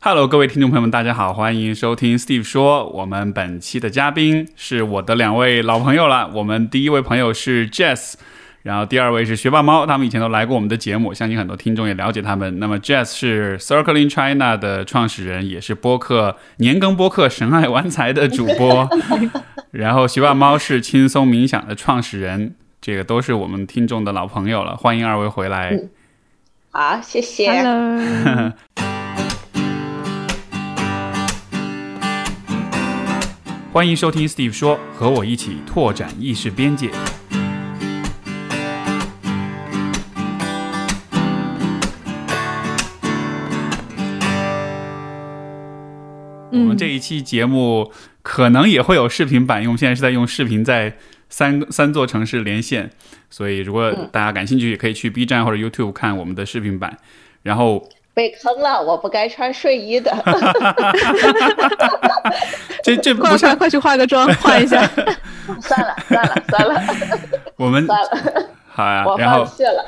Hello，各位听众朋友们，大家好，欢迎收听 Steve 说。我们本期的嘉宾是我的两位老朋友了。我们第一位朋友是 Jess，然后第二位是学霸猫，他们以前都来过我们的节目，相信很多听众也了解他们。那么 Jess 是 Circling China 的创始人，也是播客年更播客《神爱玩财》的主播。然后学霸猫是轻松冥想的创始人，这个都是我们听众的老朋友了。欢迎二位回来。好，谢谢。Hello，欢迎收听 Steve 说，和我一起拓展意识边界。我们这一期节目可能也会有视频版，因为我们现在是在用视频在三三座城市连线，所以如果大家感兴趣，也可以去 B 站或者 YouTube 看我们的视频版。然后被坑了，我不该穿睡衣的。这这不快快像快去化个妆，换一下。算了算了算了我们算了，好呀、我然后放弃了。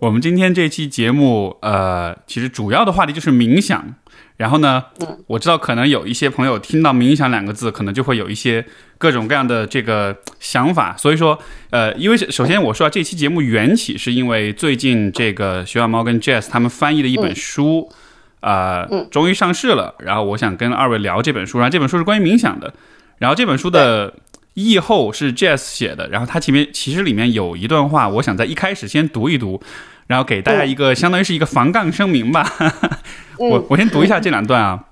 我们今天这期节目，呃，其实主要的话题就是冥想。然后呢，我知道可能有一些朋友听到“冥想”两个字，可能就会有一些各种各样的这个想法。所以说，呃，因为首先我说啊，这期节目缘起是因为最近这个徐小猫跟 Jess 他们翻译的一本书，呃，终于上市了。然后我想跟二位聊这本书，然后这本书是关于冥想的。然后这本书的译后是 Jess 写的，然后它前面其实里面有一段话，我想在一开始先读一读，然后给大家一个、相当于是一个防杠声明吧。我我先读一下这两段啊，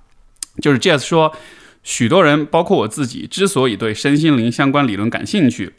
就是 Jess 说，许多人包括我自己之所以对身心灵相关理论感兴趣。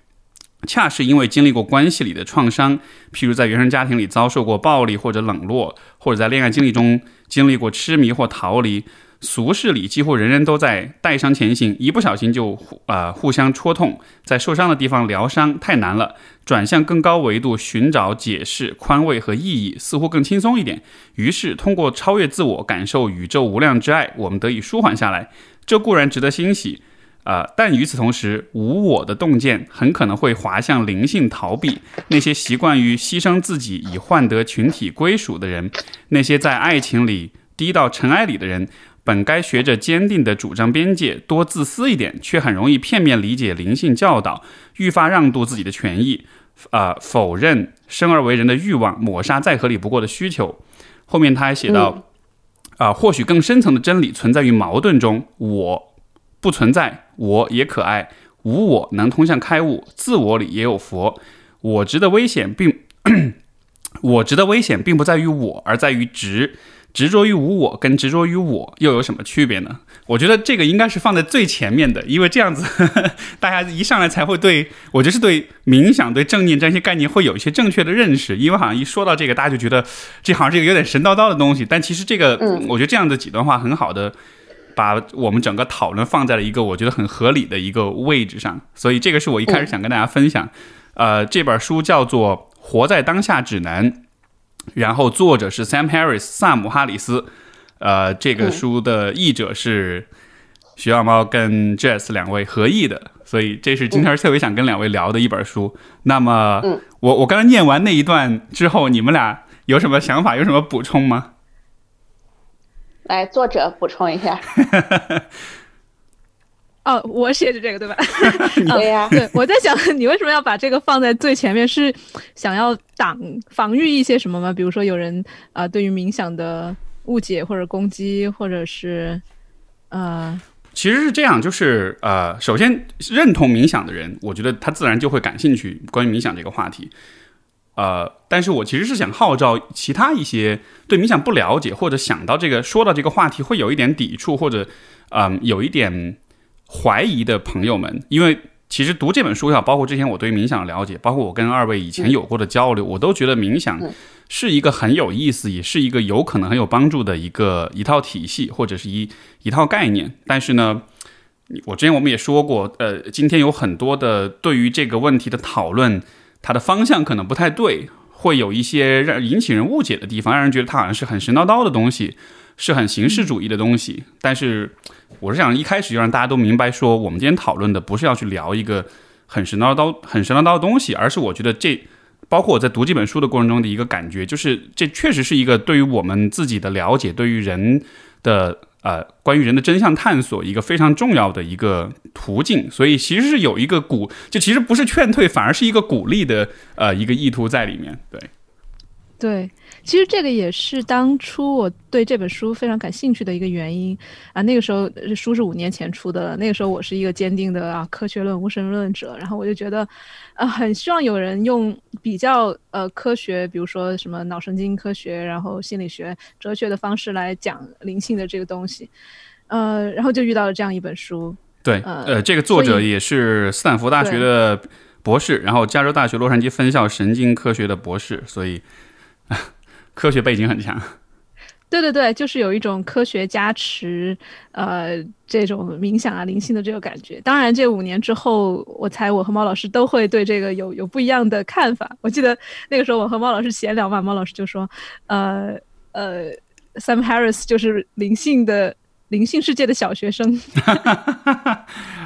恰是因为经历过关系里的创伤，譬如在原生家庭里遭受过暴力或者冷落，或者在恋爱经历中经历过痴迷或逃离，俗世里几乎人人都在带伤前行，一不小心就互呃互相戳痛，在受伤的地方疗伤太难了，转向更高维度寻找解释、宽慰和意义，似乎更轻松一点。于是通过超越自我，感受宇宙无量之爱，我们得以舒缓下来。这固然值得欣喜，呃，但与此同时，无我的洞见很可能会滑向灵性逃避。那些习惯于牺牲自己以换得群体归属的人，那些在爱情里低到尘埃里的人，本该学着坚定地主张边界，多自私一点，却很容易片面理解灵性教导，愈发让渡自己的权益，呃，否认生而为人的欲望，抹杀再合理不过的需求。后面他还写到，啊、或许更深层的真理存在于矛盾中，我不存在，我也可爱，无我能通向开悟，自我里也有佛。我执的危险并，我执的危险并不在于我，而在于执。执着于无我跟执着于我又有什么区别呢？我觉得这个应该是放在最前面的，因为这样子 大家一上来才会对我就是对冥想、对正念这些概念会有一些正确的认识。因为好像一说到这个，大家就觉得这好像是一个有点神叨叨的东西，但其实这个，我觉得这样的几段话很好的把我们整个讨论放在了一个我觉得很合理的一个位置上，所以这个是我一开始想跟大家分享。呃，这本书叫做《活在当下指南》，然后作者是 Sam Harris 萨姆哈里斯，呃，这个书的译者是徐小猫跟 Jess 两位合译的，所以这是今天特别想跟两位聊的一本书。那么，我我刚才念完那一段之后，你们俩有什么想法，有什么补充吗？来，作者补充一下。哦，我写的这个对吧？对呀、对，我在想你为什么要把这个放在最前面？是想要挡防御一些什么吗？比如说有人啊、呃对于冥想的误解或者攻击，或者是呃其实是这样，就是呃，首先认同冥想的人，我觉得他自然就会感兴趣关于冥想这个话题。呃，但是我其实是想号召其他一些对冥想不了解，或者想到这个说到这个话题会有一点抵触，或者嗯、有一点怀疑的朋友们，因为其实读这本书也好，包括之前我对冥想的了解，包括我跟二位以前有过的交流，我都觉得冥想是一个很有意思，也是一个有可能很有帮助的一个一套体系或者是一一套概念。但是呢，我之前我们也说过，呃，今天有很多的对于这个问题的讨论，它的方向可能不太对，会有一些让引起人误解的地方，让人觉得它好像是很神叨叨的东西，是很形式主义的东西。但是我是想一开始就让大家都明白，说我们今天讨论的不是要去聊一个很神叨叨、很神叨叨的东西，而是我觉得这包括我在读这本书的过程中的一个感觉，就是这确实是一个对于我们自己的了解，对于人的呃关于人的真相探索一个非常重要的一个途径。所以其实是有一个鼓，就其实不是劝退，反而是一个鼓励的呃一个意图在里面。对，对。其实这个也是当初我对这本书非常感兴趣的一个原因啊。那个时候书是五年前出的，那个时候我是一个坚定的啊科学论无神论者，然后我就觉得，呃，很希望有人用比较呃科学，比如说什么脑神经科学，然后心理学、哲学的方式来讲灵性的这个东西，呃，然后就遇到了这样一本书。对，呃，这个作者也是斯坦福大学的博士，然后加州大学洛杉矶分校神经科学的博士，所以。科学背景很强，对对对，就是有一种科学加持，呃，这种冥想啊、灵性的这个感觉。当然，这五年之后，我猜我和猫老师都会对这个有有不一样的看法。我记得那个时候我和猫老师闲聊嘛，猫老师就说：“呃呃，Sam Harris 就是灵性的灵性世界的小学生。”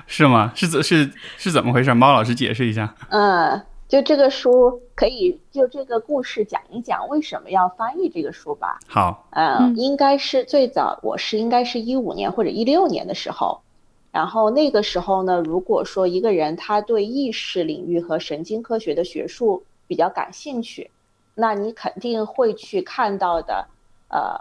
是吗？是怎是是怎么回事？猫老师解释一下。嗯。就这个书可以就这个故事讲一讲为什么要翻译这个书吧。好，嗯，应该是最早我是应该是一五年或者一六年的时候，然后那个时候呢，如果说一个人他对意识领域和神经科学的学术比较感兴趣，那你肯定会去看到的，呃，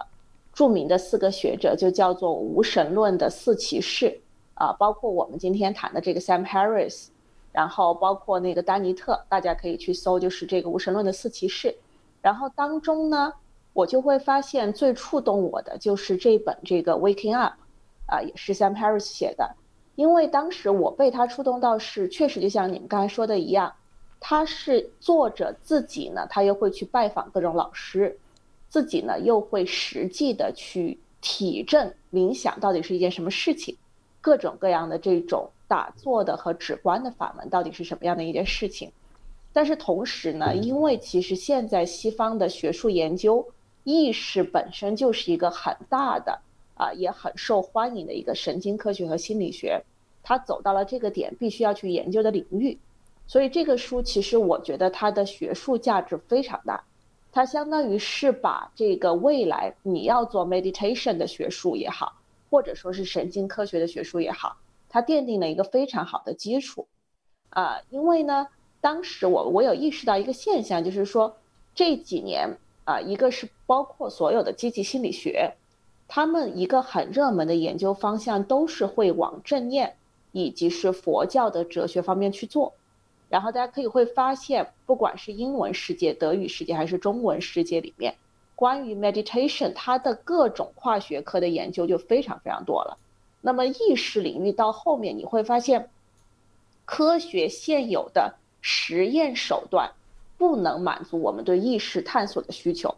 著名的四个学者就叫做无神论的四骑士啊，包括我们今天谈的这个 Sam Harris。然后包括那个丹尼特，大家可以去搜，就是这个无神论的四骑士。然后当中呢，我就会发现最触动我的就是这本这个 Waking Up，啊，也是 Sam Harris 写的。因为当时我被他触动到是，确实就像你们刚才说的一样，他是作者自己呢，他又会去拜访各种老师，自己呢又会实际的去体证冥想到底是一件什么事情，各种各样的这种。打坐的和止观的法门到底是什么样的一件事情？但是同时呢，因为其实现在西方的学术研究，意识本身就是一个很大的啊，也很受欢迎的一个神经科学和心理学，它走到了这个点，必须要去研究的领域。所以这个书其实我觉得它的学术价值非常大，它相当于是把这个未来你要做 meditation 的学术也好，或者说是神经科学的学术也好。它奠定了一个非常好的基础，啊，因为呢，当时我我有意识到一个现象，就是说这几年啊，一个是包括所有的积极心理学，他们一个很热门的研究方向都是会往正念以及是佛教的哲学方面去做，然后大家可以会发现，不管是英文世界、德语世界还是中文世界里面，关于 meditation 它的各种跨学科的研究就非常非常多了。那么意识领域到后面你会发现，科学现有的实验手段不能满足我们对意识探索的需求。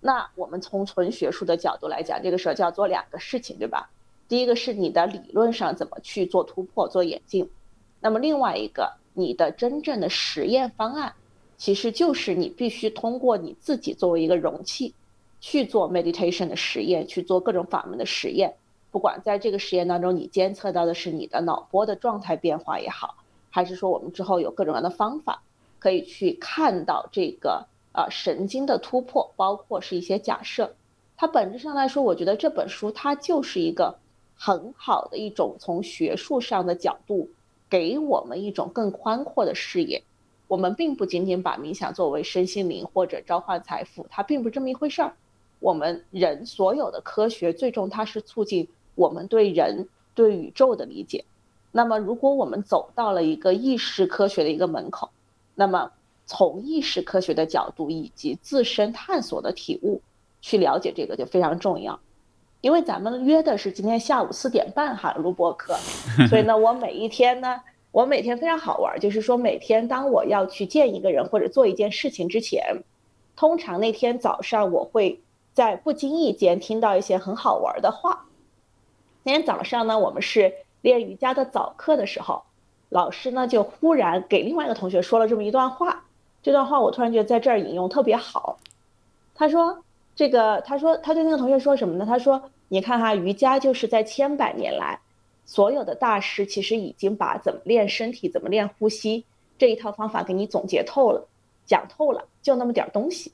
那我们从纯学术的角度来讲，这个时候就要做两个事情，对吧？第一个是你的理论上怎么去做突破、做演进。那么另外一个，你的真正的实验方案，其实就是你必须通过你自己作为一个容器，去做 meditation 的实验，去做各种法门的实验。不管在这个实验当中，你监测到的是你的脑波的状态变化也好，还是说我们之后有各种各样的方法可以去看到这个呃神经的突破，包括是一些假设，它本质上来说，我觉得这本书它就是一个很好的一种从学术上的角度给我们一种更宽阔的视野。我们并不仅仅把冥想作为身心灵或者召唤财富，它并不是这么一回事儿。我们人所有的科学最终它是促进。我们对人、对宇宙的理解，那么如果我们走到了一个意识科学的一个门口，那么从意识科学的角度以及自身探索的体悟去了解这个就非常重要。因为咱们约的是今天下午四点半哈录播课，所以呢，我每一天呢，我每天非常好玩，就是说每天当我要去见一个人或者做一件事情之前，通常那天早上我会在不经意间听到一些很好玩的话。今天早上呢，我们是练瑜伽的早课的时候，老师呢就忽然给另外一个同学说了这么一段话。这段话我突然觉得在这儿引用特别好。他说：“这个，他说他对那个同学说什么呢？他说，你看哈，瑜伽就是在千百年来，所有的大师其实已经把怎么练身体、怎么练呼吸这一套方法给你总结透了。讲透了，就那么点儿东西。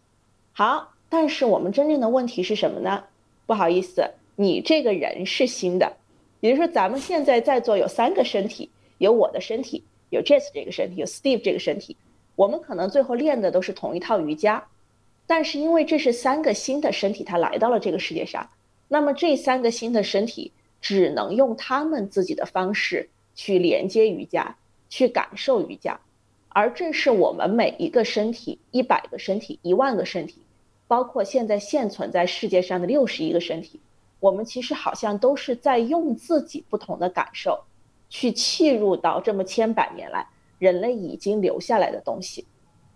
好，但是我们真正的问题是什么呢？不好意思，你这个人是新的，也就是说，咱们现在在座有三个身体，有我的身体，有 Jess 这个身体，有 Steve 这个身体，我们可能最后练的都是同一套瑜伽，但是因为这是三个新的身体，它来到了这个世界上，那么这三个新的身体只能用他们自己的方式去连接瑜伽，去感受瑜伽。而这是我们每一个身体，一百个身体，一万个身体，包括现在现存在世界上的六十一个身体，我们其实好像都是在用自己不同的感受，去契入到这么千百年来人类已经留下来的东西。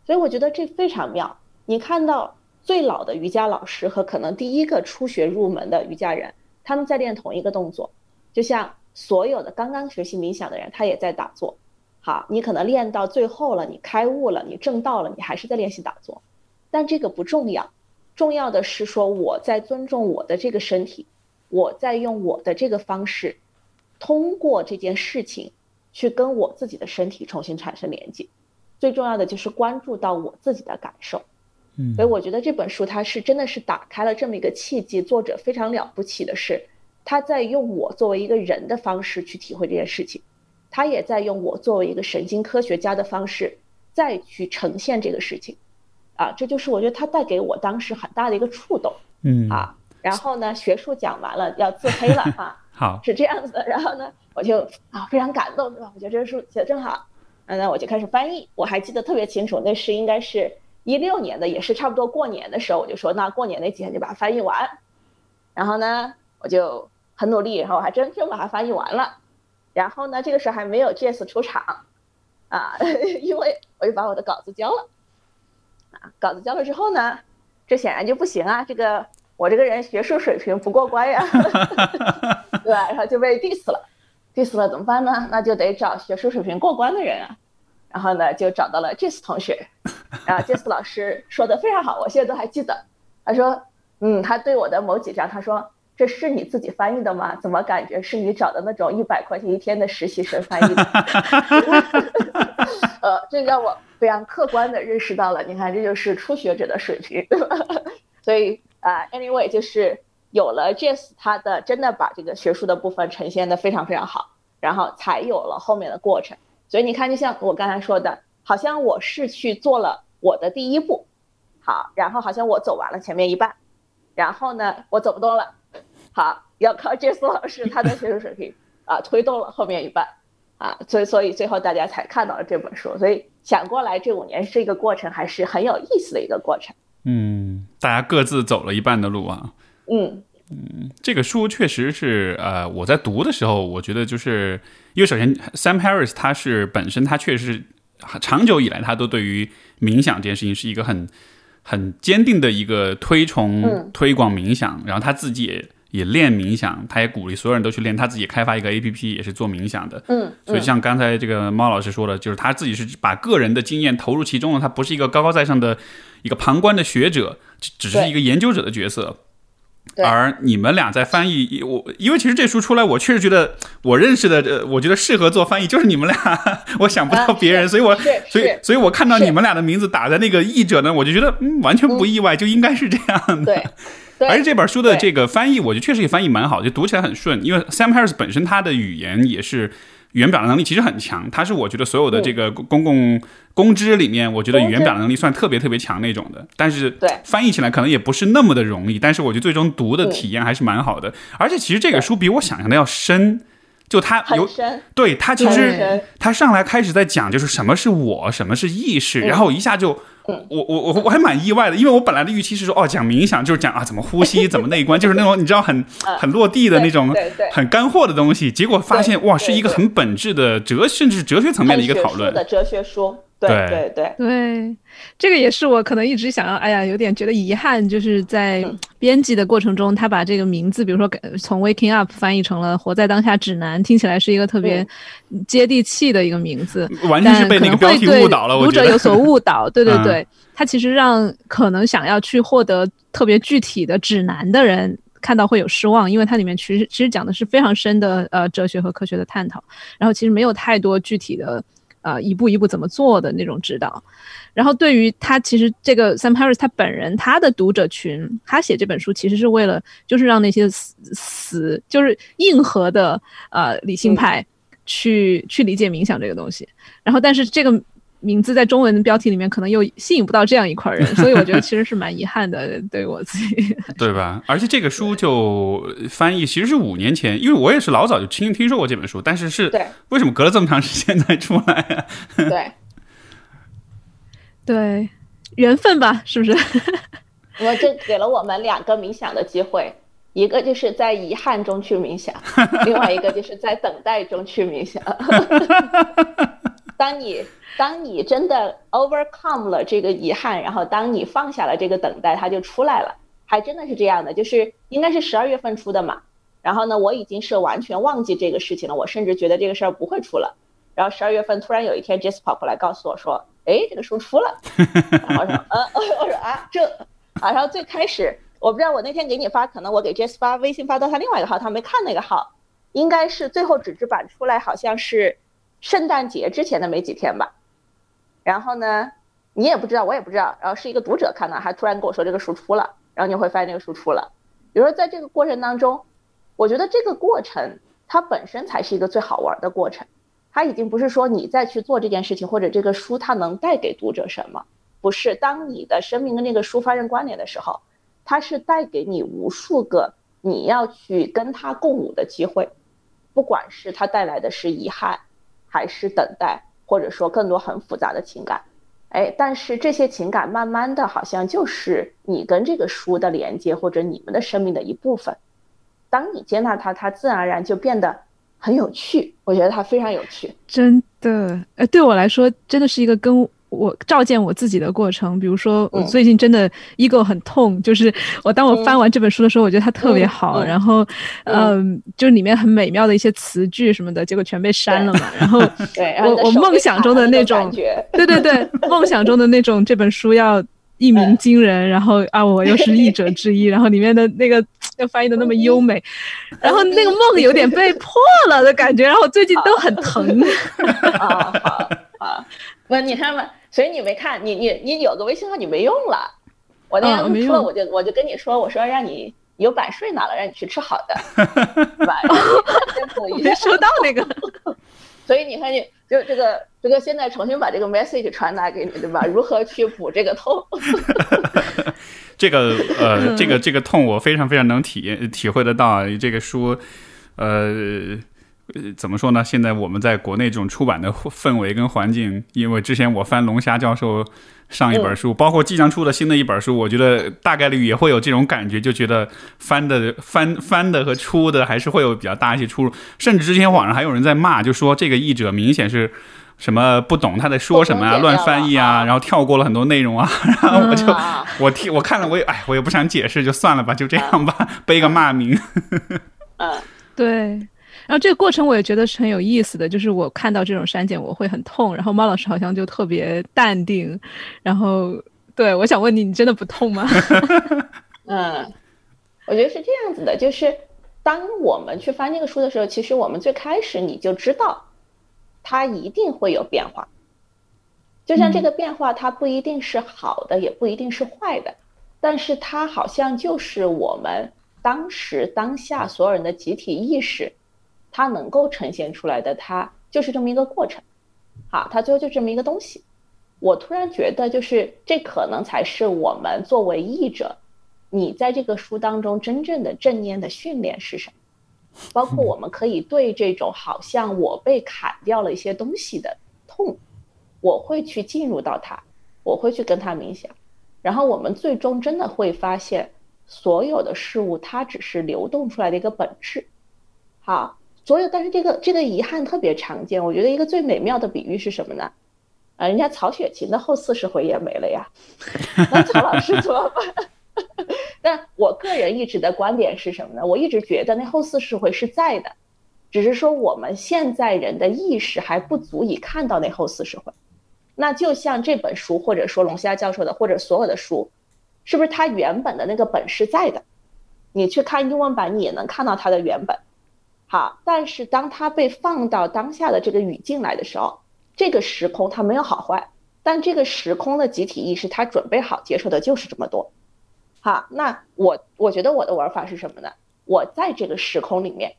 所以我觉得这非常妙。你看到最老的瑜伽老师和可能第一个初学入门的瑜伽人，他们在练同一个动作，就像所有的刚刚学习冥想的人，他也在打坐。好，你可能练到最后了，你开悟了，你正道了，你还是在练习打坐，但这个不重要，重要的是说我在尊重我的这个身体，我在用我的这个方式，通过这件事情去跟我自己的身体重新产生连接，最重要的就是关注到我自己的感受，嗯，所以我觉得这本书它是真的是打开了这么一个契机，作者非常了不起的是，他在用我作为一个人的方式去体会这件事情。他也在用我作为一个神经科学家的方式，再去呈现这个事情，啊，这就是我觉得他带给我当时很大的一个触动，嗯。啊，然后呢，学术讲完了要自黑了 啊，好，是这样子的，然后呢，我就啊非常感动，对吧？我觉得这个书写的正好，嗯那我就开始翻译，我还记得特别清楚，那是应该是一六年的，也是差不多过年的时候，我就说那过年那几天就把它翻译完，然后呢，我就很努力，然后我还真真把它翻译完了。然后呢，这个时候还没有 Jess 出场，啊，因为我就把我的稿子交了，啊，稿子交了之后呢，这显然就不行啊，这个我这个人学术水平不过关呀，对吧？然后就被 diss 了，diss 了怎么办呢？那就得找学术水平过关的人啊，然后呢就找到了 Jess 同学，然后 Jess 老师说的非常好，我现在都还记得，他说，嗯，他对我的某几张他说。这是你自己翻译的吗？怎么感觉是你找的那种一百块钱一天的实习生翻译的？呃，这让我非常客观的认识到了，你看这就是初学者的水平，对吧？所以啊，anyway，就是有了 Jess，他的真的把这个学术的部分呈现的非常非常好，然后才有了后面的过程。所以你看，就像我刚才说的，好像我是去做了我的第一步，好，然后好像我走完了前面一半，然后呢，我走不动了。好，要靠 Jess 老师他的学术水平啊，推动了后面一半啊，所以所以最后大家才看到了这本书。所以想过来，这五年是一个过程，还是很有意思的一个过程。嗯，大家各自走了一半的路啊。嗯嗯，这个书确实是呃，我在读的时候，我觉得就是因为首先 Sam Harris 他是本身他确实长久以来他都对于冥想这件事情是一个很很坚定的一个推崇推广冥想，然后他自己也。也练冥想，他也鼓励所有人都去练。他自己开发一个 A P P，也是做冥想的。嗯，所以像刚才这个猫老师说的，就是他自己是把个人的经验投入其中了。他不是一个高高在上的一个旁观的学者，只是一个研究者的角色。而你们俩在翻译我，因为其实这书出来，我确实觉得我认识的，呃，我觉得适合做翻译就是你们俩。我想不到别人，所以我所以所以我看到你们俩的名字打在那个译者呢，我就觉得嗯，完全不意外，就应该是这样的。而且这本书的这个翻译，我觉得确实也翻译蛮好，就读起来很顺。因为 Sam Harris 本身他的语言也是语言表达能力其实很强，他是我觉得所有的这个公共公知里面，我觉得语言表达能力算特别特别强那种的。但是翻译起来可能也不是那么的容易，但是我觉得最终读的体验还是蛮好的。而且其实这个书比我想象的要深。就他有对他其实他上来开始在讲就是什么是我，什么是意识，然后一下就我我我我还蛮意外的，因为我本来的预期是说哦讲冥想就是讲啊怎么呼吸怎么内观，就是那种你知道很 很落地的那种很干货的东西，结果发现哇是一个很本质的哲甚至是哲学层面的一个讨论的哲学书。对对。对对，这个也是我可能一直想要，哎呀，有点觉得遗憾，就是在编辑的过程中，他把这个名字，比如说从 Waking Up 翻译成了《活在当下指南》，听起来是一个特别接地气的一个名字，完全是被那个标题误导了。读者有所误导，对对对，他其实让可能想要去获得特别具体的指南的人看到会有失望，因为它里面其实其实讲的是非常深的呃哲学和科学的探讨，然后其实没有太多具体的。呃一步一步怎么做的那种指导。然后对于他，其实这个 Sam Harris 他本人他的读者群，他写这本书其实是为了就是让那些死死就是硬核的呃理性派去去理解冥想这个东西。然后但是这个。名字在中文的标题里面可能又吸引不到这样一块人，所以我觉得 其实是蛮遗憾的，对我自己。对吧？而且这个书就翻译其实是五年前，因为我也是老早就听听说过这本书，但是是为什么隔了这么长时间才出来？对，对，缘分吧，是不是？我这给了我们两个冥想的机会，一个就是在遗憾中去冥想，另外一个就是在等待中去冥想。当你当你真的 overcome 了这个遗憾，然后当你放下了这个等待，它就出来了。还真的是这样的，就是应该是十二月份出的嘛。然后呢，我已经是完全忘记这个事情了，我甚至觉得这个事儿不会出了。然后十二月份突然有一天，Jess 跑过来告诉我说：“哎，这个书出了。”然后我说：“嗯，我说啊，这啊。”然后最开始我不知道，我那天给你发，可能我给 Jess 发微信发到他另外一个号，他没看那个号，应该是最后纸质版出来，好像是。圣诞节之前的没几天吧，然后呢，你也不知道，我也不知道，然后是一个读者看到，还突然跟我说这个书出了，然后你会发现这个书出了。比如说在这个过程当中，我觉得这个过程它本身才是一个最好玩的过程，它已经不是说你再去做这件事情或者这个书它能带给读者什么，不是。当你的生命跟那个书发生关联的时候，它是带给你无数个你要去跟它共舞的机会，不管是它带来的是遗憾。还是等待，或者说更多很复杂的情感，哎，但是这些情感慢慢的好像就是你跟这个书的连接，或者你们的生命的一部分。当你接纳它，它自然而然就变得很有趣。我觉得它非常有趣，真的。哎，对我来说，真的是一个跟。我照见我自己的过程，比如说我最近真的 ego 很痛，就是我当我翻完这本书的时候，我觉得它特别好，然后嗯，就里面很美妙的一些词句什么的，结果全被删了嘛。然后 我我梦想中的那种，对对对，梦想中的那种这本书要一鸣惊人，然后啊，我又是译者之一，然后里面的那个要翻译的那么优美，然后那个梦有点被破了的感觉，然后最近都很疼。啊 好啊，不，你看嘛。所以你没看，你你你有个微信号你没用了，我那天出了我就我就跟你说，我说让你有版税拿了，让你去吃好的，是吧？没收到那个，所以你看，你就这个这个现在重新把这个 message 传达给你，对吧？如何去补这个痛？这个呃，这个这个痛我非常非常能体验体会得到。这个书，呃。呃，怎么说呢？现在我们在国内这种出版的氛围跟环境，因为之前我翻龙虾教授上一本书，包括即将出的新的一本书，我觉得大概率也会有这种感觉，就觉得翻的翻翻的和出的还是会有比较大一些出入。甚至之前网上还有人在骂，就说这个译者明显是什么不懂他在说什么啊，乱翻译啊，然后跳过了很多内容啊。然后我就我听我看了，我也哎，我也不想解释，就算了吧，就这样吧，背个骂名。嗯，对。然后这个过程我也觉得是很有意思的，就是我看到这种删减我会很痛，然后猫老师好像就特别淡定，然后对我想问你，你真的不痛吗？嗯，我觉得是这样子的，就是当我们去翻这个书的时候，其实我们最开始你就知道，它一定会有变化，就像这个变化，它不一定是好的，也不一定是坏的，但是它好像就是我们当时当下所有人的集体意识。它能够呈现出来的，它就是这么一个过程，好，它最后就这么一个东西。我突然觉得，就是这可能才是我们作为译者，你在这个书当中真正的正念的训练是什么？包括我们可以对这种好像我被砍掉了一些东西的痛，我会去进入到它，我会去跟它冥想，然后我们最终真的会发现，所有的事物它只是流动出来的一个本质，好。所有，但是这个这个遗憾特别常见。我觉得一个最美妙的比喻是什么呢？啊，人家曹雪芹的后四十回也没了呀，那曹老师怎么办？但我个人一直的观点是什么呢？我一直觉得那后四十回是在的，只是说我们现在人的意识还不足以看到那后四十回。那就像这本书，或者说龙虾教授的，或者所有的书，是不是它原本的那个本是在的？你去看英文版，你也能看到它的原本。好，但是当它被放到当下的这个语境来的时候，这个时空它没有好坏，但这个时空的集体意识它准备好接受的就是这么多。好，那我我觉得我的玩法是什么呢？我在这个时空里面，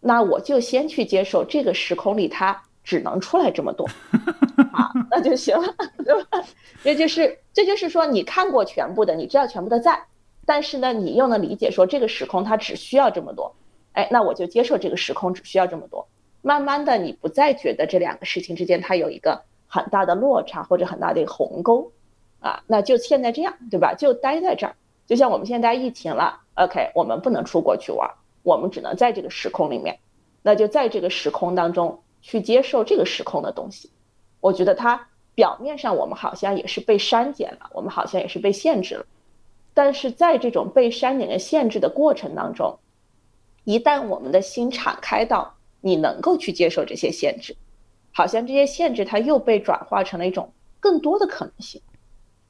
那我就先去接受这个时空里它只能出来这么多，啊，那就行了，对吧？这就是这就是说你看过全部的，你知道全部的在，但是呢，你又能理解说这个时空它只需要这么多，哎，那我就接受这个时空只需要这么多。慢慢的，你不再觉得这两个事情之间它有一个很大的落差或者很大的一个鸿沟，啊，那就现在这样，对吧？就待在这儿，就像我们现在疫情了，OK，我们不能出国去玩，我们只能在这个时空里面，那就在这个时空当中去接受这个时空的东西。我觉得它表面上我们好像也是被删减了，我们好像也是被限制了，但是在这种被删减的限制的过程当中，一旦我们的心敞开到。你能够去接受这些限制，好像这些限制它又被转化成了一种更多的可能性，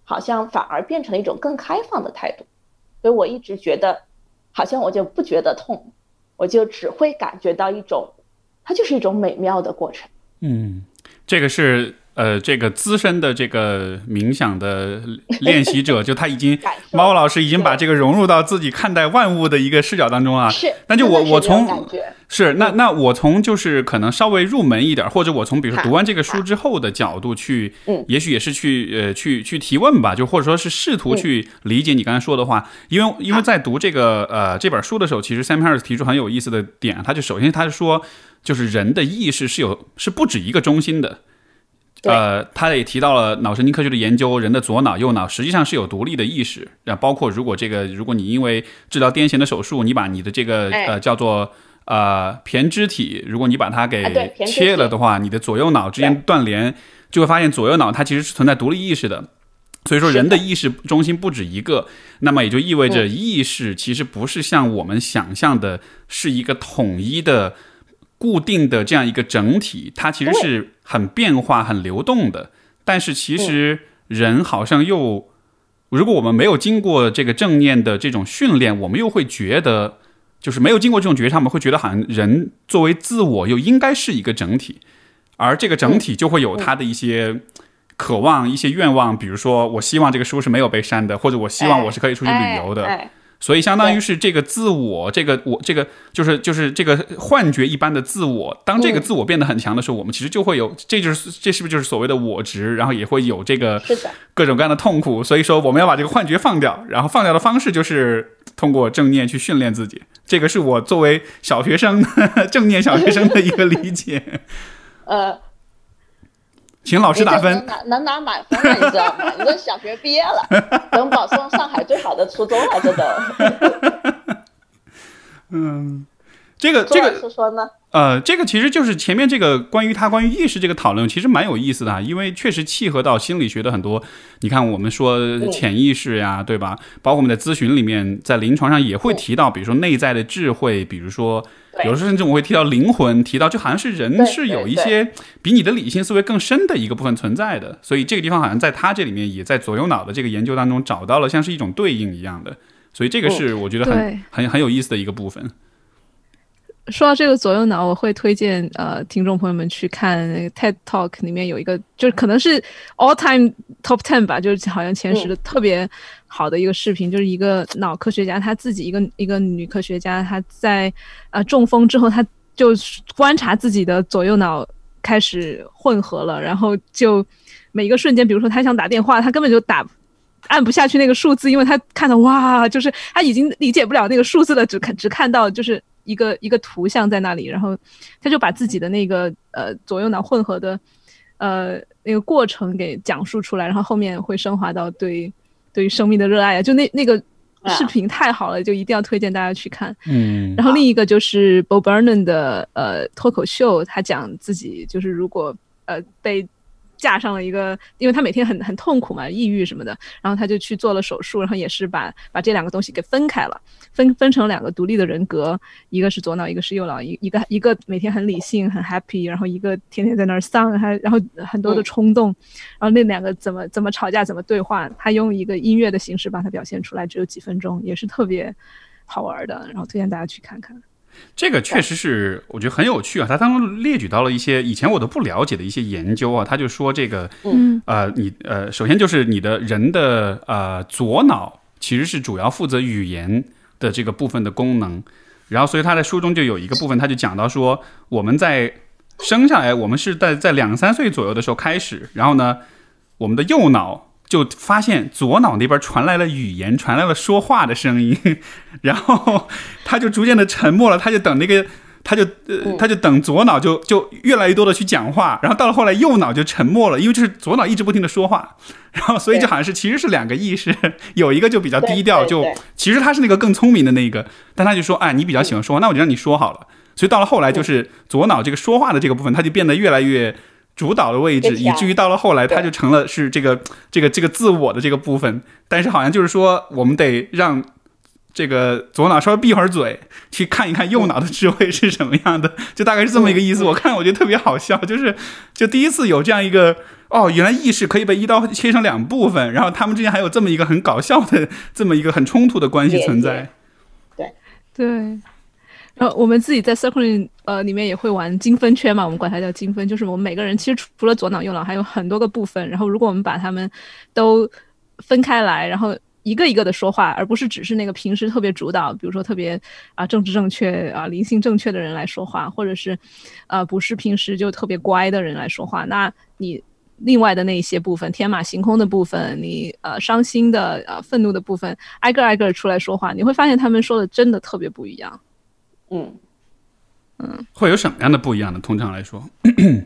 好像反而变成了一种更开放的态度。所以我一直觉得，好像我就不觉得痛，我就只会感觉到一种，它就是一种美妙的过程。嗯，这个是。呃，这个资深的这个冥想的练习者，就他已经猫老师已经把这个融入到自己看待万物的一个视角当中啊。是，那就我我从是那那我从就是可能稍微入门一点，或者我从比如说读完这个书之后的角度去，嗯，也许也是去呃去去提问吧，就或者说是试图去理解你刚才说的话，因为因为在读这个呃这本书的时候，其实 Sam Harris 提出很有意思的点，他就首先他是说，就是人的意识是有是不止一个中心的。呃，他也提到了脑神经科学的研究，人的左脑、右脑实际上是有独立的意识。啊，包括如果这个，如果你因为治疗癫痫的手术，你把你的这个呃叫做呃胼胝体，如果你把它给切了的话，你的左右脑之间断联，就会发现左右脑它其实是存在独立意识的。所以说，人的意识中心不止一个，那么也就意味着意识其实不是像我们想象的，是一个统一的。固定的这样一个整体，它其实是很变化、很流动的。但是其实人好像又，如果我们没有经过这个正念的这种训练，我们又会觉得，就是没有经过这种觉察，我们会觉得好像人作为自我又应该是一个整体，而这个整体就会有它的一些渴望、一些愿望。比如说，我希望这个书是没有被删的，或者我希望我是可以出去旅游的。所以，相当于是这个自我，这个我，这个就是就是这个幻觉一般的自我。当这个自我变得很强的时候，我们其实就会有，这就是这是不是就是所谓的我执？然后也会有这个各种各样的痛苦。所以说，我们要把这个幻觉放掉，然后放掉的方式就是通过正念去训练自己。这个是我作为小学生 正念小学生的一个理解。呃。请老师打分，能能拿满分了，你知道吗？你都小学毕业了，能保送上海最好的初中了，这都。嗯，这个这个说说呢？呃，这个其实就是前面这个关于他关于意识这个讨论，其实蛮有意思的，因为确实契合到心理学的很多。你看，我们说潜意识呀，对吧？包括我们在咨询里面，在临床上也会提到，比如说内在的智慧，比如说。有时候甚至我会提到灵魂，提到就好像是人是有一些比你的理性思维更深的一个部分存在的，所以这个地方好像在他这里面也在左右脑的这个研究当中找到了像是一种对应一样的，所以这个是我觉得很很很有意思的一个部分。说到这个左右脑，我会推荐呃听众朋友们去看 TED Talk 里面有一个，就是可能是 All Time Top Ten 吧，就是好像前十的特别好的一个视频，就是一个脑科学家，他自己一个一个女科学家，她在呃中风之后，她就观察自己的左右脑开始混合了，然后就每一个瞬间，比如说她想打电话，她根本就打按不下去那个数字，因为她看到哇，就是她已经理解不了那个数字了，只看只看到就是。一个一个图像在那里，然后他就把自己的那个呃左右脑混合的呃那个过程给讲述出来，然后后面会升华到对对于生命的热爱啊，就那那个视频太好了，就一定要推荐大家去看。嗯，然后另一个就是 Bob Burnham 的呃脱口秀，他讲自己就是如果呃被。架上了一个，因为他每天很很痛苦嘛，抑郁什么的，然后他就去做了手术，然后也是把把这两个东西给分开了，分分成两个独立的人格，一个是左脑，一个是右脑，一一个一个每天很理性很 happy，然后一个天天在那儿丧，还然后很多的冲动，然后那两个怎么怎么吵架怎么对话，他用一个音乐的形式把它表现出来，只有几分钟，也是特别好玩的，然后推荐大家去看看。这个确实是我觉得很有趣啊。他当中列举到了一些以前我都不了解的一些研究啊。他就说这个，嗯呃，你呃，首先就是你的人的呃左脑其实是主要负责语言的这个部分的功能。然后，所以他在书中就有一个部分，他就讲到说，我们在生下来，我们是在在两三岁左右的时候开始，然后呢，我们的右脑就发现左脑那边传来了语言，传来了说话的声音，然后他就逐渐的沉默了，他就等那个。他就呃，他就等左脑就就越来越多的去讲话，然后到了后来右脑就沉默了，因为就是左脑一直不停的说话，然后所以就好像是其实是两个意识，有一个就比较低调，就其实他是那个更聪明的那个，但他就说，哎，你比较喜欢说话，那我就让你说好了。所以到了后来就是左脑这个说话的这个部分，他就变得越来越主导的位置，以至于到了后来他就成了是这个这个这个自我的这个部分。但是好像就是说，我们得让。这个左脑稍微闭会儿嘴，去看一看右脑的智慧是什么样的，就大概是这么一个意思。我看我觉得特别好笑，就是就第一次有这样一个哦，原来意识可以被一刀切成两部分，然后他们之间还有这么一个很搞笑的这么一个很冲突的关系存在。对对，然后我们自己在 Circling 呃里面也会玩精分圈嘛，我们管它叫精分，就是我们每个人其实除了左脑右脑还有很多个部分，然后如果我们把它们都分开来，然后。一个一个的说话，而不是只是那个平时特别主导，比如说特别啊政治正确啊灵性正确的人来说话，或者是，呃不是平时就特别乖的人来说话。那你另外的那一些部分，天马行空的部分，你呃伤心的呃愤怒的部分，挨个挨个出来说话，你会发现他们说的真的特别不一样。嗯嗯，会有什么样的不一样呢？通常来说。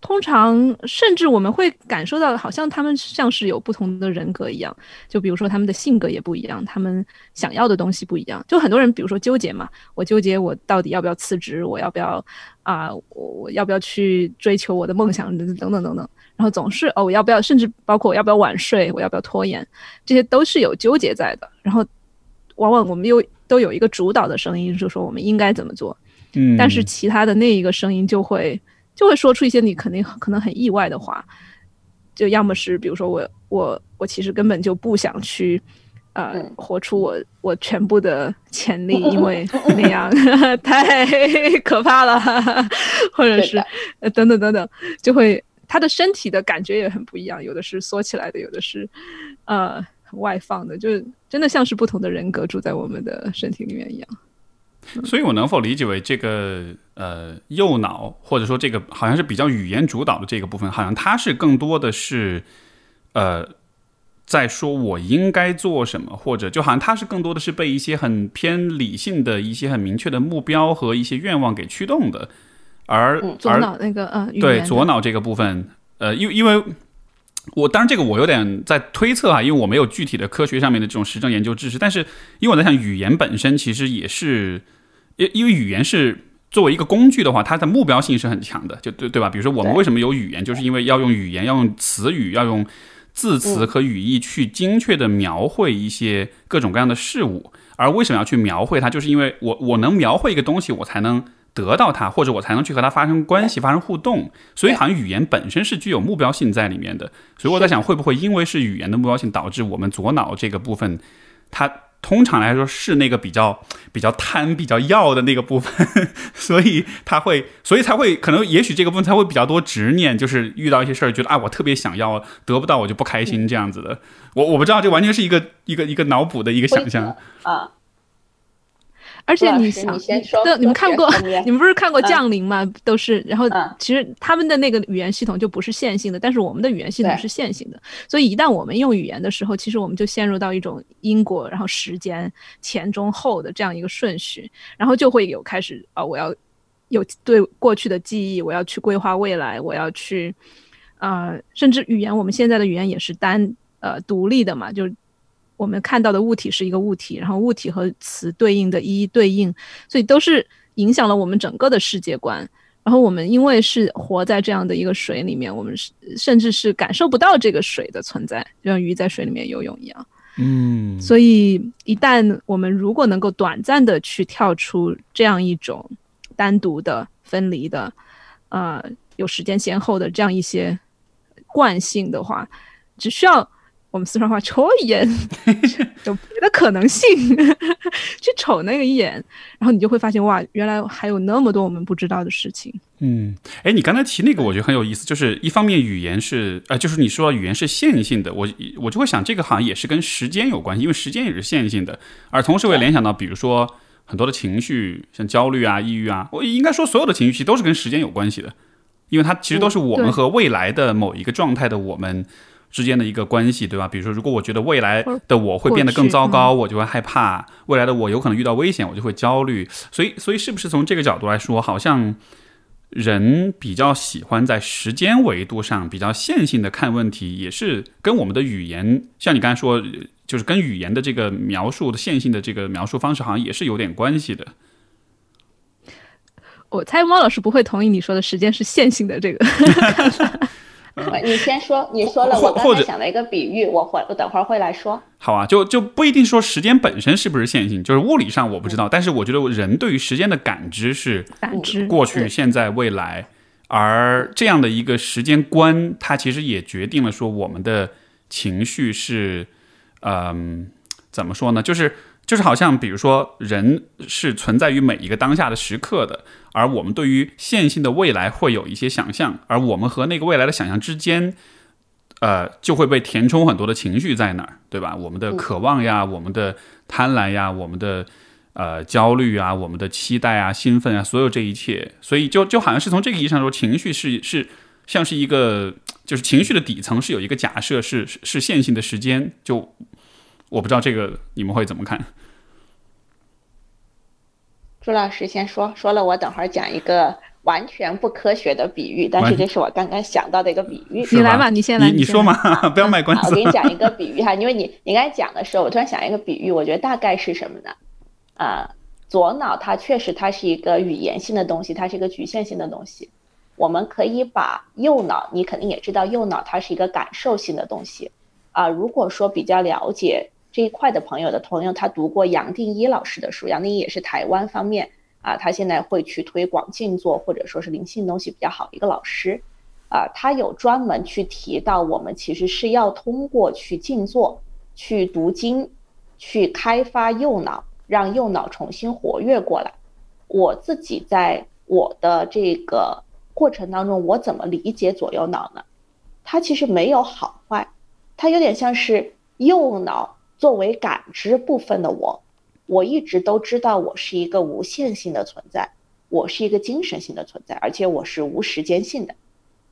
通常，甚至我们会感受到，好像他们像是有不同的人格一样。就比如说，他们的性格也不一样，他们想要的东西不一样。就很多人，比如说纠结嘛，我纠结我到底要不要辞职，我要不要啊，我我要不要去追求我的梦想等等等等。然后总是哦，我要不要，甚至包括我要不要晚睡，我要不要拖延，这些都是有纠结在的。然后，往往我们又都有一个主导的声音，就说我们应该怎么做。嗯，但是其他的那一个声音就会。就会说出一些你肯定可能很意外的话，就要么是比如说我我我其实根本就不想去，呃，活出我我全部的潜力，因为那样太可怕了，或者是等等等等，就会他的身体的感觉也很不一样，有的是缩起来的，有的是呃外放的，就是真的像是不同的人格住在我们的身体里面一样。所以，我能否理解为这个呃右脑，或者说这个好像是比较语言主导的这个部分，好像它是更多的是呃在说我应该做什么，或者就好像它是更多的是被一些很偏理性的一些很明确的目标和一些愿望给驱动的，而左脑那个呃对左脑这个部分，呃，因为因为。我当然，这个我有点在推测啊，因为我没有具体的科学上面的这种实证研究知识。但是，因为我在想，语言本身其实也是，因因为语言是作为一个工具的话，它的目标性是很强的，就对对吧？比如说，我们为什么有语言，就是因为要用语言，要用词语，要用字词和语义去精确的描绘一些各种各样的事物。而为什么要去描绘它，就是因为我我能描绘一个东西，我才能。得到它，或者我才能去和它发生关系、发生互动。所以，好像语言本身是具有目标性在里面的。所以我在想，会不会因为是语言的目标性，导致我们左脑这个部分，它通常来说是那个比较比较贪、比较要的那个部分，所以它会，所以才会可能，也许这个部分才会比较多执念，就是遇到一些事儿，觉得啊，我特别想要，得不到我就不开心这样子的。我我不知道，这完全是一个一个一个脑补的一个想象啊。而且你想，对，你们看过，你们不是看过《降临》吗？都是，然后其实他们的那个语言系统就不是线性的，但是我们的语言系统是线性的。所以一旦我们用语言的时候，其实我们就陷入到一种因果，然后时间前中后的这样一个顺序，然后就会有开始啊，我要有对过去的记忆，我要去规划未来，我要去啊，甚至语言，我们现在的语言也是单呃独立的嘛，就。我们看到的物体是一个物体，然后物体和词对应的一一对应，所以都是影响了我们整个的世界观。然后我们因为是活在这样的一个水里面，我们是甚至是感受不到这个水的存在，就像鱼在水里面游泳一样。嗯，所以一旦我们如果能够短暂的去跳出这样一种单独的、分离的，呃，有时间先后的这样一些惯性的话，只需要。我我们四川话瞅一眼，有别的可能性，去瞅那个一眼，然后你就会发现哇，原来还有那么多我们不知道的事情。嗯，哎，你刚才提那个，我觉得很有意思，就是一方面语言是，呃，就是你说语言是线性的，我我就会想，这个好像也是跟时间有关系，因为时间也是线性的，而同时我也联想到，比如说很多的情绪，像焦虑啊、抑郁啊，我应该说所有的情绪其实都是跟时间有关系的，因为它其实都是我们和未来的某一个状态的我们之间的一个关系，对吧？比如说，如果我觉得未来的我会变得更糟糕，我就会害怕；未来的我有可能遇到危险，我就会焦虑。所以，所以是不是从这个角度来说，好像？人比较喜欢在时间维度上比较线性的看问题，也是跟我们的语言，像你刚才说，就是跟语言的这个描述的线性的这个描述方式，好像也是有点关系的。我猜猫老师不会同意你说的时间是线性的这个。你先说，你说了，我刚才想了一个比喻，我会，我等会儿会来说。好啊，就就不一定说时间本身是不是线性，就是物理上我不知道，但是我觉得人对于时间的感知是感知过去、现在、未来，而这样的一个时间观，它其实也决定了说我们的情绪是，嗯，怎么说呢？就是。就是好像，比如说，人是存在于每一个当下的时刻的，而我们对于线性的未来会有一些想象，而我们和那个未来的想象之间，呃，就会被填充很多的情绪在那儿，对吧？我们的渴望呀，我们的贪婪呀，我们的呃焦虑啊，我们的期待啊，兴奋啊，所有这一切，所以就就好像是从这个意义上说，情绪是是像是一个，就是情绪的底层是有一个假设，是是线性的时间，就。我不知道这个你们会怎么看？朱老师先说，说了我等会儿讲一个完全不科学的比喻，但是这是我刚刚想到的一个比喻。你来吧，你先来，你说嘛，不要卖关子。我给你讲一个比喻哈，因为你你刚才讲的时候，我突然想一个比喻，我觉得大概是什么呢？啊，左脑它确实它是一个语言性的东西，它是一个局限性的东西。我们可以把右脑，你肯定也知道，右脑它是一个感受性的东西啊。如果说比较了解。这一块的朋友的朋友，他读过杨定一老师的书，杨定一也是台湾方面啊，他现在会去推广静坐或者说是灵性东西比较好一个老师，啊，他有专门去提到，我们其实是要通过去静坐、去读经、去开发右脑，让右脑重新活跃过来。我自己在我的这个过程当中，我怎么理解左右脑呢？它其实没有好坏，它有点像是右脑。作为感知部分的我，我一直都知道我是一个无限性的存在，我是一个精神性的存在，而且我是无时间性的，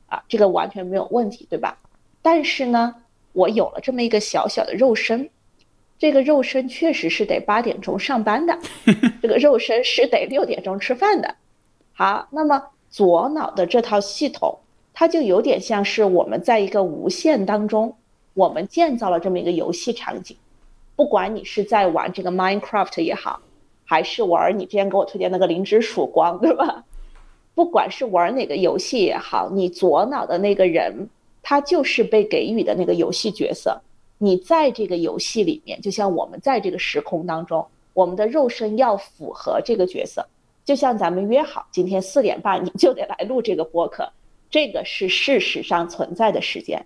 啊，这个完全没有问题，对吧？但是呢，我有了这么一个小小的肉身，这个肉身确实是得八点钟上班的，这个肉身是得六点钟吃饭的。好，那么左脑的这套系统，它就有点像是我们在一个无限当中，我们建造了这么一个游戏场景。不管你是在玩这个 Minecraft 也好，还是玩你之前给我推荐那个灵之曙光，对吧？不管是玩哪个游戏也好，你左脑的那个人，他就是被给予的那个游戏角色。你在这个游戏里面，就像我们在这个时空当中，我们的肉身要符合这个角色。就像咱们约好今天四点半，你就得来录这个播客，这个是事实上存在的时间。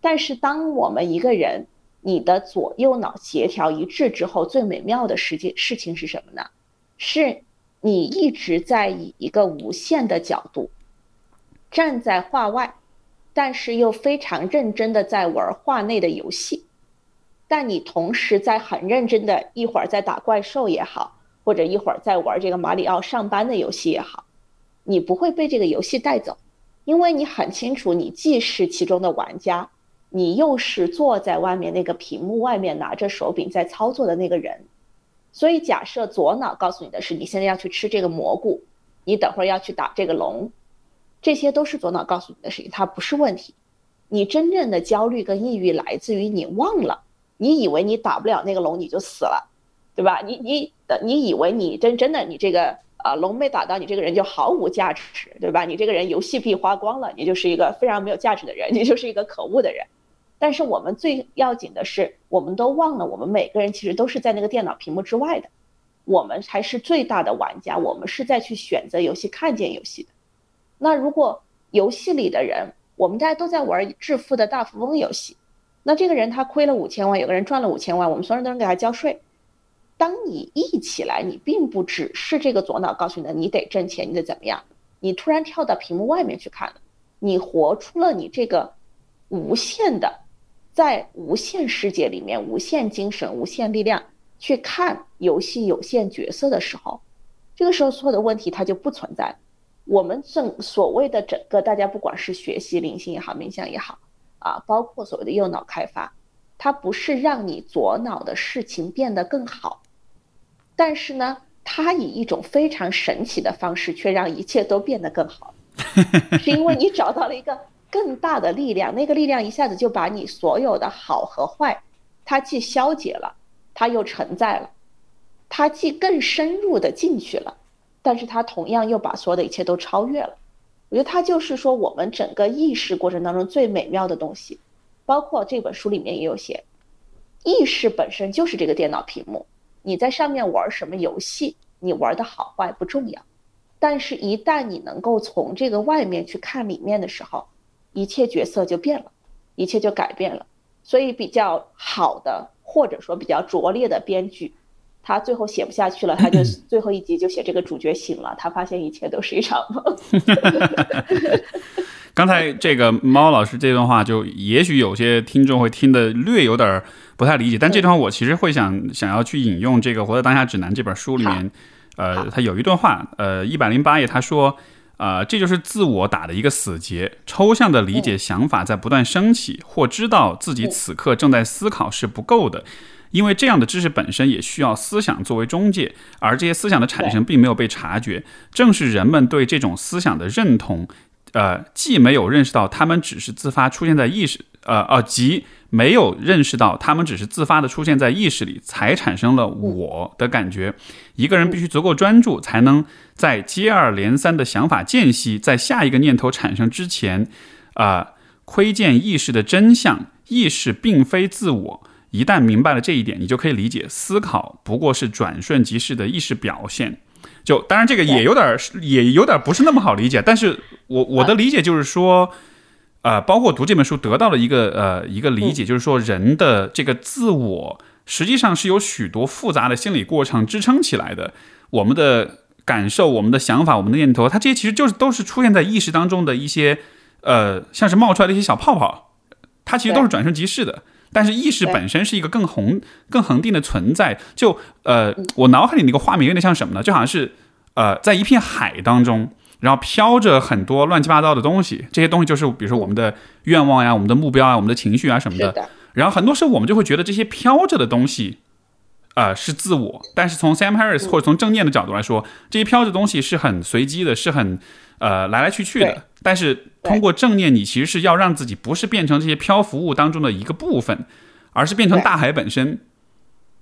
但是当我们一个人，你的左右脑协调一致之后，最美妙的事件事情是什么呢？是你一直在以一个无限的角度站在画外，但是又非常认真的在玩画内的游戏，但你同时在很认真的一会儿在打怪兽也好，或者一会儿在玩这个马里奥上班的游戏也好，你不会被这个游戏带走，因为你很清楚，你既是其中的玩家。你又是坐在外面那个屏幕外面拿着手柄在操作的那个人，所以假设左脑告诉你的是你现在要去吃这个蘑菇，你等会儿要去打这个龙，这些都是左脑告诉你的事情，它不是问题。你真正的焦虑跟抑郁来自于你忘了，你以为你打不了那个龙你就死了，对吧？你你的你以为你真真的你这个啊龙没打到你这个人就毫无价值，对吧？你这个人游戏币花光了，你就是一个非常没有价值的人，你就是一个可恶的人。但是我们最要紧的是，我们都忘了，我们每个人其实都是在那个电脑屏幕之外的，我们才是最大的玩家，我们是在去选择游戏、看见游戏的。那如果游戏里的人，我们大家都在玩致富的大富翁游戏，那这个人他亏了五千万，有个人赚了五千万，我们所有人都能给他交税。当你一起来，你并不只是这个左脑告诉你的，你得挣钱，你得怎么样？你突然跳到屏幕外面去看了，你活出了你这个无限的，在无限世界里面，无限精神、无限力量去看游戏有限角色的时候，这个时候所有的问题它就不存在。我们正所谓的整个大家不管是学习灵性也好，冥想也好，啊，包括所谓的右脑开发，它不是让你左脑的事情变得更好。但是呢，它以一种非常神奇的方式，却让一切都变得更好，是因为你找到了一个更大的力量，那个力量一下子就把你所有的好和坏，它既消解了，它又承载了，它既更深入的进去了，但是它同样又把所有的一切都超越了。我觉得它就是说，我们整个意识过程当中最美妙的东西，包括这本书里面也有写，意识本身就是这个电脑屏幕。你在上面玩什么游戏，你玩的好坏不重要，但是，一旦你能够从这个外面去看里面的时候，一切角色就变了，一切就改变了。所以，比较好的或者说比较拙劣的编剧，他最后写不下去了，他就 最后一集就写这个主角醒了，他发现一切都是一场梦。刚才这个猫老师这段话，就也许有些听众会听得略有点不太理解，但这段话我其实会想想要去引用这个《活在当下指南》这本书里面，呃，他有一段话，呃，一百零八页，他说，啊，这就是自我打的一个死结，抽象的理解想法在不断升起，或知道自己此刻正在思考是不够的，因为这样的知识本身也需要思想作为中介，而这些思想的产生并没有被察觉，正是人们对这种思想的认同。呃，既没有认识到他们只是自发出现在意识，呃，呃，即没有认识到他们只是自发的出现在意识里，才产生了我的感觉。一个人必须足够专注，才能在接二连三的想法间隙，在下一个念头产生之前，啊，窥见意识的真相。意识并非自我。一旦明白了这一点，你就可以理解，思考不过是转瞬即逝的意识表现。就当然这个也有点也有点不是那么好理解，但是我我的理解就是说，呃，包括读这本书得到了一个呃一个理解，就是说人的这个自我实际上是有许多复杂的心理过程支撑起来的，我们的感受、我们的想法、我们的念头，它这些其实就是都是出现在意识当中的一些呃像是冒出来的一些小泡泡，它其实都是转瞬即逝的。但是意识本身是一个更宏、更恒定的存在。就呃，我脑海里那个画面有点像什么呢？就好像是呃，在一片海当中，然后飘着很多乱七八糟的东西。这些东西就是比如说我们的愿望呀、我们的目标啊、我们的情绪啊什么的。然后很多时候我们就会觉得这些飘着的东西，呃，是自我。但是从 Sam Harris 或者从正念的角度来说，这些飘着东西是很随机的，是很呃来来去去的。但是通过正念，你其实是要让自己不是变成这些漂浮物当中的一个部分，而是变成大海本身。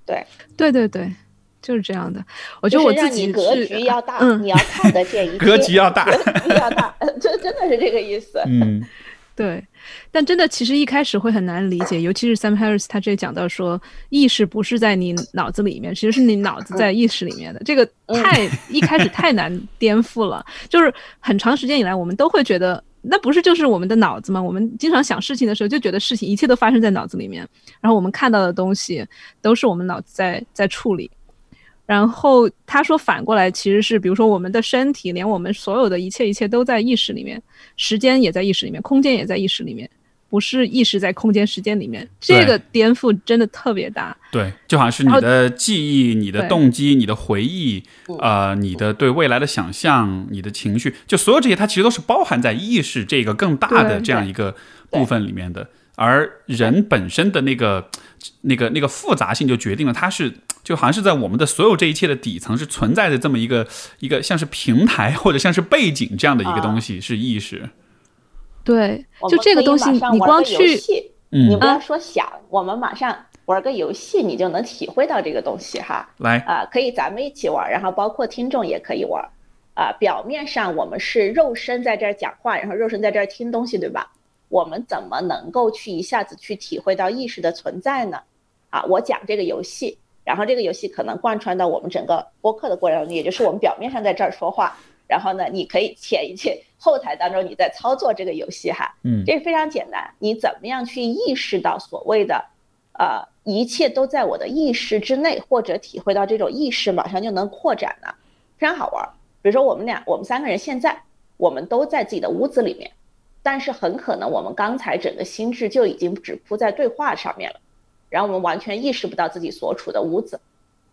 对，对对对，就是这样的。我觉得我自己格局要大，你要看得见一 切。格局要大，格局要大，这真的是这个意思。嗯，对。但真的，其实一开始会很难理解，尤其是 Sam Harris 他这里讲到说，意识不是在你脑子里面，其实是你脑子在意识里面的。这个太一开始太难颠覆了，就是很长时间以来，我们都会觉得，那不是就是我们的脑子吗？我们经常想事情的时候，就觉得事情一切都发生在脑子里面，然后我们看到的东西都是我们脑子在在处理。然后他说，反过来其实是，比如说我们的身体，连我们所有的一切一切都在意识里面，时间也在意识里面，空间也在意识里面，不是意识在空间时间里面。这个颠覆真的特别大。对，就好像是你的记忆、你的动机、你的回忆，呃，你的对未来的想象、你的情绪，就所有这些，它其实都是包含在意识这个更大的这样一个部分里面的。而人本身的那个、那个、那个复杂性，就决定了它是。就好像是在我们的所有这一切的底层是存在着这么一个一个像是平台或者像是背景这样的一个东西，是意识。对，就这个东西，你光去，你不要说想，我们马上玩个游戏，你就能体会到这个东西哈。来啊，可以咱们一起玩，然后包括听众也可以玩啊。表面上我们是肉身在这儿讲话，然后肉身在这儿听东西，对吧？我们怎么能够去一下子去体会到意识的存在呢？啊，我讲这个游戏。然后这个游戏可能贯穿到我们整个播客的过程中，也就是我们表面上在这儿说话，然后呢，你可以潜一潜后台当中你在操作这个游戏哈，嗯，这非常简单。你怎么样去意识到所谓的，呃，一切都在我的意识之内，或者体会到这种意识马上就能扩展呢？非常好玩。比如说我们俩，我们三个人现在我们都在自己的屋子里面，但是很可能我们刚才整个心智就已经只扑在对话上面了，然后我们完全意识不到自己所处的屋子。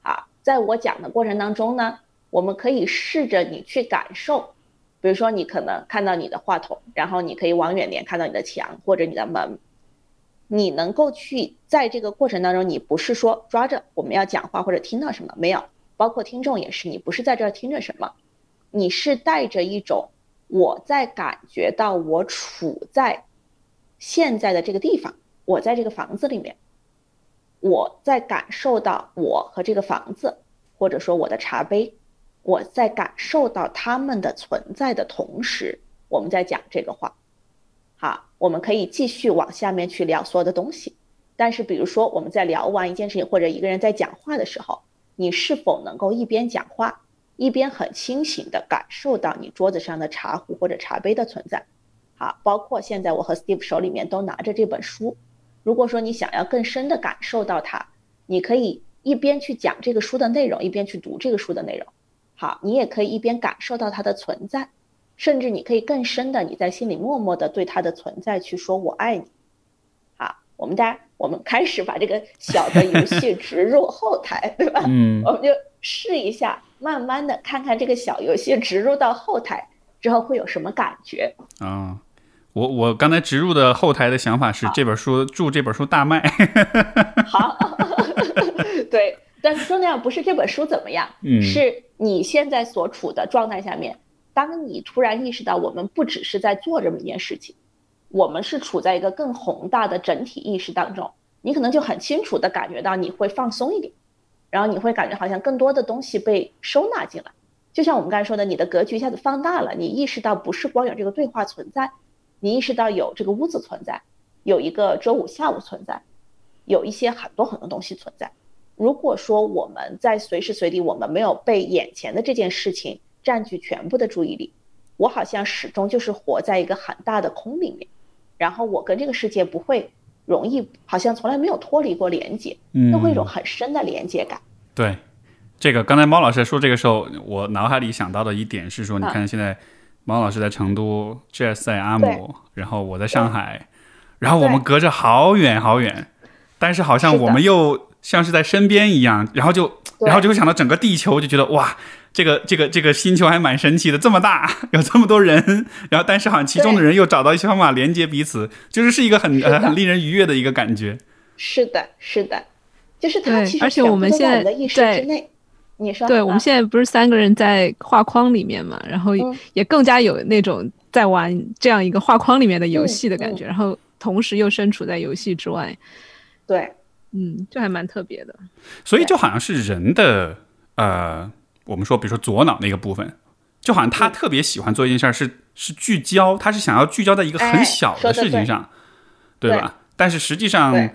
啊，在我讲的过程当中呢。我们可以试着你去感受，比如说你可能看到你的话筒，然后你可以往远点看到你的墙或者你的门，你能够去在这个过程当中，你不是说抓着我们要讲话或者听到什么，没有，包括听众也是，你不是在这儿听着什么，你是带着一种我在感觉到我处在现在的这个地方，我在这个房子里面，我在感受到我和这个房子，或者说我的茶杯。我在感受到他们的存在的同时，我们在讲这个话。好，我们可以继续往下面去聊所有的东西。但是，比如说我们在聊完一件事情，或者一个人在讲话的时候，你是否能够一边讲话，一边很清醒的感受到你桌子上的茶壶或者茶杯的存在？好，包括现在我和 Steve 手里面都拿着这本书。如果说你想要更深的感受到它，你可以一边去讲这个书的内容，一边去读这个书的内容。好，你也可以一边感受到它的存在，甚至你可以更深的，你在心里默默的对它的存在去说“我爱你”。好，我们大家，我们开始把这个小的游戏植入后台，对吧？嗯，我们就试一下，慢慢的看看这个小游戏植入到后台之后会有什么感觉啊？我我刚才植入的后台的想法是这本书祝这本书大卖。好，对。但是重要不是这本书怎么样，是你现在所处的状态下面。当你突然意识到，我们不只是在做这么一件事情，我们是处在一个更宏大的整体意识当中，你可能就很清楚的感觉到你会放松一点，然后你会感觉好像更多的东西被收纳进来。就像我们刚才说的，你的格局一下子放大了，你意识到不是光有这个对话存在，你意识到有这个屋子存在，有一个周五下午存在，有一些很多很多东西存在。如果说我们在随时随地，我们没有被眼前的这件事情占据全部的注意力，我好像始终就是活在一个很大的空里面，然后我跟这个世界不会容易，好像从来没有脱离过连接，都会一种很深的连接感。对，这个刚才猫老师说这个时候，我脑海里想到的一点是说，你看现在猫老师在成都，Jazz 在阿姆，然后我在上海，然后我们隔着好远好远，但是好像我们又。像是在身边一样，然后就，然后就会想到整个地球，就觉得哇，这个这个这个星球还蛮神奇的，这么大，有这么多人，然后但是好像其中的人又找到一些方法连接彼此，就是是一个很很令人愉悦的一个感觉。是的，是的，就是它其实而且我们现在在你说，对，我们现在不是三个人在画框里面嘛，然后也更加有那种在玩这样一个画框里面的游戏的感觉，然后同时又身处在游戏之外，对。嗯，这还蛮特别的，所以就好像是人的呃，我们说，比如说左脑那个部分，就好像他特别喜欢做一件事儿，是是聚焦，他是想要聚焦在一个很小的事情上，对吧？但是实际上，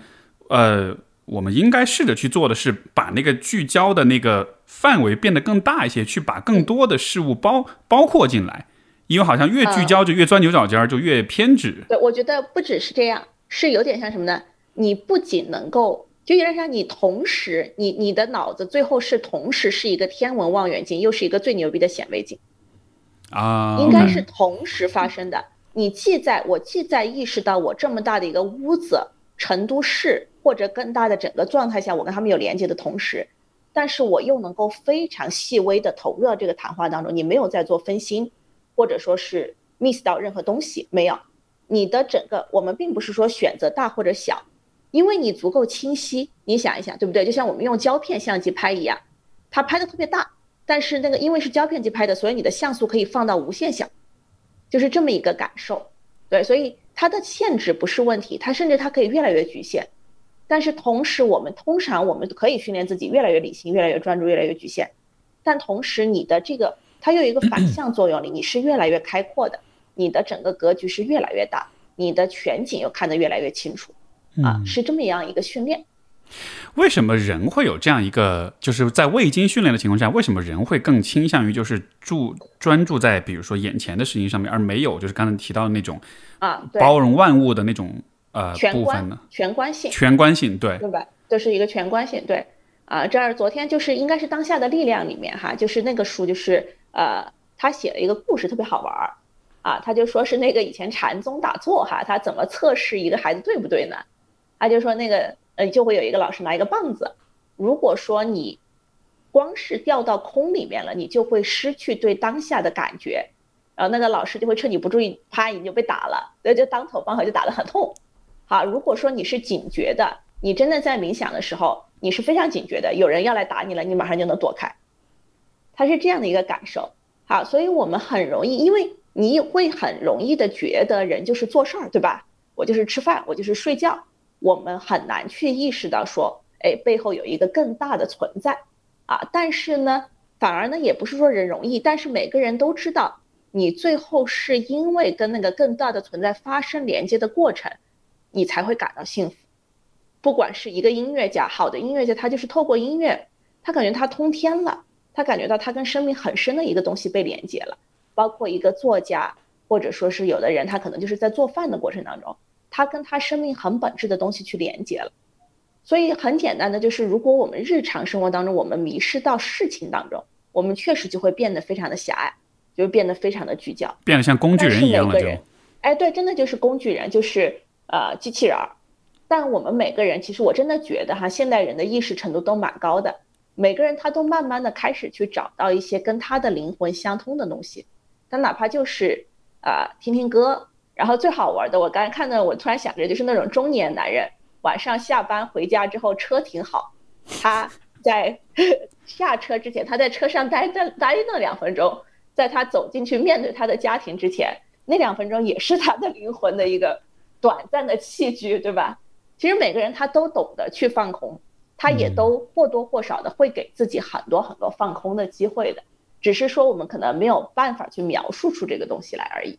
呃，我们应该试着去做的是，把那个聚焦的那个范围变得更大一些，去把更多的事物包包括进来，因为好像越聚焦就越钻牛角尖儿，就越偏执。对，我觉得不只是这样，是有点像什么呢？你不仅能够。就有点像你同时，你你的脑子最后是同时是一个天文望远镜，又是一个最牛逼的显微镜，啊，应该是同时发生的。你既在我既在意识到我这么大的一个屋子，成都市或者更大的整个状态下，我跟他们有连接的同时，但是我又能够非常细微的投入到这个谈话当中，你没有在做分心，或者说是 miss 到任何东西，没有。你的整个我们并不是说选择大或者小。因为你足够清晰，你想一想，对不对？就像我们用胶片相机拍一样，它拍的特别大，但是那个因为是胶片机拍的，所以你的像素可以放到无限小，就是这么一个感受。对，所以它的限制不是问题，它甚至它可以越来越局限。但是同时，我们通常我们可以训练自己越来越理性，越来越专注，越来越局限。但同时，你的这个它又有一个反 向作用力，你是越来越开阔的，你的整个格局是越来越大，你的全景又看得越来越清楚。啊，是这么样一个训练。为什么人会有这样一个，就是在未经训练的情况下，为什么人会更倾向于就是注专注在比如说眼前的事情上面，而没有就是刚才提到的那种啊，包容万物的那种呃全部分呢？全观性，全观性，对，对吧？这是一个全观性，对。啊，这儿昨天就是应该是当下的力量里面哈，就是那个书就是呃，他写了一个故事，特别好玩儿。啊，他就说是那个以前禅宗打坐哈，他怎么测试一个孩子对不对呢？他就说那个呃，就会有一个老师拿一个棒子，如果说你光是掉到空里面了，你就会失去对当下的感觉，然后那个老师就会趁你不注意，啪，你就被打了，那就当头棒喝，就打得很痛。好，如果说你是警觉的，你真的在冥想的时候，你是非常警觉的，有人要来打你了，你马上就能躲开，他是这样的一个感受。好，所以我们很容易因为。你会很容易的觉得人就是做事儿，对吧？我就是吃饭，我就是睡觉。我们很难去意识到说，哎，背后有一个更大的存在啊。但是呢，反而呢，也不是说人容易，但是每个人都知道，你最后是因为跟那个更大的存在发生连接的过程，你才会感到幸福。不管是一个音乐家，好的音乐家，他就是透过音乐，他感觉他通天了，他感觉到他跟生命很深的一个东西被连接了。包括一个作家，或者说是有的人，他可能就是在做饭的过程当中，他跟他生命很本质的东西去连接了。所以很简单的就是，如果我们日常生活当中我们迷失到事情当中，我们确实就会变得非常的狭隘，就变得非常的聚焦，变得像工具人一样了就。哎，对，真的就是工具人，就是呃机器人儿。但我们每个人，其实我真的觉得哈，现代人的意识程度都蛮高的，每个人他都慢慢的开始去找到一些跟他的灵魂相通的东西。他哪怕就是啊听听歌，然后最好玩的，我刚才看到，我突然想着，就是那种中年男人晚上下班回家之后车停好，他在 下车之前，他在车上待待待那两分钟，在他走进去面对他的家庭之前，那两分钟也是他的灵魂的一个短暂的器具，对吧？其实每个人他都懂得去放空，他也都或多或少的会给自己很多很多放空的机会的。只是说我们可能没有办法去描述出这个东西来而已。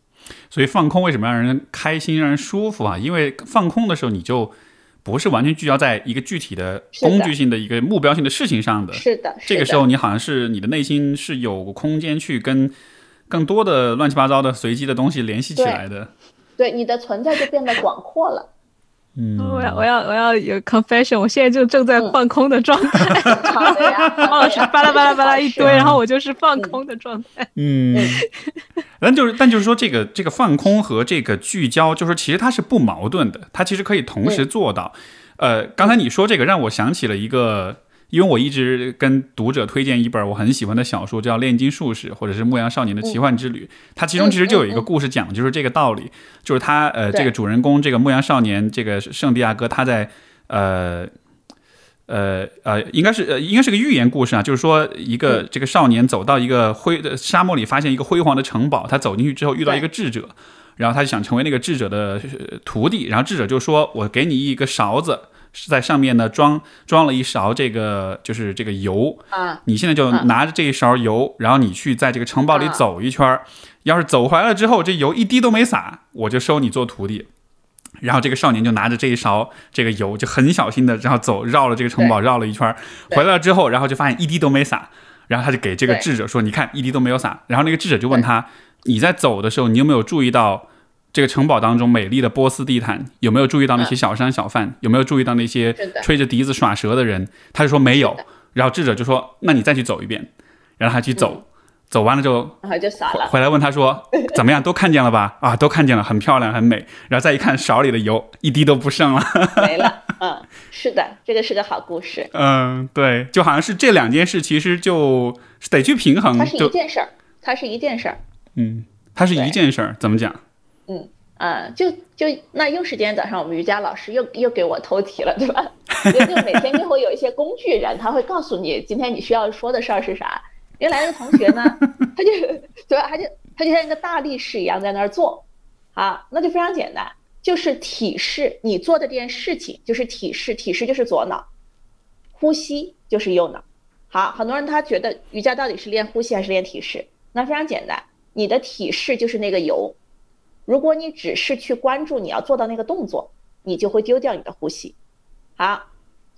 所以放空为什么让人开心、让人舒服啊？因为放空的时候，你就不是完全聚焦在一个具体的工具性的一个目标性的事情上的。是的，这个时候你好像是你的内心是有空间去跟更多的乱七八糟的随机的东西联系起来的。对，你的存在就变得广阔了。嗯，我要我要我要有 confession，我现在就正在放空的状态。王老师巴拉巴拉巴拉 一堆，然后我就是放空的状态。嗯，但就是但就是说，这个这个放空和这个聚焦，就是其实它是不矛盾的，它其实可以同时做到。呃，刚才你说这个，让我想起了一个。因为我一直跟读者推荐一本我很喜欢的小说，叫《炼金术士》或者是《牧羊少年的奇幻之旅》。它其中其实就有一个故事讲就是这个道理，就是他呃这个主人公这个牧羊少年这个圣地亚哥，他在呃呃呃应该是呃应该是个寓言故事啊，就是说一个这个少年走到一个灰的沙漠里，发现一个辉煌的城堡，他走进去之后遇到一个智者，然后他就想成为那个智者的徒弟，然后智者就说：“我给你一个勺子。”是在上面呢，装装了一勺这个，就是这个油啊。你现在就拿着这一勺油，然后你去在这个城堡里走一圈儿。要是走回来了之后，这油一滴都没洒，我就收你做徒弟。然后这个少年就拿着这一勺这个油，就很小心的，然后走绕了这个城堡绕了一圈，回来了之后，然后就发现一滴都没洒。然后他就给这个智者说：“你看，一滴都没有洒。”然后那个智者就问他：“你在走的时候，你有没有注意到？”这个城堡当中美丽的波斯地毯，有没有注意到那些小商小贩？有没有注意到那些吹着笛子耍蛇的人？他就说没有。然后智者就说：“那你再去走一遍。”然后他去走，走完了之后，然后就洒了。回来问他说：“怎么样？都看见了吧？”啊，都看见了，很漂亮，很美。然后再一看勺里的油，一滴都不剩了，没了。嗯，是的，这个是个好故事。嗯，对，就好像是这两件事，其实就得去平衡。它是一件事儿，它是一件事儿。嗯，它是一件事儿，怎么讲？嗯啊，就就那又是今天早上我们瑜伽老师又又给我偷题了，对吧？就就每天就会有一些工具人，他会告诉你今天你需要说的事儿是啥。原来的同学呢，他就对吧？他就他就像一个大力士一样在那儿做，啊，那就非常简单，就是体式，你做的这件事情就是体式，体式就是左脑，呼吸就是右脑。好，很多人他觉得瑜伽到底是练呼吸还是练体式？那非常简单，你的体式就是那个油。如果你只是去关注你要做到那个动作，你就会丢掉你的呼吸。好，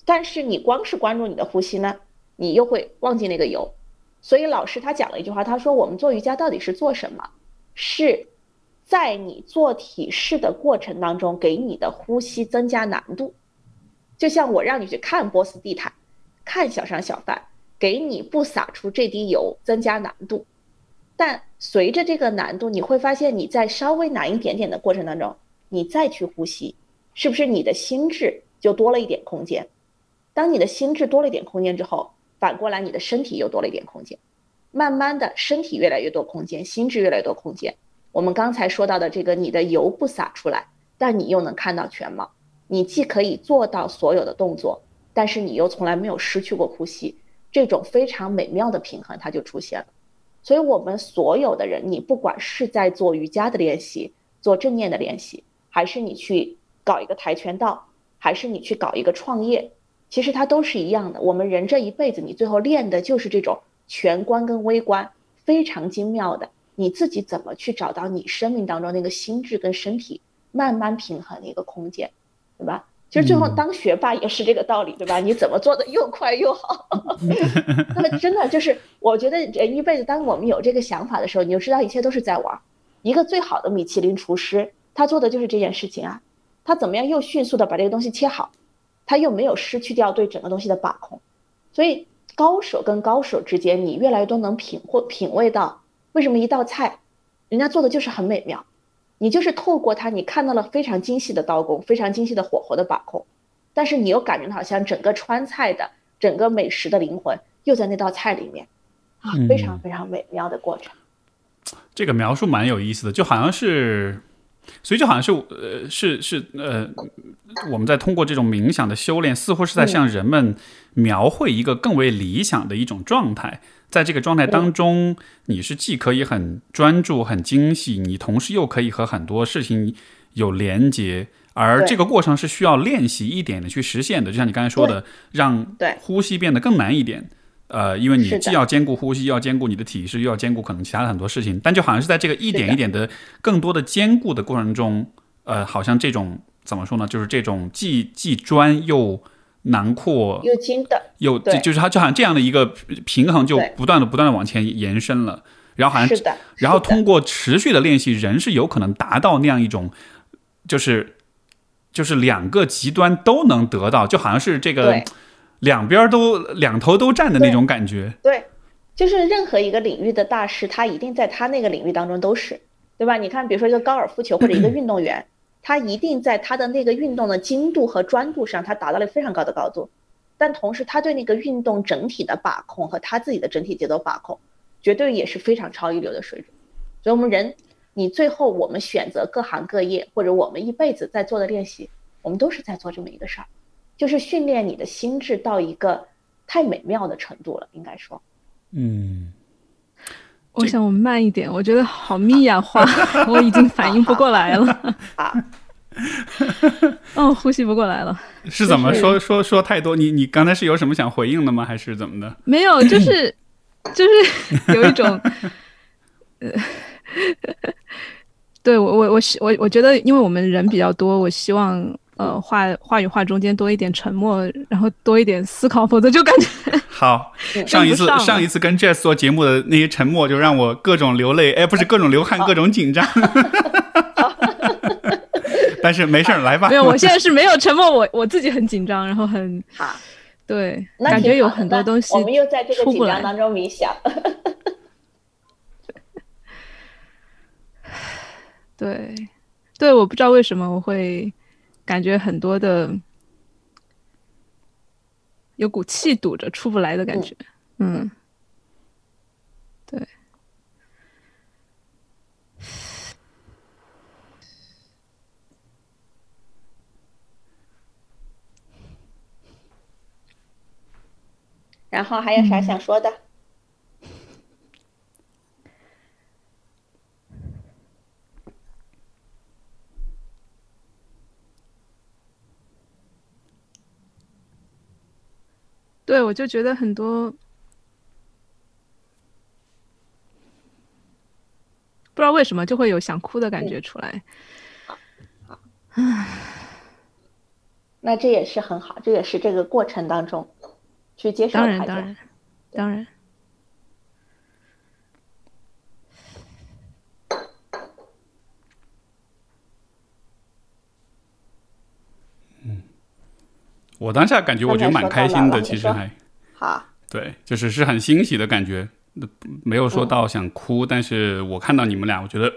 但是你光是关注你的呼吸呢，你又会忘记那个油。所以老师他讲了一句话，他说我们做瑜伽到底是做什么？是在你做体式的过程当中，给你的呼吸增加难度。就像我让你去看波斯地毯，看小商小贩，给你不撒出这滴油增加难度。但随着这个难度，你会发现你在稍微难一点点的过程当中，你再去呼吸，是不是你的心智就多了一点空间？当你的心智多了一点空间之后，反过来你的身体又多了一点空间，慢慢的身体越来越多空间，心智越来越多空间。我们刚才说到的这个，你的油不洒出来，但你又能看到全貌，你既可以做到所有的动作，但是你又从来没有失去过呼吸，这种非常美妙的平衡它就出现了。所以，我们所有的人，你不管是在做瑜伽的练习，做正念的练习，还是你去搞一个跆拳道，还是你去搞一个创业，其实它都是一样的。我们人这一辈子，你最后练的就是这种全观跟微观，非常精妙的。你自己怎么去找到你生命当中那个心智跟身体慢慢平衡的一个空间，对吧？其实最后当学霸也是这个道理，对吧？你怎么做的又快又好？那么真的就是，我觉得人一辈子，当我们有这个想法的时候，你就知道一切都是在玩。一个最好的米其林厨师，他做的就是这件事情啊。他怎么样又迅速的把这个东西切好，他又没有失去掉对整个东西的把控。所以高手跟高手之间，你越来越多能品或品味到为什么一道菜，人家做的就是很美妙。你就是透过它，你看到了非常精细的刀工，非常精细的火候的把控，但是你又感觉好像整个川菜的整个美食的灵魂又在那道菜里面，啊，非常非常美妙的过程。这个描述蛮有意思的，就好像是，所以就好像是呃，是是呃，我们在通过这种冥想的修炼，似乎是在向人们描绘一个更为理想的一种状态。在这个状态当中，你是既可以很专注、很精细，你同时又可以和很多事情有连接，而这个过程是需要练习一点的去实现的。就像你刚才说的，让呼吸变得更难一点。呃，因为你既要兼顾呼吸，又要兼顾你的体式，又要兼顾可能其他的很多事情。但就好像是在这个一点一点的更多的兼顾的过程中，呃，好像这种怎么说呢？就是这种既既专又。囊括又精的，又就就是它就好像这样的一个平衡，就不断的不断的往前延伸了。然后好像是的，然后通过持续的练习，人是有可能达到那样一种，就是就是两个极端都能得到，就好像是这个两边都两头都站的那种感觉。对，就是任何一个领域的大师，他一定在他那个领域当中都是，对吧？你看，比如说一个高尔夫球或者一个运动员。他一定在他的那个运动的精度和专度上，他达到了非常高的高度，但同时他对那个运动整体的把控和他自己的整体节奏把控，绝对也是非常超一流的水准。所以，我们人，你最后我们选择各行各业，或者我们一辈子在做的练习，我们都是在做这么一个事儿，就是训练你的心智到一个太美妙的程度了，应该说。嗯，我想我慢一点，我觉得好密呀话，我已经反应不过来了。啊。哦，呼吸不过来了。是怎么说说说太多？你你刚才是有什么想回应的吗？还是怎么的？没有，就是就是有一种，呃，对我我我我我觉得，因为我们人比较多，我希望呃话话语话中间多一点沉默，然后多一点思考，否则就感觉 好。上一次上一次跟 Jess 做节目的那些沉默，就让我各种流泪，哎，不是各种流汗，各种紧张。但是没事儿，来吧。没有，我现在是没有沉默，我我自己很紧张，然后很好，对，感觉有很多东西。我们又在这个紧张当中冥想。对，对，我不知道为什么我会感觉很多的有股气堵着出不来的感觉，嗯。对然后还有啥想说的？对，我就觉得很多，不知道为什么就会有想哭的感觉出来。好，那这也是很好，这也是这个过程当中去接受当然，它当然，当然。我当下感觉我觉得蛮开心的，其实还好。对，就是是很欣喜的感觉，没有说到想哭，但是我看到你们俩，我觉得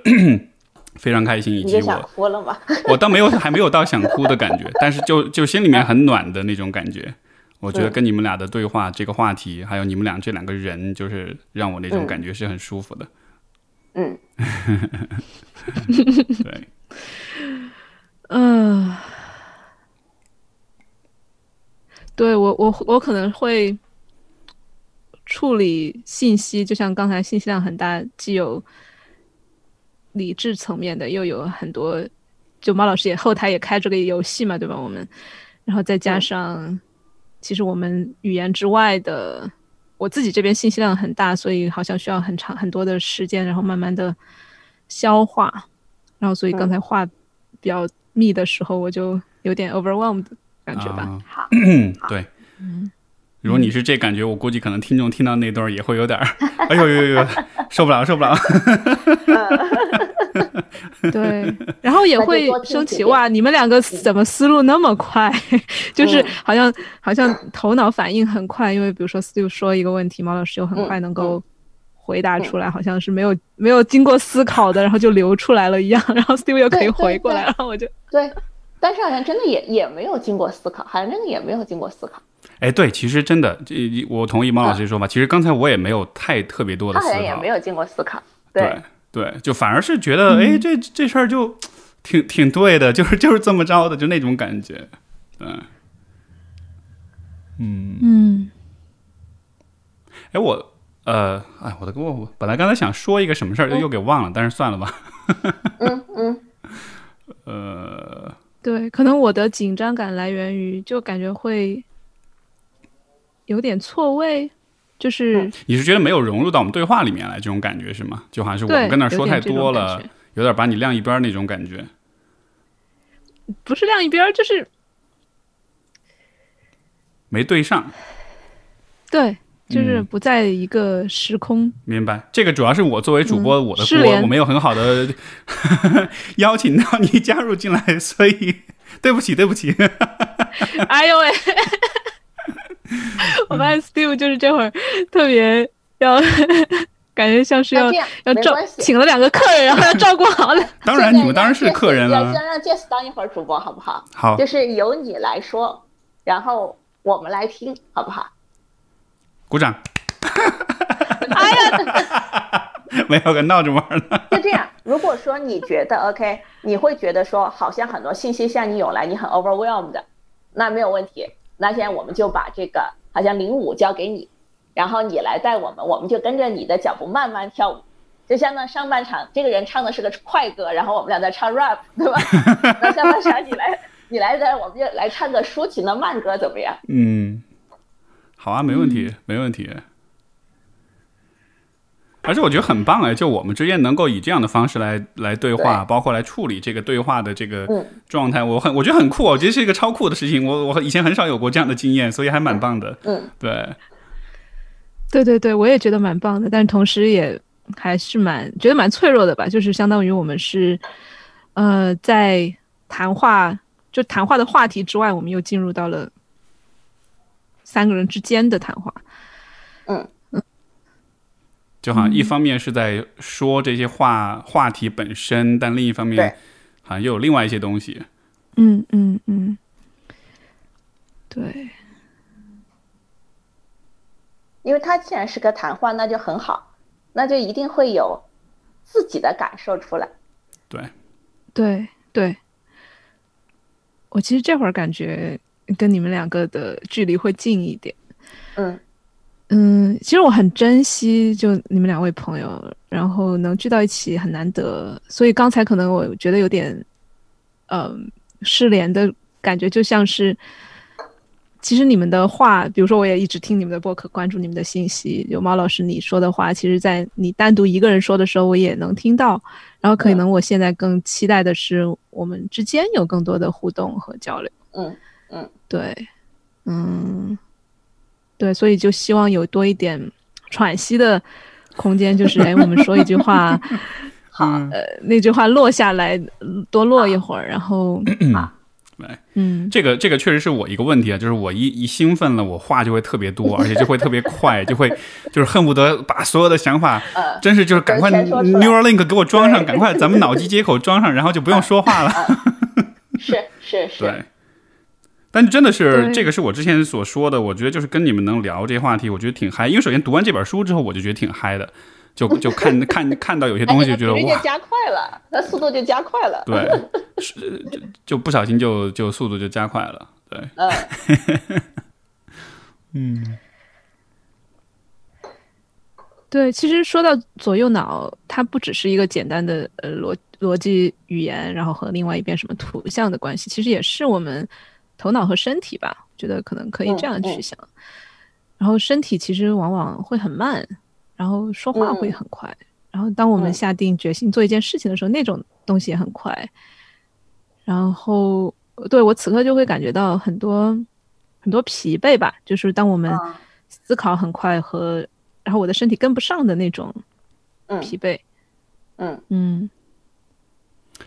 非常开心，以及你就想我哭了吗？我倒没有还没有到想哭的感觉，但是就就心里面很暖的那种感觉。我觉得跟你们俩的对话，这个话题，还有你们俩这两个人，就是让我那种感觉是很舒服的。嗯，对，嗯、对我我我可能会处理信息，就像刚才信息量很大，既有理智层面的，又有很多，就猫老师也后台也开这个游戏嘛，对吧？我们，然后再加上，其实我们语言之外的，我自己这边信息量很大，所以好像需要很长很多的时间，然后慢慢的消化，然后所以刚才话比较密的时候，我就有点 overwhelmed 的感觉吧。啊。好，对。如果你是这感觉，我估计可能听众听到那段也会有点儿，哎呦呦呦呦，受不了，受不了。对，然后也会升起哇，你们两个怎么思路那么快？就是嗯。好像好像头脑反应很快，因为比如说 Steve 说一个问题，毛老师又很嗯快能够回答出来，好像是没有没有经过思考的，然后就流出来了一样，然后 Steve 又可以回过来，然后我就对，但是好像真的也也没有经过思考，好像真的也没有经过思考，哎，对，其实真的，这我同意猫老师的说法。其实刚才我也没有太特别多的思他好像也没，有经过思考。对对，就反而是觉得，哎，这这事儿就挺挺对的，就是就是这么着的，就那种感觉。嗯嗯，嗯哎，我呃，哎，我的我我本来刚才想说一个什么事儿，又给忘了，但是算了吧。嗯嗯 呃，对，可能我的紧张感来源于就感觉会有点错位，就是。嗯你是觉得没有融入到我们对话里面来，这种感觉是吗？就好像是我们跟那儿说太多了有点把你晾一边那种感觉。不是晾一边，就是没对上，对，就是嗯不在一个时空。明白？这个主要是我作为主播，我的锅，失联我没有很好的 邀请到你加入进来，所以对不起，对不起。哎呦喂！我发现 Steve 就是这会儿特别要，感觉像是要要照请了两个客人，然后要照顾好了。当然，你们当然是客人了。了。先让 Jess 当一会儿主播好不好？好就，是由你来说，然后我们来听，好不好？鼓掌。哎呀，没有个闹着玩儿的。就这样。如果说你觉得 OK，你会觉得说好像很多信息向你涌来，你很 overwhelmed，那没有问题。那现在我们就把这个好像零五交给你，然后你来带我们，我们就跟着你的脚步慢慢跳舞。就相当于上半场这个人唱的是个快歌，然后我们俩在唱 rap，对吧？那下半场你来，你来带我们就来唱个抒情的慢歌，怎么样？嗯，好啊，没问题，没问题。而且我觉得很棒哎，就我们之间能够以这样的方式来来对话，对包括来处理这个对话的这个嗯状态，我很我觉得很酷，我觉得是一个超酷的事情。我我以前很少有过这样的经验，所以还蛮棒的。嗯，对，对对对，我也觉得蛮棒的，但同时也还是蛮觉得蛮脆弱的吧。就是相当于我们是，呃，在谈话就谈话的话题之外，我们又进入到了三个人之间的谈话。嗯。就好像一方面是在说这些话话题本身，但另一方面好像又有另外一些东西。嗯嗯嗯，对，因为他既然是个谈话，那就很好，那就一定会有自己的感受出来。对，对对，我其实这会儿感觉跟你们两个的距离会近一点。嗯嗯，其实我很珍惜就你们两位朋友，然后能聚到一起很难得，所以刚才可能我觉得有点，嗯、失联的感觉，就像是，其实你们的话，比如说我也一直听你们的播客，关注你们的信息，有毛老师你说的话，其实在你单独一个人说的时候，我也能听到，然后可能我现在更期待的是我们之间有更多的互动和交流。嗯嗯，对，嗯，对，所以就希望有多一点喘息的空间，就是哎，我们说一句话，好，呃，那句话落下来，多落一会儿，然后，来，嗯，这个这个确实是我一个问题啊，就是我一一兴奋了，我话就会特别多，而且就会特别快，就会就是恨不得把所有的想法，呃，真是就是赶快 Neuralink 给我装上，赶快咱们脑机接口装上，然后就不用说话了。是是是，对。但真的是这个是我之前所说的，我觉得就是跟你们能聊这些话题，我觉得挺嗨。因为首先读完这本书之后，我就觉得挺嗨的，就 就看看看到有些东西就觉得哇，加快了，那速度就加快了。对，是就就不小心就就速度就加快了，对，嗯，嗯。对，其实说到左右脑，它不只是一个简单的呃逻逻辑语言，然后和另外一边什么图像的关系，其实也是我们头脑和身体吧，觉得可能可以这样去想。然后身体其实往往会很慢，然后说话会很快。然后当我们嗯下定决心做一件事情的时候，那种东西也很快。然后对我此刻就会感觉到很多很多疲惫吧，就是当我们嗯思考很快和然后我的身体跟不上的那种嗯疲惫。嗯，嗯，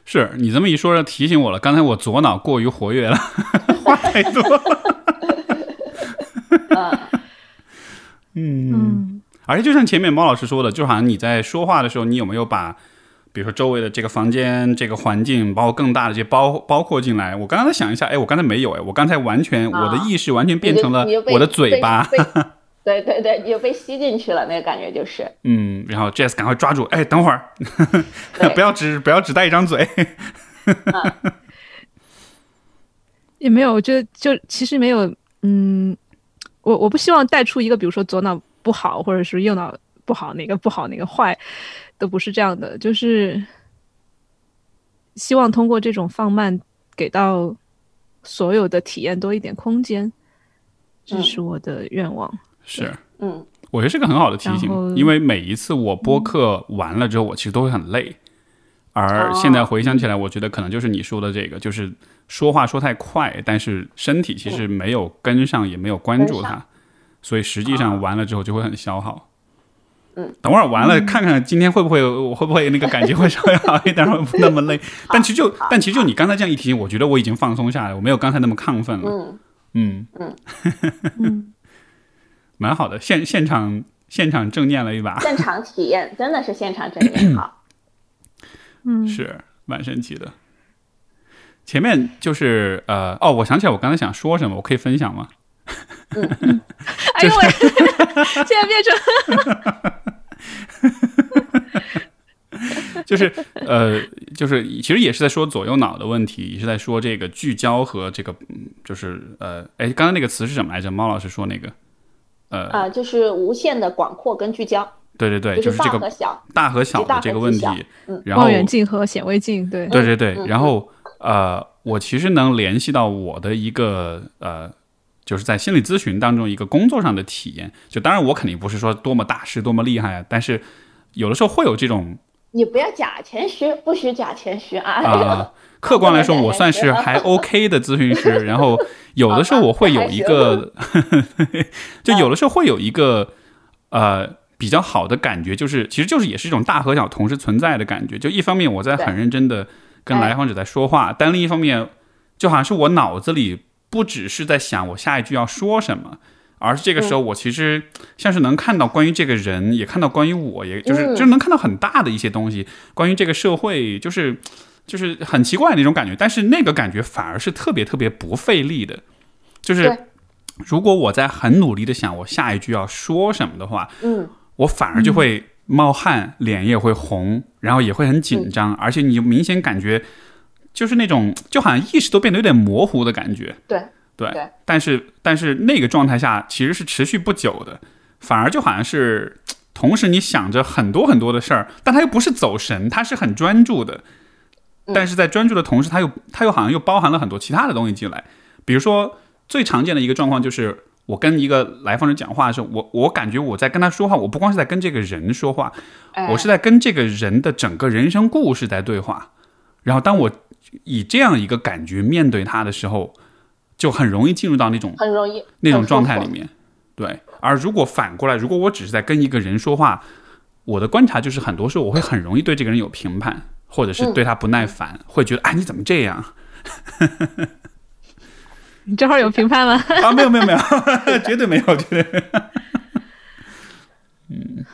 是你这么一说，提醒我了，刚才我左脑过于活跃了，话太多了。嗯嗯而且就像前面猫老师说的，就好像你在说话的时候，你有没有把，比如说周围的这个房间、这个环境，包括更大的这些包包括进来？我刚刚在想一下，哎，我刚才没有，哎，我刚才完全、啊我的意识完全变成了我的嘴巴，对对对，你就被吸进去了，那个感觉就是，嗯，然后 Jess 赶快抓住，哎，等会儿，对。不要只不要只带一张嘴，也没有，我觉得就其实没有，嗯，我我不希望带出一个，比如说左脑不好，或者是右脑不好，哪个不好哪个坏，都不是这样的，就是希望通过这种放慢，给到所有的体验多一点空间，这嗯。是我的愿望。是。嗯我觉得是个很好的提醒，因为每一次我播客完了之后，我其实都会很累。而哦现在回想起来，我觉得可能就是你说的这个，就是说话说太快，但是身体其实没有跟上，也没有关注它，所以实际上完了之后就会很消耗。嗯，等会儿完了，看看今天会不会我会不会那个感觉会稍微好一点，会不那么累。但其实就但其实就你刚才这样一提醒，我觉得我已经放松下来，我没有刚才那么亢奋了。嗯嗯嗯嗯，蛮好的，现现场现场正念了一把。现场体验真的是现场正念好，嗯，是蛮神奇的。前面就是呃哦，我想起来我刚才想说什么，我可以分享吗？嗯 哎呦喂，现在变成就是呃，就是其实也是在说左右脑的问题，也是在说这个聚焦和这个，嗯就是呃，哎，刚刚那个词是什么来着？猫老师说那个，呃，啊，就是无限的广阔跟聚焦，对对对，就是大这个和小，大和小的这个问题极大和极小。然后望远镜和显微镜，对，对对对，嗯然后呃，我其实能联系到我的一个呃，就是在心理咨询当中一个工作上的体验。就当然我肯定不是说多么大师、多么厉害啊，但是有的时候会有这种你不要假谦虚，不许假谦虚啊！啊、客观来说，我算是还 OK 的咨询师。然后有的时候我会有一个，就有的时候会有一个呃比较好的感觉，就是其实就是也是一种大和小同时存在的感觉。就一方面我在很认真的跟来访者在说话，但另一方面就好像是我脑子里不只是在想我下一句要说什么。而是这个时候，我其实像是能看到关于这个人，也看到关于我，也就是嗯就是能看到很大的一些东西，关于这个社会，就是就是很奇怪的那种感觉。但是那个感觉反而是特别特别不费力的，就是如果我在很努力的想我下一句要说什么的话，嗯，我反而就会冒汗，脸也会红，然后也会很紧张，而且你就明显感觉就是那种就好像意识都变得有点模糊的感觉。对对，对。但是但是那个状态下其实是持续不久的，反而就好像是同时你想着很多很多的事儿，但他又不是走神，他是很专注的，嗯但是在专注的同时，他又他又好像又包含了很多其他的东西进来，比如说最常见的一个状况就是。我跟一个来访者讲话的时候，我我感觉我在跟他说话，我不光是在跟这个人说话，哎我是在跟这个人的整个人生故事在对话。然后当我以这样一个感觉面对他的时候，就很容易进入到那种很容易那种状态里面。对，而如果反过来，如果我只是在跟一个人说话，我的观察就是很多时候我会很容易对这个人有评判，或者是嗯对他不耐烦，会觉得哎你怎么这样 你这会儿有评判吗？啊？没有没有没有，绝对没有，绝对。嗯，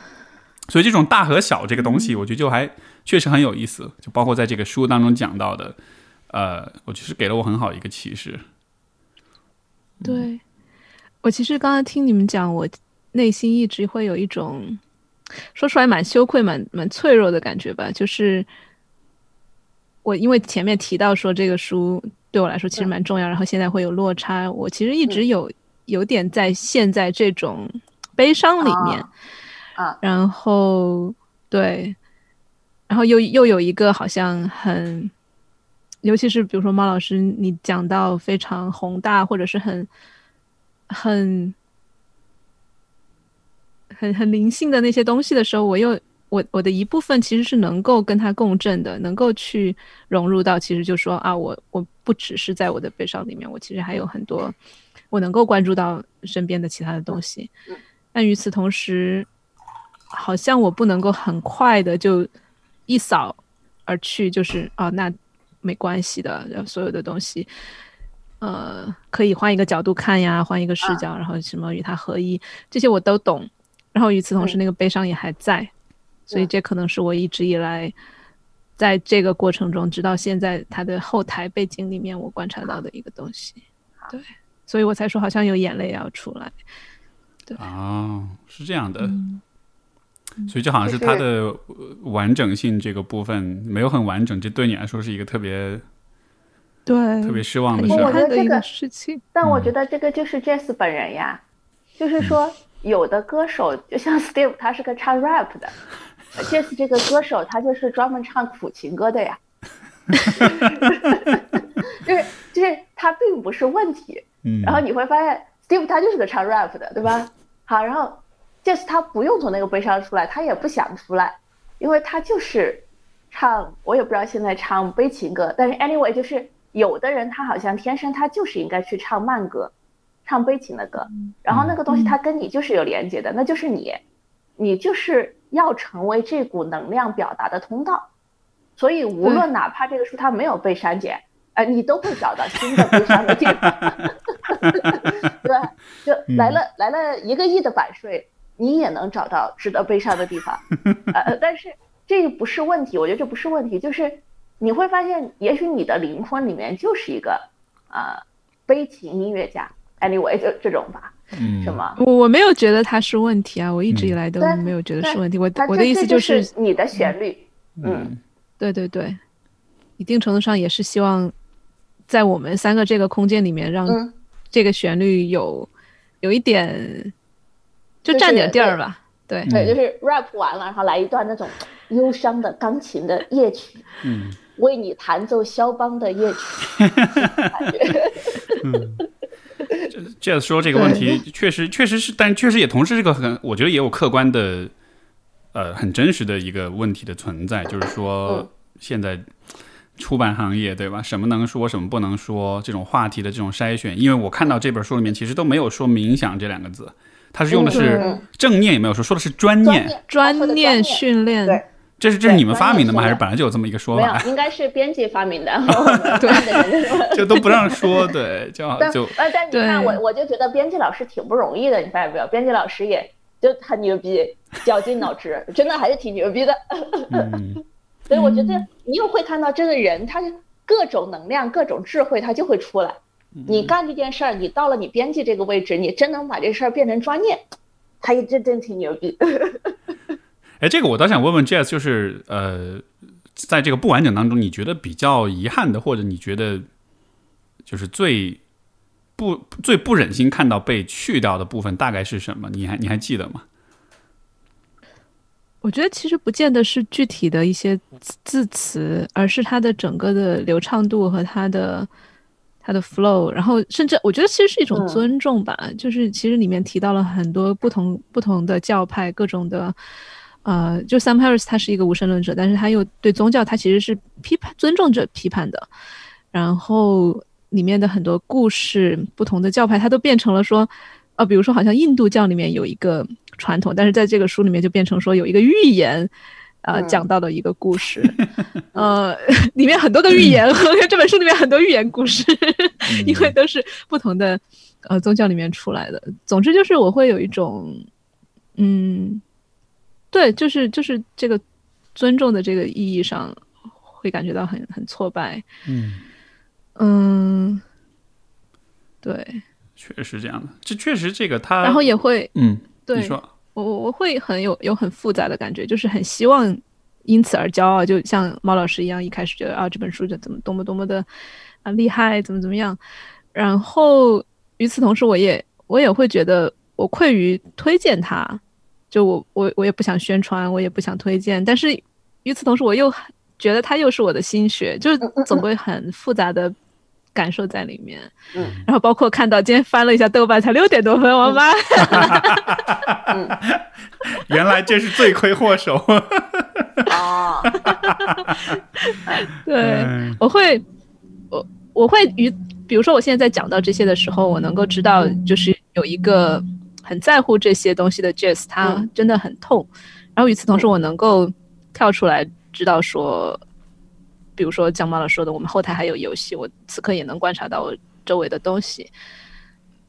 所以这种大和小这个东西，我觉得就还确实很有意思，就包括在这个书当中讲到的，呃，我觉得是给了我很好一个启示。对，我其实刚刚听你们讲，我内心一直会有一种说出来蛮羞愧、蛮蛮脆弱的感觉吧。就是我因为前面提到说这个书对我来说其实蛮重要，然后现在会有落差，我其实一直有有点在陷在这种悲伤里面，啊，然后对，然后又又有一个好像很，尤其是比如说猫老师，你讲到非常宏大或者是很很很很灵性的那些东西的时候，我又我我的一部分其实是能够跟它共振的，能够去融入到，其实就说啊，我我不只是在我的悲伤里面，我其实还有很多我能够关注到身边的其他的东西。但与此同时，好像我不能够很快的就一扫而去，就是啊，那没关系的，所有的东西，呃，可以换一个角度看呀，换一个视角，然后什么与它合一，这些我都懂。然后与此同时，嗯那个悲伤也还在，所以嗯这可能是我一直以来在这个过程中，直到现在他的后台背景里面，我观察到的一个东西。对，所以我才说好像有眼泪要出来。对。哦，是这样的，嗯。所以就好像是就是它的呃完整性这个部分没有很完整，这对你来说是一个特别对，特别失望的个这个事情。但我嗯。觉得这个就是 Jazz 本人呀，就是说有的歌手就像 Steve，他是个唱 rap 的，Jazz 这个歌手他就是专门唱苦情歌的呀，就是就是他并不是问题，嗯，然后你会发现 Steve 他就是个唱 rap 的，对吧？好，然后 Jazz 他不用从那个悲伤出来，他也不想出来，因为他就是唱，我也不知道现在唱悲情歌，但是 anyway 就是有的人他好像天生他就是应该去唱慢歌，唱悲情的歌，然后那个东西他跟你就是有连接的，那就是你，你就是要成为这股能量表达的通道，所以无论哪怕这个书它没有被删减，呃，你都会找到新的悲伤的地方，对吧？就来了、来了一个亿的版税，你也能找到值得悲伤的地方，呃，但是这不是问题，我觉得这不是问题，就是你会发现，也许你的灵魂里面就是一个呃悲情音乐家，anyway 就这种吧，嗯。是吗？我我没有觉得它是问题啊，我一直以来都没有觉得是问题。我我的意思就是是你的旋律，嗯。嗯。对对对，一定程度上也是希望在我们三个这个空间里面，让嗯，这个旋律有有一点就就是占点地儿吧。对，对，就是 rap 完了，然后来一段那种忧伤的钢琴的夜曲，嗯。为你弹奏肖邦的夜曲，感觉 这样说这个问题确实确实是，但确实也同时是个很，我觉得也有客观的，呃，很真实的一个问题的存在，就是说嗯现在出版行业对吧，什么能说，什么不能说，这种话题的这种筛选，因为我看到这本书里面其实都没有说冥想这两个字，它是用的是嗯正念，也没有说，说的是专念，专念训练，对这是这是你们发明的吗？还是本来就有这么一个说没有法？，应该是编辑发明的，然 后我们看的 人就都不让说，对，就好但就呃，但你看对我，我就觉得编辑老师挺不容易的，你发现没有？编辑老师也就很牛逼，绞尽脑汁，真的还是挺牛逼的。嗯所以我觉得你又会看到这个人，他是各种能量、各种智慧，他就会出来。你干这件事儿，你到了你编辑这个位置，你真能把这事儿变成专业，他也真真挺牛逼。哎，这个我倒想问问 Jazz，就是呃，在这个不完整当中，你觉得比较遗憾的，或者你觉得就是最不最不忍心看到被去掉的部分，大概是什么？你还你还记得吗？我觉得其实不见得是具体的一些字字词，而是它的整个的流畅度和它的它的 flow，然后甚至我觉得其实是一种嗯尊重吧。就是其实里面提到了很多不同不同的教派，各种的呃，就 Sam Harris 他是一个无神论者，但是他又对宗教他其实是批判尊重着批判的。然后里面的很多故事，不同的教派，他都变成了说，呃，比如说好像印度教里面有一个传统，但是在这个书里面就变成说有一个预言。呃，讲到的一个故事，呃，里面很多的寓言和这本书里面很多寓言故事，因为都是不同的呃宗教里面出来的。总之就是我会有一种，嗯，对，就是就是这个尊重的这个意义上，会感觉到很很挫败。嗯嗯，对，确实这样的，这确实这个他，然后也会，嗯，对，你说。我我我会很有有很复杂的感觉，就是很希望因此而骄傲，就像猫老师一样，一开始觉得啊这本书就怎么多么多么的啊厉害，怎么怎么样，然后与此同时，我也我也会觉得我愧于推荐它，就我我我也不想宣传，我也不想推荐，但是与此同时，我又觉得它又是我的心血，就是总归很复杂的。感受在里面，嗯，然后包括看到今天翻了一下豆瓣，才六点多分，我妈，原来这是罪魁祸首，哦，对，我会，我我会与，比如说我现在在讲到这些的时候，我能够知道，就是有一个很在乎这些东西的 Jess，他真的很痛，然后与此同时，我能够跳出来知道说。比如说江妈老说的，我们后台还有游戏，我此刻也能观察到我周围的东西，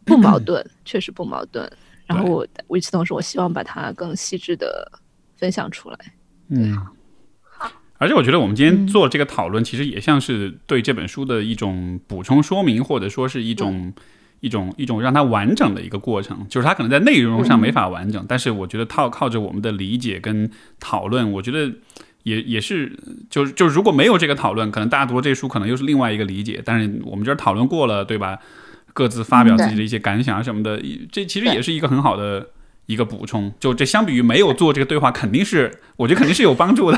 不矛盾，确实不矛盾。然后我与此同时，我希望把它更细致的分享出来。嗯，好。而且我觉得我们今天做这个讨论，其实也像是对这本书的一种补充说明，或者说是一种一种一种让它完整的一个过程。就是它可能在内容上没法完整，但是我觉得靠靠着我们的理解跟讨论，我觉得。也也是，就是就是，如果没有这个讨论，可能大家读了这书，可能又是另外一个理解。但是我们这儿讨论过了，对吧？各自发表自己的一些感想啊什么的，这其实也是一个很好的一个补充。就这相比于没有做这个对话，肯定是我觉得肯定是有帮助的。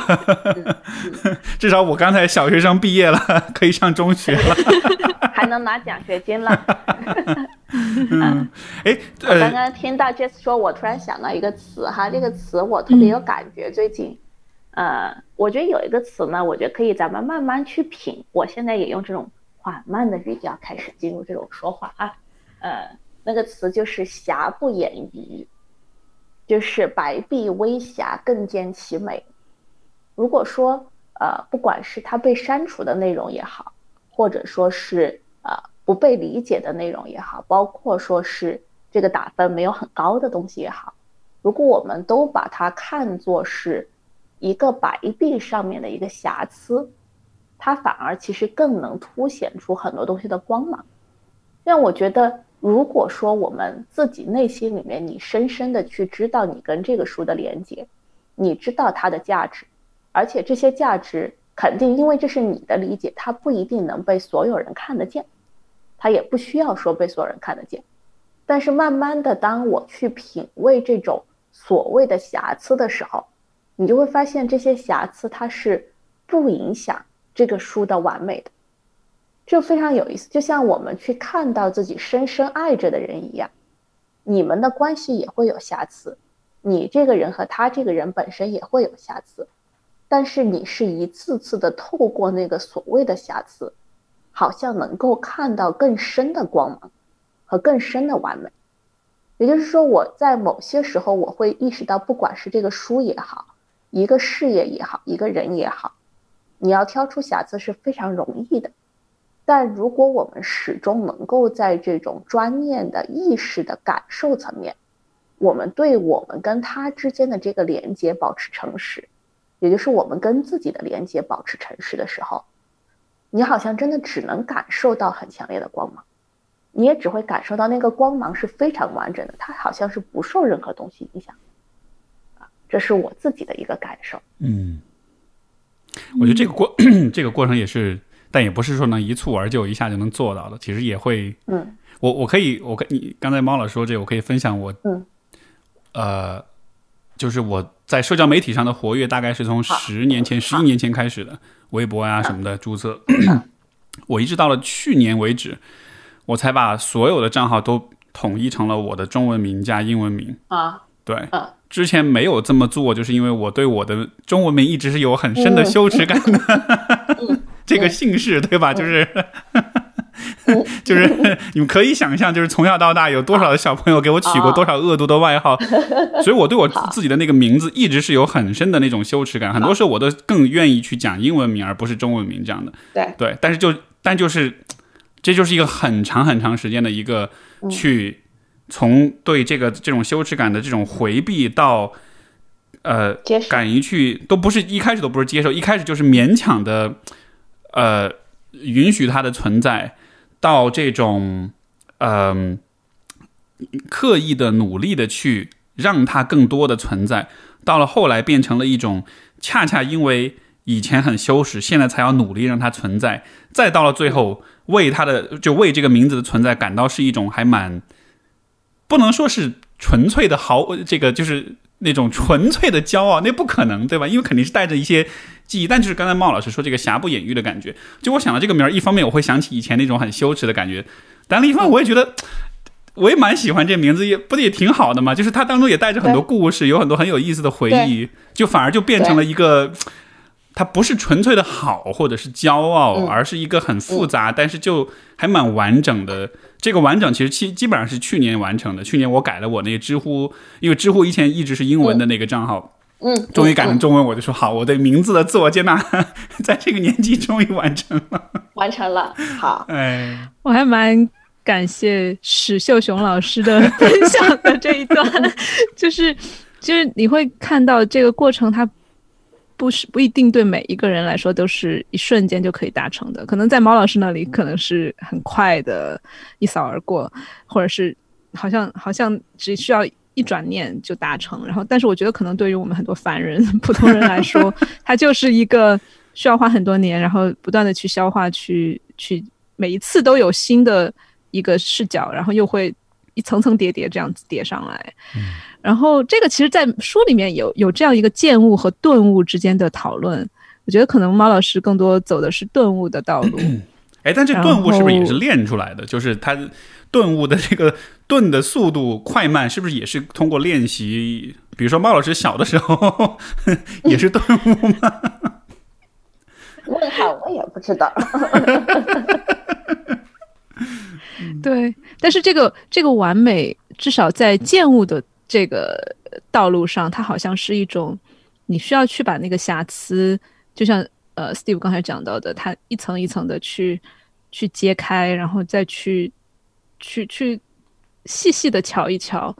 至少我刚才小学生毕业了，可以上中学了，还能拿奖学金了。嗯，哎，我刚刚听到 Jess 说，我突然想到一个词哈，这个词我特别有感觉，最近。呃，我觉得有一个词呢，我觉得可以咱们慢慢去品。我现在也用这种缓慢的语调开始进入这种说话啊。呃，那个词就是“瑕不掩瑜”，就是白璧微瑕，更见其美。如果说呃，不管是它被删除的内容也好，或者说是呃不被理解的内容也好，包括说是这个打分没有很高的东西也好，如果我们都把它看作是。一个白壁上面的一个瑕疵，它反而其实更能凸显出很多东西的光芒。让我觉得，如果说我们自己内心里面，你深深的去知道你跟这个书的连接，你知道它的价值，而且这些价值肯定因为这是你的理解，它不一定能被所有人看得见，它也不需要说被所有人看得见。但是慢慢的，当我去品味这种所谓的瑕疵的时候，你就会发现这些瑕疵，它是不影响这个书的完美的，就非常有意思。就像我们去看到自己深深爱着的人一样，你们的关系也会有瑕疵，你这个人和他这个人本身也会有瑕疵，但是你是一次次的透过那个所谓的瑕疵，好像能够看到更深的光芒和更深的完美。也就是说，我在某些时候，我会意识到，不管是这个书也好。一个事业也好，一个人也好，你要挑出瑕疵是非常容易的。但如果我们始终能够在这种专念的意识的感受层面，我们对我们跟他之间的这个连接保持诚实，也就是我们跟自己的连接保持诚实的时候，你好像真的只能感受到很强烈的光芒，你也只会感受到那个光芒是非常完整的，它好像是不受任何东西影响。啊这是我自己的一个感受。嗯，我觉得这个过 这个过程也是，但也不是说能一蹴而就，一下就能做到的。其实也会，嗯，我我可以，我跟你刚才猫老师说这，我可以分享我，嗯，呃，就是我在社交媒体上的活跃，大概是从十年前、十一年前开始的，微博啊什么的注册，我一直到了去年为止，我才把所有的账号都统一成了我的中文名加英文名啊，对，之前没有这么做，就是因为我对我的中文名一直是有很深的羞耻感的。这个姓氏对吧？就是 就是你们可以想象，就是从小到大有多少的小朋友给我取过多少恶毒的外号，所以我对我自己的那个名字一直是有很深的那种羞耻感。很多时候我都更愿意去讲英文名而不是中文名这样的。对对，但是就但就是这就是一个很长很长时间的一个去从对这个这种羞耻感的这种回避到。呃，敢于去都不是一开始都不是接受，一开始就是勉强的，呃，允许它的存在，到这种嗯，刻意的努力的去让它更多的存在，到了后来变成了一种，恰恰因为以前很羞耻，现在才要努力让它存在，再到了最后为它的就为这个名字的存在感到是一种还蛮不能说是纯粹的好，这个就是。那种纯粹的骄傲，那不可能，对吧？因为肯定是带着一些记忆。但就是刚才茂老师说这个瑕不掩瑜的感觉，就我想到这个名儿，一方面我会想起以前那种很羞耻的感觉，但另一方面我也觉得，我也蛮喜欢这名字，也不也挺好的嘛。就是它当中也带着很多故事，有很多很有意思的回忆，就反而就变成了一个，它不是纯粹的好或者是骄傲，而是一个很复杂，但是就还蛮完整的。这个完整其实基基本上是去年完成的。去年我改了我那个知乎，因为知乎以前一直是英文的那个账号，嗯，终于改成中文，我就说好，我对名字的自我接纳，在这个年纪终于完成了，完成了。好，哎，我还蛮感谢史秀雄老师的分享的这一段，就是就是你会看到这个过程，它。不是不一定对每一个人来说都是一瞬间就可以达成的，可能在毛老师那里可能是很快的一扫而过，或者是好像好像只需要一转念就达成。然后，但是我觉得可能对于我们很多凡人、普通人来说，它就是一个需要花很多年，然后不断的去消化、去去每一次都有新的一个视角，然后又会一层层叠叠这样子叠上来。然后这个其实，在书里面有有这样一个见悟和顿悟之间的讨论。我觉得可能猫老师更多走的是顿悟的道路。哎，但这顿悟是不是也是练出来的？就是他顿悟的这个顿的速度快慢，是不是也是通过练习？比如说猫老师小的时候 也是顿悟吗？问号，我也不知道。对，但是这个这个完美，至少在见悟的。这个道路上，它好像是一种，你需要去把那个瑕疵，就像呃，Steve 刚才讲到的，它一层一层的去去揭开，然后再去去去细细的瞧一瞧，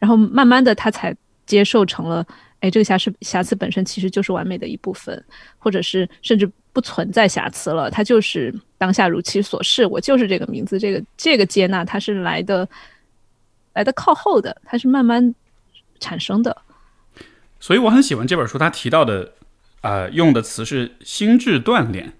然后慢慢的，他才接受成了，哎，这个瑕疵瑕疵本身其实就是完美的一部分，或者是甚至不存在瑕疵了，它就是当下如其所是，我就是这个名字，这个这个接纳，它是来的。来的靠后的，它是慢慢产生的，所以我很喜欢这本书。它提到的，呃，用的词是心智锻炼，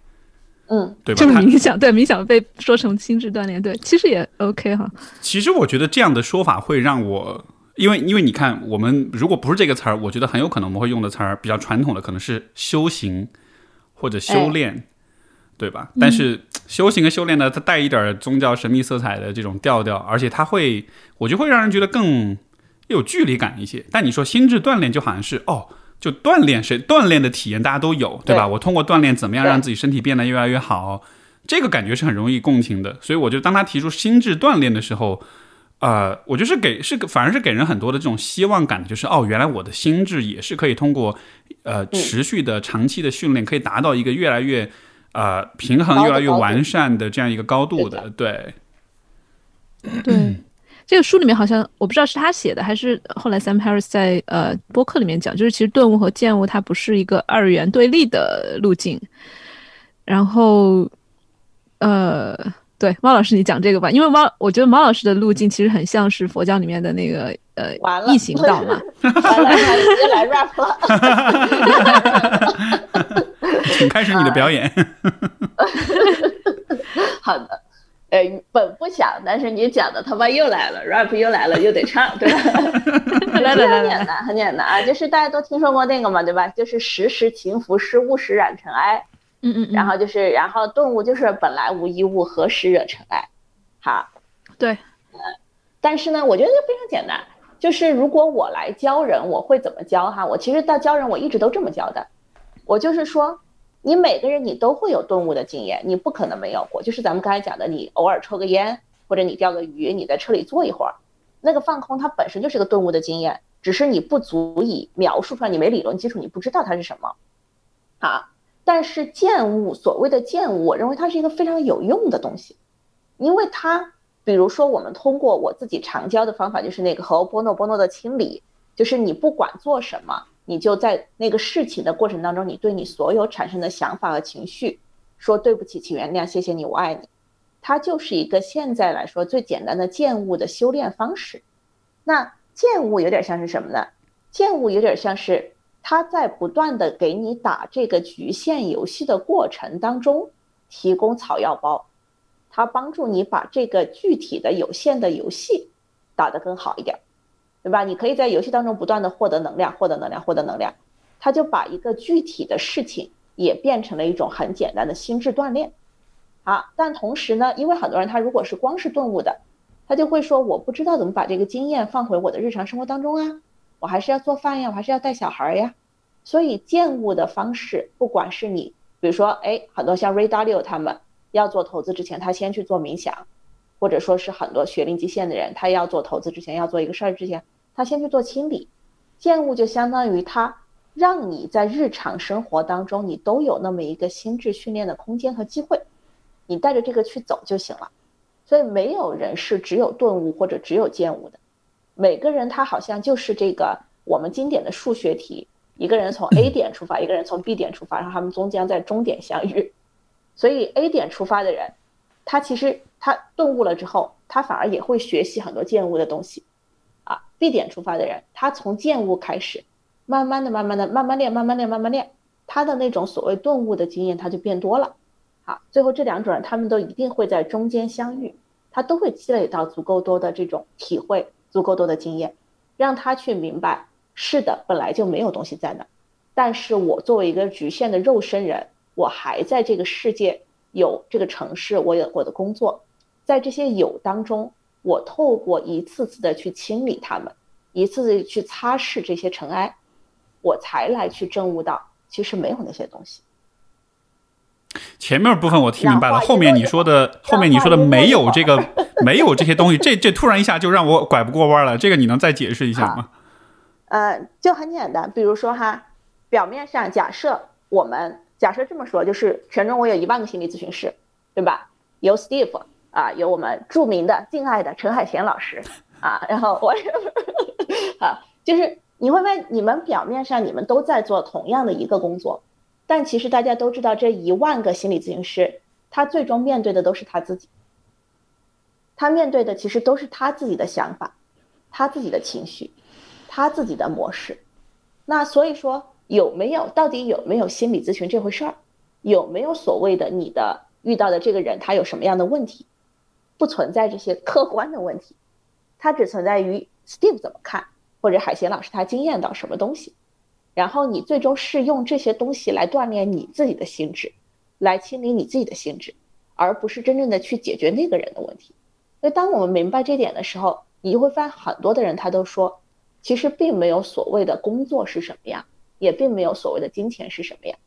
嗯，对吧？就是冥想，对冥想被说成心智锻炼，对，其实也 OK 哈。其实我觉得这样的说法会让我，因为因为你看，我们如果不是这个词儿，我觉得很有可能我们会用的词儿比较传统的，可能是修行或者修炼。对吧？但是修行和修炼呢，它带一点宗教神秘色彩的这种调调，而且它会，我就会让人觉得更有距离感一些。但你说心智锻炼，就好像是哦，就锻炼谁锻炼的体验，大家都有，对吧？我通过锻炼怎么样让自己身体变得越来越好，这个感觉是很容易共情的。所以我觉得，当他提出心智锻炼的时候，呃，我就是给是反而是给人很多的这种希望感，就是哦，原来我的心智也是可以通过呃持续的长期的训练，可以达到一个越来越。呃，平衡越来越完善的这样一个高度的，对，对，这个书里面好像我不知道是他写的还是后来 Sam Harris 在呃播客里面讲，就是其实顿悟和见悟它不是一个二元对立的路径。然后，呃，对，猫老师你讲这个吧，因为猫我觉得猫老师的路径其实很像是佛教里面的那个呃异行道嘛，直接来 rap 了。请 开始你的表演。好的，呃，本不想，但是你讲的他妈又来了，rap 又来了，又得唱，对吧？来来来，很简单，很简单啊，就是大家都听说过那个嘛，对吧？就是时时勤拂拭，勿使染尘埃。嗯嗯。然后就是，然后顿悟就是本来无一物，何时惹尘埃？好。对。但是呢，我觉得非常简单，就是如果我来教人，我会怎么教哈？我其实到教人，我一直都这么教的，我就是说。你每个人你都会有顿悟的经验，你不可能没有过。就是咱们刚才讲的，你偶尔抽个烟，或者你钓个鱼，你在车里坐一会儿，那个放空它本身就是个顿悟的经验，只是你不足以描述出来，你没理论基础，你不知道它是什么。啊，但是见悟，所谓的见悟，我认为它是一个非常有用的东西，因为它，比如说我们通过我自己常教的方法，就是那个和波诺波诺的清理，就是你不管做什么。你就在那个事情的过程当中，你对你所有产生的想法和情绪，说对不起，请原谅，谢谢你，我爱你。它就是一个现在来说最简单的见悟的修炼方式。那见悟有点像是什么呢？见悟有点像是他在不断的给你打这个局限游戏的过程当中提供草药包，他帮助你把这个具体的有限的游戏打得更好一点。对吧？你可以在游戏当中不断的获得能量，获得能量，获得能量，他就把一个具体的事情也变成了一种很简单的心智锻炼。好，但同时呢，因为很多人他如果是光是顿悟的，他就会说我不知道怎么把这个经验放回我的日常生活当中啊，我还是要做饭呀，我还是要带小孩呀。所以见悟的方式，不管是你，比如说，哎，很多像 Ray Dalio 他们要做投资之前，他先去做冥想，或者说是很多学龄极限的人，他要做投资之前，要做一个事儿之前。他先去做清理，见悟就相当于他让你在日常生活当中，你都有那么一个心智训练的空间和机会，你带着这个去走就行了。所以没有人是只有顿悟或者只有见悟的，每个人他好像就是这个我们经典的数学题，一个人从 A 点出发，一个人从 B 点出发，然后他们终将在终点相遇。所以 A 点出发的人，他其实他顿悟了之后，他反而也会学习很多见悟的东西。，B 点出发的人，他从见悟开始，慢慢的、慢慢的、慢慢练、慢慢练、慢慢练，他的那种所谓顿悟的经验，他就变多了。好，最后这两种人，他们都一定会在中间相遇，他都会积累到足够多的这种体会，足够多的经验，让他去明白，是的，本来就没有东西在那儿，但是我作为一个局限的肉身人，我还在这个世界有这个城市，我有我的工作，在这些有当中。我透过一次次的去清理他们，一次次去擦拭这些尘埃，我才来去证悟到，其实没有那些东西。前面部分我听明白了，后面你说的，后面你说的没有这个，没有这些东西，这这突然一下就让我拐不过弯了。这个你能再解释一下吗？呃，就很简单，比如说哈，表面上假设我们假设这么说，就是全中国有一万个心理咨询师，对吧？有 Steve。啊，有我们著名的、敬爱的陈海贤老师啊，然后我也，啊，就是你会问，你们表面上你们都在做同样的一个工作，但其实大家都知道，这一万个心理咨询师，他最终面对的都是他自己，他面对的其实都是他自己的想法，他自己的情绪，他自己的模式。那所以说，有没有到底有没有心理咨询这回事儿？有没有所谓的你的遇到的这个人他有什么样的问题？不存在这些客观的问题，它只存在于 Steve 怎么看，或者海贤老师他经验到什么东西，然后你最终是用这些东西来锻炼你自己的心智，来清理你自己的心智，而不是真正的去解决那个人的问题。所以当我们明白这点的时候，你就会发现很多的人他都说，其实并没有所谓的工作是什么样，也并没有所谓的金钱是什么样。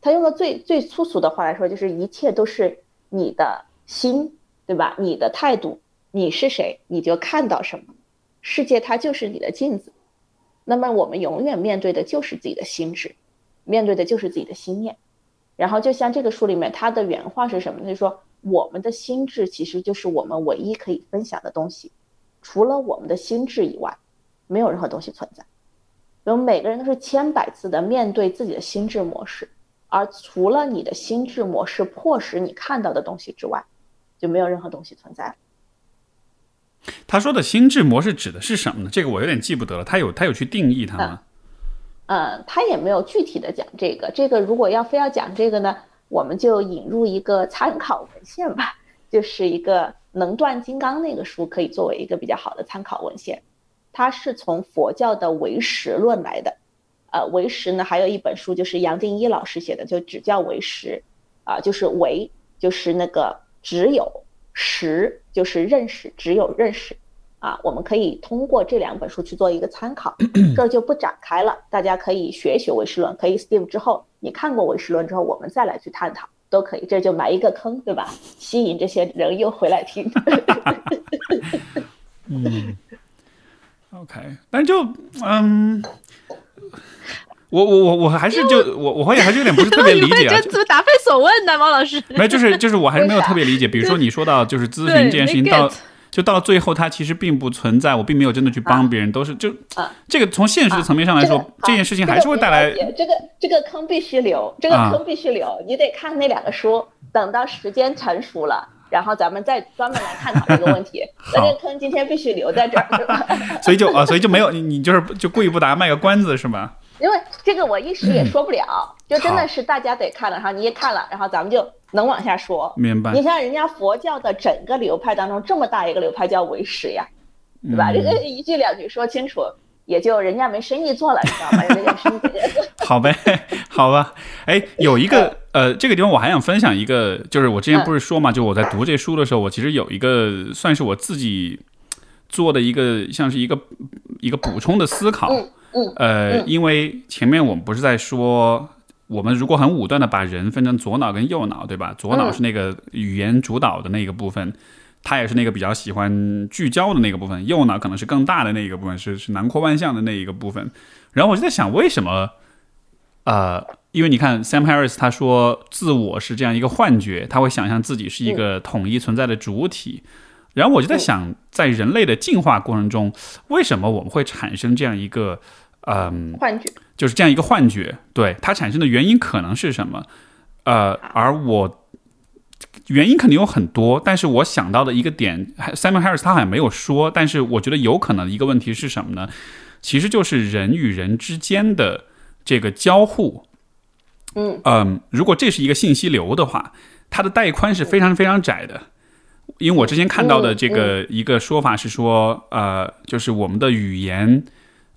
他用的最最粗俗的话来说，就是一切都是你的心。对吧？你的态度，你是谁，你就看到什么。世界它就是你的镜子，那么我们永远面对的就是自己的心智，面对的就是自己的心念。然后就像这个书里面，它的原话是什么？就说，我们的心智其实就是我们唯一可以分享的东西，除了我们的心智以外，没有任何东西存在。我们每个人都是千百次的面对自己的心智模式，而除了你的心智模式迫使你看到的东西之外。就没有任何东西存在。他说的心智模式指的是什么呢？这个我有点记不得了。他有他有去定义它吗？嗯，他也没有具体的讲这个。这个如果要非要讲这个呢，我们就引入一个参考文献吧，就是一个《能断金刚》那个书，可以作为一个比较好的参考文献。它是从佛教的唯识论来的。呃，唯识呢，还有一本书就是杨定一老师写的，就只叫唯识。啊，就是唯，就是那个。只有识就是认识，只有认识，啊，我们可以通过这两本书去做一个参考，这就不展开了，大家可以学一学唯识论，可以 Steve 之后你看过唯识论之后，我们再来去探讨都可以，这就埋一个坑，对吧？吸引这些人又回来听。嗯，OK，但就嗯。我我我我还是就我我会还是有点不是特别理解啊，怎么答非所问呢，王老师？没，就是就是我还是没有特别理解。比如说你说到就是咨询这件事情到就到最后，它其实并不存在，我并没有真的去帮别人，都是就这个从现实的层面上来说，这件事情还是会带来这个这个坑必须留，这个坑必须留，你得看那两个书，等到时间成熟了，然后咱们再专门来探讨这个问题。那这个坑今天必须留在这儿，对吧？所以就啊，所以就没有你你就是就故意不答，卖个关子是吗？因为这个我一时也说不了，就真的是大家得看了哈，你也看了，然后咱们就能往下说。明白。你像人家佛教的整个流派当中，这么大一个流派叫唯识呀，对吧？这个一句两句说清楚，也就人家没生意做了，你知道吗？人家生意好呗，好吧。哎，有一个呃，这个地方我还想分享一个，就是我之前不是说嘛，就我在读这书的时候，我其实有一个算是我自己做的一个，像是一个一个补充的思考。呃，因为前面我们不是在说，我们如果很武断的把人分成左脑跟右脑，对吧？左脑是那个语言主导的那个部分，它也是那个比较喜欢聚焦的那个部分；右脑可能是更大的那个部分，是是囊括万象的那一个部分。然后我就在想，为什么？呃，因为你看，Sam Harris 他说，自我是这样一个幻觉，他会想象自己是一个统一存在的主体。然后我就在想，在人类的进化过程中，为什么我们会产生这样一个？嗯，幻觉就是这样一个幻觉，对它产生的原因可能是什么？呃，而我原因肯定有很多，但是我想到的一个点，Simon Harris 他好像没有说，但是我觉得有可能一个问题是什么呢？其实就是人与人之间的这个交互。嗯嗯，如果这是一个信息流的话，它的带宽是非常非常窄的。因为我之前看到的这个一个说法是说，呃，就是我们的语言。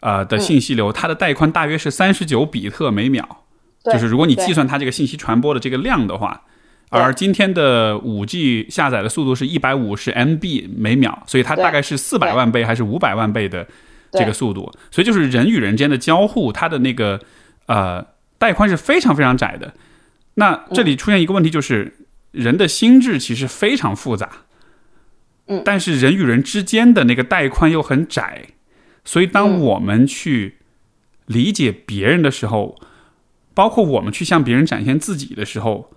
呃的信息流，它的带宽大约是三十九比特每秒，就是如果你计算它这个信息传播的这个量的话，而今天的五 G 下载的速度是一百五十 MB 每秒，所以它大概是四百万倍还是五百万倍的这个速度，所以就是人与人间的交互，它的那个呃带宽是非常非常窄的。那这里出现一个问题，就是人的心智其实非常复杂，嗯，但是人与人之间的那个带宽又很窄。所以，当我们去理解别人的时候，包括我们去向别人展现自己的时候，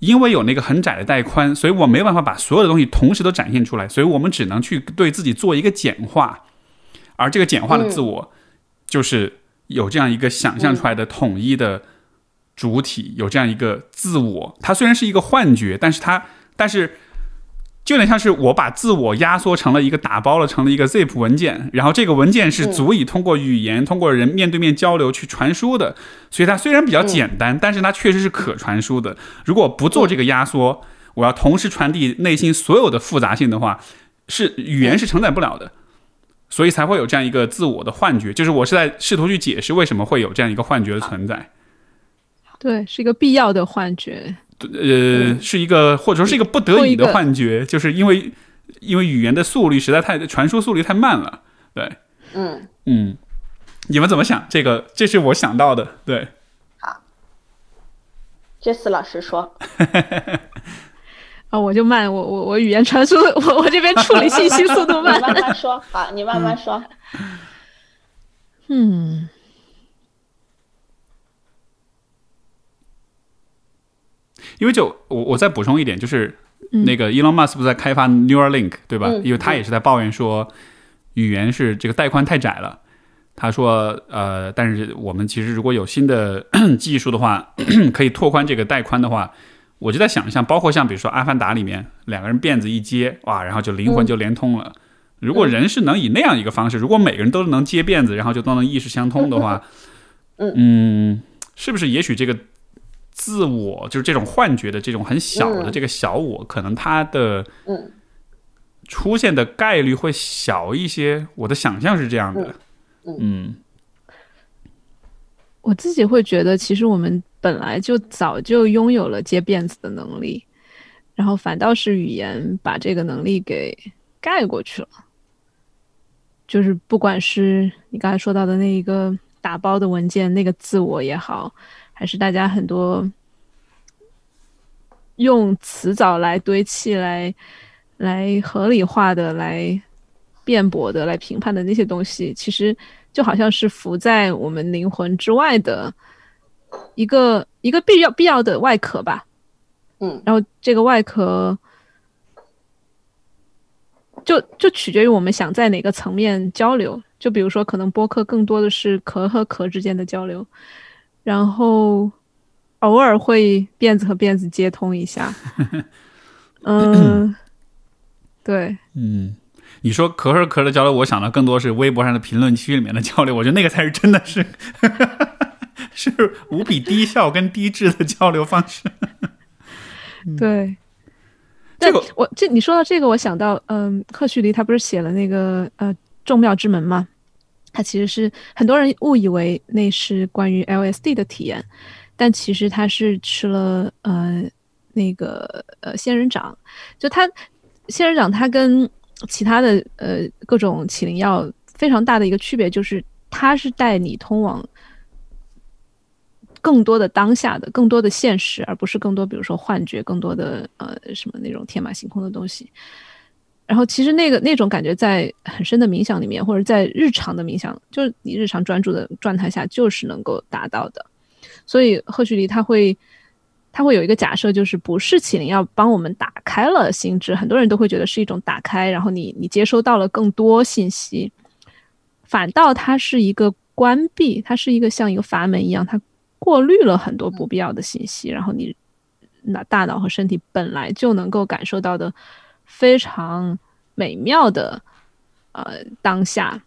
因为有那个很窄的带宽，所以我没有办法把所有的东西同时都展现出来，所以我们只能去对自己做一个简化，而这个简化的自我，就是有这样一个想象出来的统一的主体，有这样一个自我。它虽然是一个幻觉，但是它，但是。就有点像是我把自我压缩成了一个打包了成了一个 zip 文件，然后这个文件是足以通过语言、通过人面对面交流去传输的，所以它虽然比较简单，但是它确实是可传输的。如果不做这个压缩，我要同时传递内心所有的复杂性的话，是语言是承载不了的，所以才会有这样一个自我的幻觉。就是我是在试图去解释为什么会有这样一个幻觉的存在。对，是一个必要的幻觉。呃，是一个或者说是一个不得已的幻觉，就是因为因为语言的速率实在太传输速率太慢了，对，嗯嗯，你们怎么想？这个这是我想到的，对。好，这次老师说。啊，我就慢，我我我语言传输，我我这边处理信息速度慢。你慢慢说，好，你慢慢说。嗯。因为就我我再补充一点，就是那个 Elon Musk 不是在开发 Neuralink 对吧？因为他也是在抱怨说语言是这个带宽太窄了。他说呃，但是我们其实如果有新的 技术的话，可以拓宽这个带宽的话，我就在想象，包括像比如说《阿凡达》里面两个人辫子一接，哇，然后就灵魂就连通了。如果人是能以那样一个方式，如果每个人都能接辫子，然后就都能意识相通的话，嗯，是不是也许这个？自我就是这种幻觉的这种很小的这个小我，可能它的出现的概率会小一些。我的想象是这样的，嗯，我自己会觉得，其实我们本来就早就拥有了接辫子的能力，然后反倒是语言把这个能力给盖过去了。就是不管是你刚才说到的那一个打包的文件，那个自我也好，还是大家很多用词藻来堆砌、来来合理化的、来辩驳的、来评判的那些东西，其实就好像是浮在我们灵魂之外的一个一个必要必要的外壳吧。嗯，然后这个外壳。就就取决于我们想在哪个层面交流。就比如说，可能播客更多的是壳和壳之间的交流，然后偶尔会辫子和辫子接通一下。嗯，对，嗯，你说壳和壳的交流，我想到更多是微博上的评论区里面的交流。我觉得那个才是真的是 是无比低效跟低质的交流方式。对。这个我这你说到这个，我想到，嗯，赫胥黎他不是写了那个呃《众妙之门》吗？他其实是很多人误以为那是关于 LSD 的体验，但其实他是吃了呃那个呃仙人掌。就他仙人掌，它跟其他的呃各种起灵药非常大的一个区别，就是它是带你通往。更多的当下的，更多的现实，而不是更多，比如说幻觉，更多的呃什么那种天马行空的东西。然后其实那个那种感觉，在很深的冥想里面，或者在日常的冥想，就是你日常专注的状态下，就是能够达到的。所以赫胥黎他会他会有一个假设，就是不是启灵要帮我们打开了心智，很多人都会觉得是一种打开，然后你你接收到了更多信息，反倒它是一个关闭，它是一个像一个阀门一样，它。过滤了很多不必要的信息，然后你那大脑和身体本来就能够感受到的非常美妙的呃当下，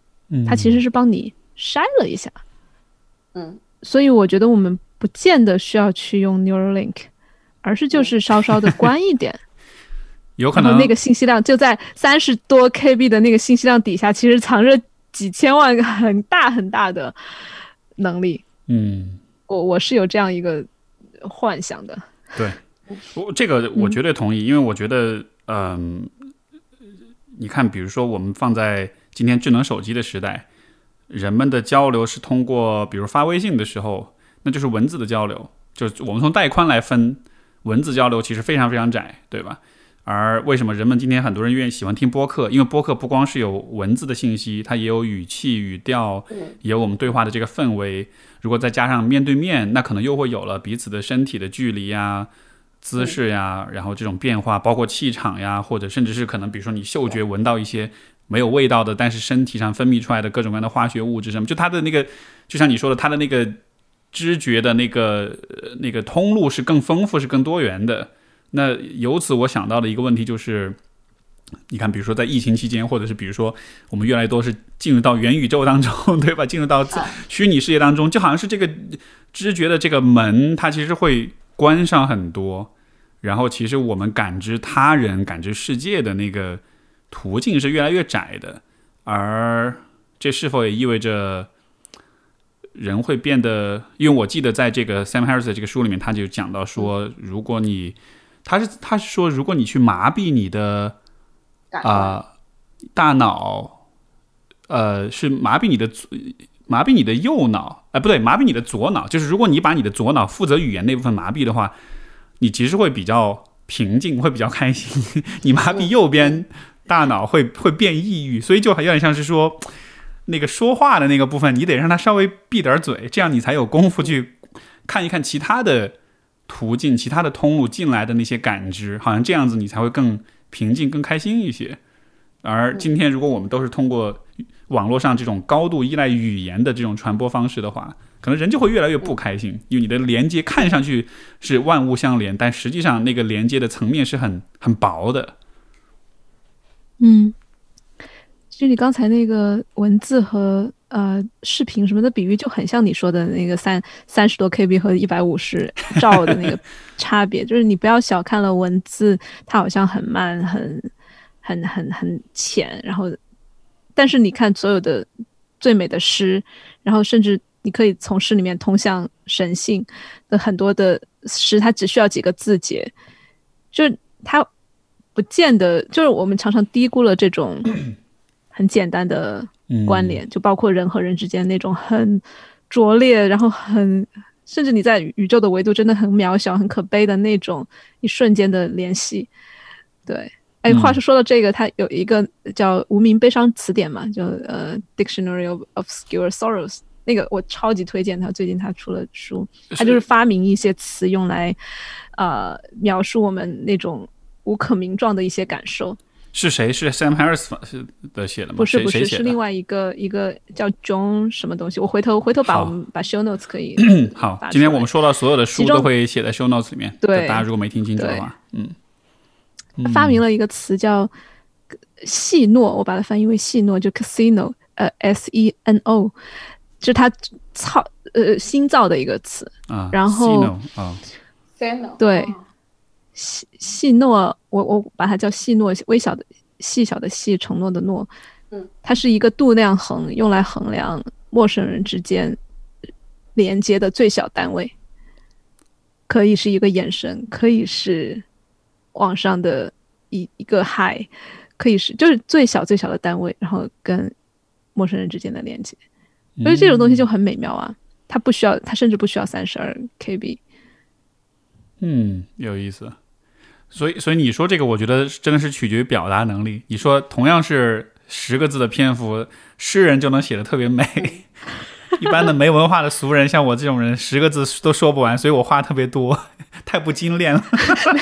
它其实是帮你筛了一下，嗯，所以我觉得我们不见得需要去用 Neuralink，而是就是稍稍的关一点，有。可能那个信息量就在三十多 KB 的那个信息量底下，其实藏着几千万个很大很大的能力，嗯。我我是有这样一个幻想的，对，我这个我绝对同意，因为我觉得，嗯，你看，比如说我们放在今天智能手机的时代，人们的交流是通过，比如发微信的时候，那就是文字的交流，就是我们从带宽来分，文字交流其实非常非常窄，对吧？而为什么人们今天很多人愿意喜欢听播客？因为播客不光是有文字的信息，它也有语气、语调，也有我们对话的这个氛围。如果再加上面对面，那可能又会有了彼此的身体的距离呀、姿势呀，然后这种变化，包括气场呀，或者甚至是可能，比如说你嗅觉闻到一些没有味道的，但是身体上分泌出来的各种各样的化学物质什么，就它的那个，就像你说的，它的那个知觉的那个那个通路是更丰富、是更多元的。那由此我想到的一个问题就是，你看，比如说在疫情期间，或者是比如说我们越来越多是进入到元宇宙当中，对吧？进入到虚拟世界当中，就好像是这个知觉的这个门，它其实会关上很多，然后其实我们感知他人、感知世界的那个途径是越来越窄的，而这是否也意味着人会变得？因为我记得在这个 Sam Harris 的这个书里面，他就讲到说，如果你他是他是说，如果你去麻痹你的啊大脑，呃，是麻痹你的麻痹你的右脑，哎，不对，麻痹你的左脑。就是如果你把你的左脑负责语言那部分麻痹的话，你其实会比较平静，会比较开心。你麻痹右边大脑会 会变抑郁，所以就有点像是说，那个说话的那个部分，你得让他稍微闭点嘴，这样你才有功夫去看一看其他的。途径，其他的通路进来的那些感知，好像这样子你才会更平静、更开心一些。而今天，如果我们都是通过网络上这种高度依赖语言的这种传播方式的话，可能人就会越来越不开心。因为你的连接看上去是万物相连，但实际上那个连接的层面是很很薄的。嗯，就你刚才那个文字和。呃，视频什么的比喻就很像你说的那个三三十多 KB 和一百五十兆的那个差别，就是你不要小看了文字，它好像很慢、很、很、很、很浅，然后，但是你看所有的最美的诗，然后甚至你可以从诗里面通向神性的很多的诗，它只需要几个字节，就是它不见得，就是我们常常低估了这种很简单的。关联，就包括人和人之间那种很拙劣，然后很甚至你在宇宙的维度真的很渺小、很可悲的那种一瞬间的联系。对，哎，话是说到这个，它有一个叫无名悲伤词典嘛，就呃，Dictionary of Obscure Sorrows。那个我超级推荐他，最近他出了书，他就是发明一些词用来，呃，描述我们那种无可名状的一些感受。是谁？是 Sam Harris 是的写的吗？不是，不是，是另外一个一个叫 John 什么东西。我回头回头把我们把 show notes 可以 好。今天我们说到所有的书都会写在 show notes 里面。对，大家如果没听清楚的话，嗯，发明了一个词叫戏诺，我把它翻译为戏诺，就 casino，呃，S E N O。是他造呃新造的一个词啊，然后啊，对，细细诺，我我把它叫细诺，微小的细小的细，承诺的诺，嗯，它是一个度量衡，用来衡量陌生人之间连接的最小单位，可以是一个眼神，可以是网上的一一个嗨，可以是就是最小最小的单位，然后跟陌生人之间的连接。所以这种东西就很美妙啊！它不需要，它甚至不需要三十二 KB。嗯，有意思。所以，所以你说这个，我觉得真的是取决于表达能力。你说同样是十个字的篇幅，诗人就能写的特别美，一般的没文化的俗人，像我这种人，十个字都说不完，所以我话特别多，太不精炼了。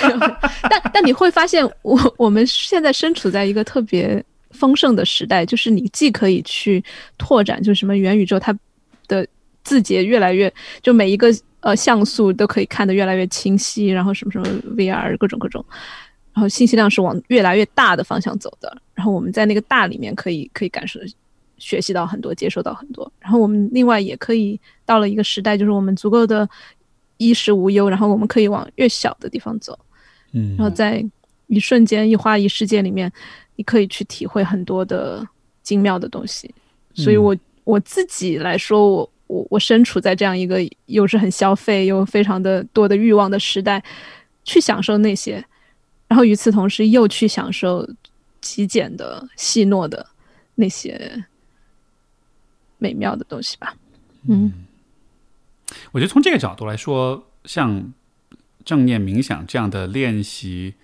但但你会发现，我我们现在身处在一个特别。丰盛的时代，就是你既可以去拓展，就是什么元宇宙，它的字节越来越，就每一个呃像素都可以看得越来越清晰，然后什么什么 VR 各种各种，然后信息量是往越来越大的方向走的，然后我们在那个大里面可以可以感受学习到很多，接受到很多，然后我们另外也可以到了一个时代，就是我们足够的衣食无忧，然后我们可以往越小的地方走，嗯，然后在一瞬间一花一世界里面。你可以去体会很多的精妙的东西，所以我我自己来说，我我我身处在这样一个又是很消费又非常的多的欲望的时代，去享受那些，然后与此同时又去享受极简的细糯的那些美妙的东西吧。嗯，我觉得从这个角度来说，像正念冥想这样的练习。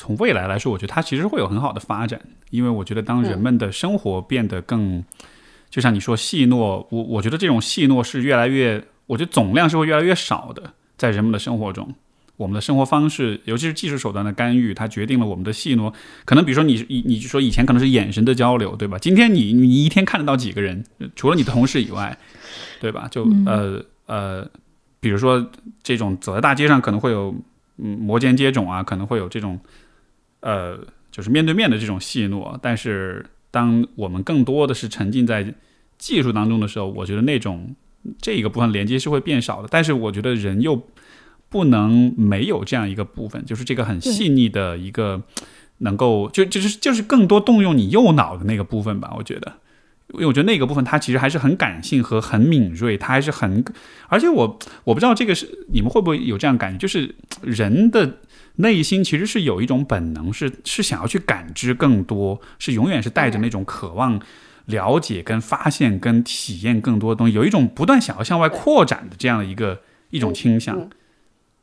从未来来说，我觉得它其实会有很好的发展，因为我觉得当人们的生活变得更，就像你说细诺，我我觉得这种细诺是越来越，我觉得总量是会越来越少的，在人们的生活中，我们的生活方式，尤其是技术手段的干预，它决定了我们的戏诺。可能比如说你你你说以前可能是眼神的交流，对吧？今天你你一天看得到几个人，除了你的同事以外，对吧？就呃呃，比如说这种走在大街上可能会有嗯摩肩接踵啊，可能会有这种。呃，就是面对面的这种戏诺，但是当我们更多的是沉浸在技术当中的时候，我觉得那种这一个部分连接是会变少的。但是我觉得人又不能没有这样一个部分，就是这个很细腻的一个能够就就是就是更多动用你右脑的那个部分吧。我觉得，因为我觉得那个部分它其实还是很感性和很敏锐，它还是很，而且我我不知道这个是你们会不会有这样感觉，就是人的。内心其实是有一种本能，是是想要去感知更多，是永远是带着那种渴望了解、跟发现、跟体验更多的东西，有一种不断想要向外扩展的这样的一个一种倾向。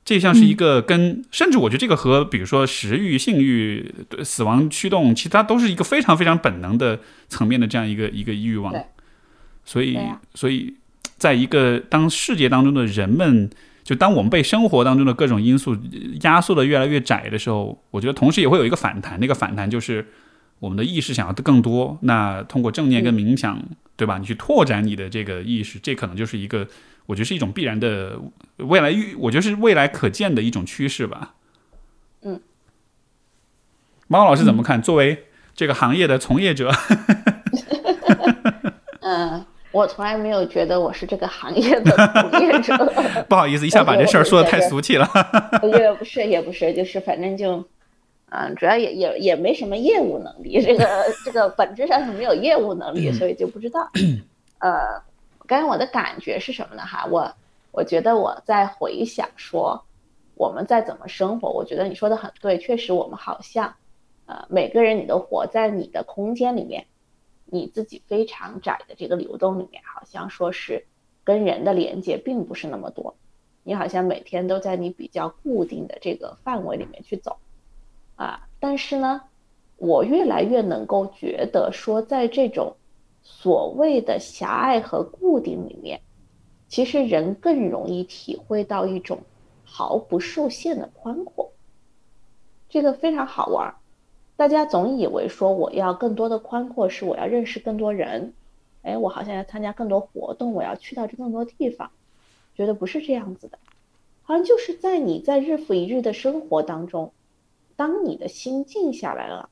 这像是一个跟，甚至我觉得这个和比如说食欲、性欲、死亡驱动，其他都是一个非常非常本能的层面的这样一个一个欲望。所以，所以在一个当世界当中的人们。就当我们被生活当中的各种因素压缩的越来越窄的时候，我觉得同时也会有一个反弹。那个反弹就是我们的意识想要的更多。那通过正念跟冥想，对吧？你去拓展你的这个意识，这可能就是一个，我觉得是一种必然的未来预，我觉得是未来可见的一种趋势吧。嗯，猫老师怎么看？作为这个行业的从业者，嗯。我从来没有觉得我是这个行业的从业者。不好意思，一下把这事儿说的太俗气了。也不是，也不是，就是反正就，嗯，主要也也也没什么业务能力，这个这个本质上是没有业务能力，所以就不知道。呃，刚才我的感觉是什么呢？哈，我我觉得我在回想说我们在怎么生活，我觉得你说的很对，确实我们好像，呃，每个人你都活在你的空间里面。你自己非常窄的这个流动里面，好像说是跟人的连接并不是那么多，你好像每天都在你比较固定的这个范围里面去走，啊，但是呢，我越来越能够觉得说，在这种所谓的狭隘和固定里面，其实人更容易体会到一种毫不受限的宽阔，这个非常好玩。大家总以为说我要更多的宽阔是我要认识更多人，哎，我好像要参加更多活动，我要去到这更多地方，觉得不是这样子的，好像就是在你在日复一日的生活当中，当你的心静下来了，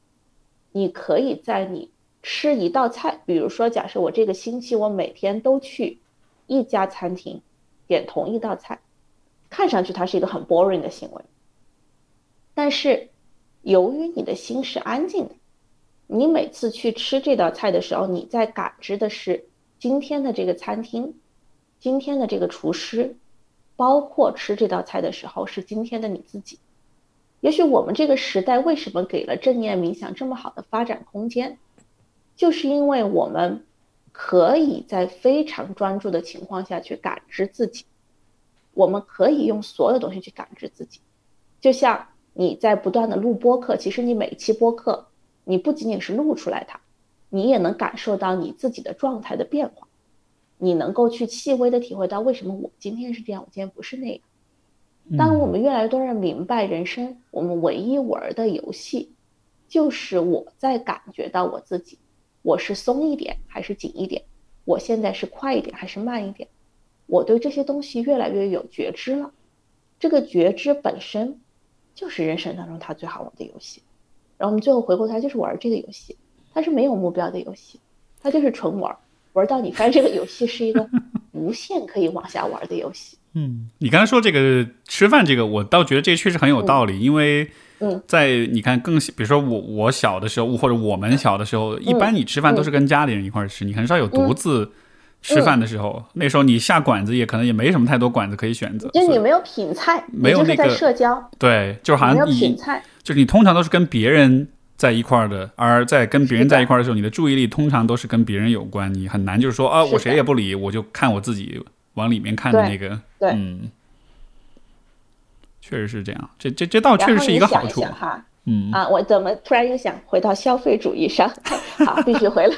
你可以在你吃一道菜，比如说假设我这个星期我每天都去一家餐厅点同一道菜，看上去它是一个很 boring 的行为，但是。由于你的心是安静的，你每次去吃这道菜的时候，你在感知的是今天的这个餐厅，今天的这个厨师，包括吃这道菜的时候是今天的你自己。也许我们这个时代为什么给了正念冥想这么好的发展空间，就是因为我们可以在非常专注的情况下去感知自己，我们可以用所有东西去感知自己，就像。你在不断的录播客，其实你每期播客，你不仅仅是录出来它，你也能感受到你自己的状态的变化，你能够去细微的体会到为什么我今天是这样，我今天不是那样。当我们越来越多人明白人生，我们唯一玩的游戏，就是我在感觉到我自己，我是松一点还是紧一点，我现在是快一点还是慢一点，我对这些东西越来越有觉知了，这个觉知本身。就是人生当中它最好玩的游戏，然后我们最后回过头来就是玩这个游戏，它是没有目标的游戏，它就是纯玩，玩到你发现这个游戏是一个无限可以往下玩的游戏。嗯，你刚才说这个吃饭这个，我倒觉得这确实很有道理，因为在你看更比如说我我小的时候，或者我们小的时候，一般你吃饭都是跟家里人一块吃，你很少有独自。吃饭的时候，那时候你下馆子也可能也没什么太多馆子可以选择，就你没有品菜，没有那个社交，对，就是好像品菜，就是你通常都是跟别人在一块儿的，而在跟别人在一块儿的时候，你的注意力通常都是跟别人有关，你很难就是说啊，我谁也不理，我就看我自己往里面看的那个，对，嗯，确实是这样，这这这倒确实是一个好处哈，嗯啊，我怎么突然又想回到消费主义上？好，必须回来。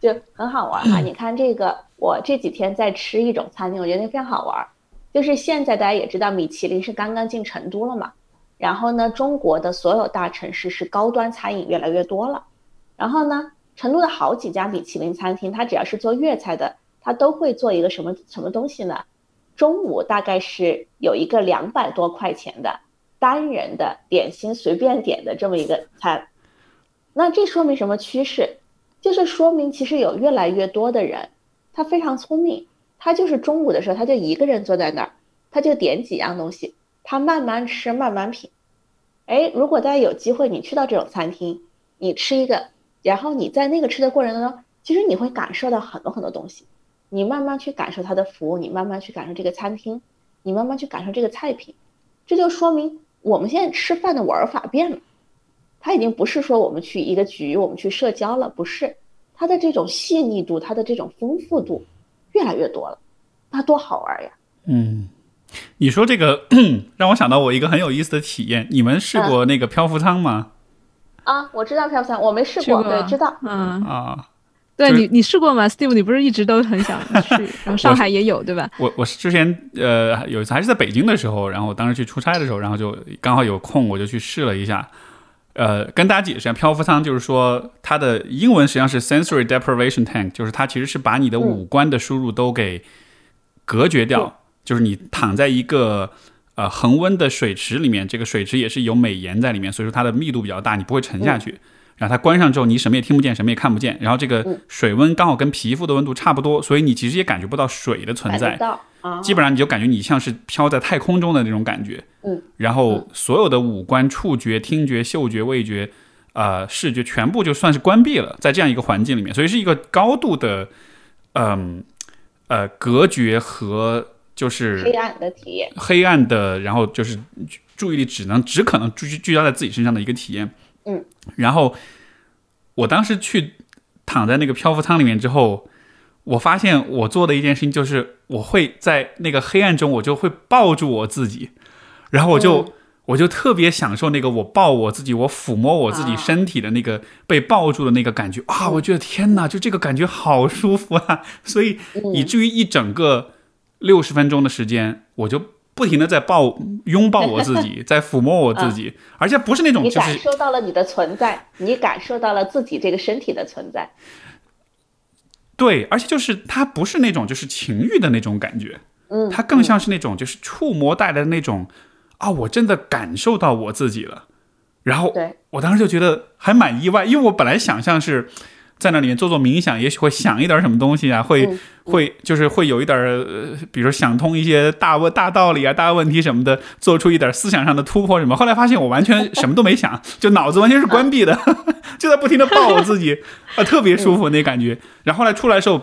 就很好玩哈，你看这个，我这几天在吃一种餐厅，我觉得非常好玩。就是现在大家也知道，米其林是刚刚进成都了嘛。然后呢，中国的所有大城市是高端餐饮越来越多了。然后呢，成都的好几家米其林餐厅，它只要是做粤菜的，他都会做一个什么什么东西呢？中午大概是有一个两百多块钱的单人的点心随便点的这么一个餐。那这说明什么趋势？就是说明，其实有越来越多的人，他非常聪明，他就是中午的时候，他就一个人坐在那儿，他就点几样东西，他慢慢吃，慢慢品。哎，如果大家有机会，你去到这种餐厅，你吃一个，然后你在那个吃的过程当中，其实你会感受到很多很多东西，你慢慢去感受它的服务，你慢慢去感受这个餐厅，你慢慢去感受这个菜品，这就说明我们现在吃饭的玩法变了。它已经不是说我们去一个局，我们去社交了，不是，它的这种细腻度，它的这种丰富度越来越多了，那多好玩呀！嗯，你说这个 让我想到我一个很有意思的体验，你们试过那个漂浮舱吗？啊，我知道漂浮舱，我没试过，对，知道，嗯啊，对你你试过吗？Steve，你不是一直都很想去，然后上海也有，对吧？我我是之前呃有一次还是在北京的时候，然后当时去出差的时候，然后就刚好有空，我就去试了一下。呃，跟大家解释一下，漂浮舱就是说，它的英文实际上是 sensory deprivation tank，就是它其实是把你的五官的输入都给隔绝掉，就是你躺在一个呃恒温的水池里面，这个水池也是有美盐在里面，所以说它的密度比较大，你不会沉下去。然后它关上之后，你什么也听不见，什么也看不见。然后这个水温刚好跟皮肤的温度差不多，所以你其实也感觉不到水的存在。基本上你就感觉你像是飘在太空中的那种感觉。嗯。然后所有的五官，触觉、听觉、嗅觉、味觉，呃，视觉，全部就算是关闭了，在这样一个环境里面，所以是一个高度的，嗯，呃，隔绝和就是黑暗的体验。黑暗的，然后就是注意力只能只可能聚聚焦在自己身上的一个体验。嗯，然后我当时去躺在那个漂浮舱里面之后，我发现我做的一件事情就是，我会在那个黑暗中，我就会抱住我自己，然后我就、嗯。我就特别享受那个我抱我自己，我抚摸我自己啊身体的那个被抱住的那个感觉。啊！我觉得天哪，就这个感觉好舒服啊！所以以至于一整个六十分钟的时间，我就不停的在抱拥抱我自己，在抚摸我自己，而且不是那种你感就是受到了你的存在，你感受到了自己这个身体的存在。对，而且就是它不是那种就是情欲的那种感觉，嗯，它更像是那种就是触摸带来的那种啊，我真的感受到我自己了。然后对，我当时就觉得还蛮意外，因为我本来想象是在那里面做做冥想，也许会想一点什么东西啊，会、嗯会就是会有一点呃，比如说想通一些大问大道理啊、大问题什么的，做出一点思想上的突破什么。后来发现我完全什么都没想，就脑子完全是关闭的，就在不停的抱我自己，啊，特别舒服那感觉。然后后来出来的时候，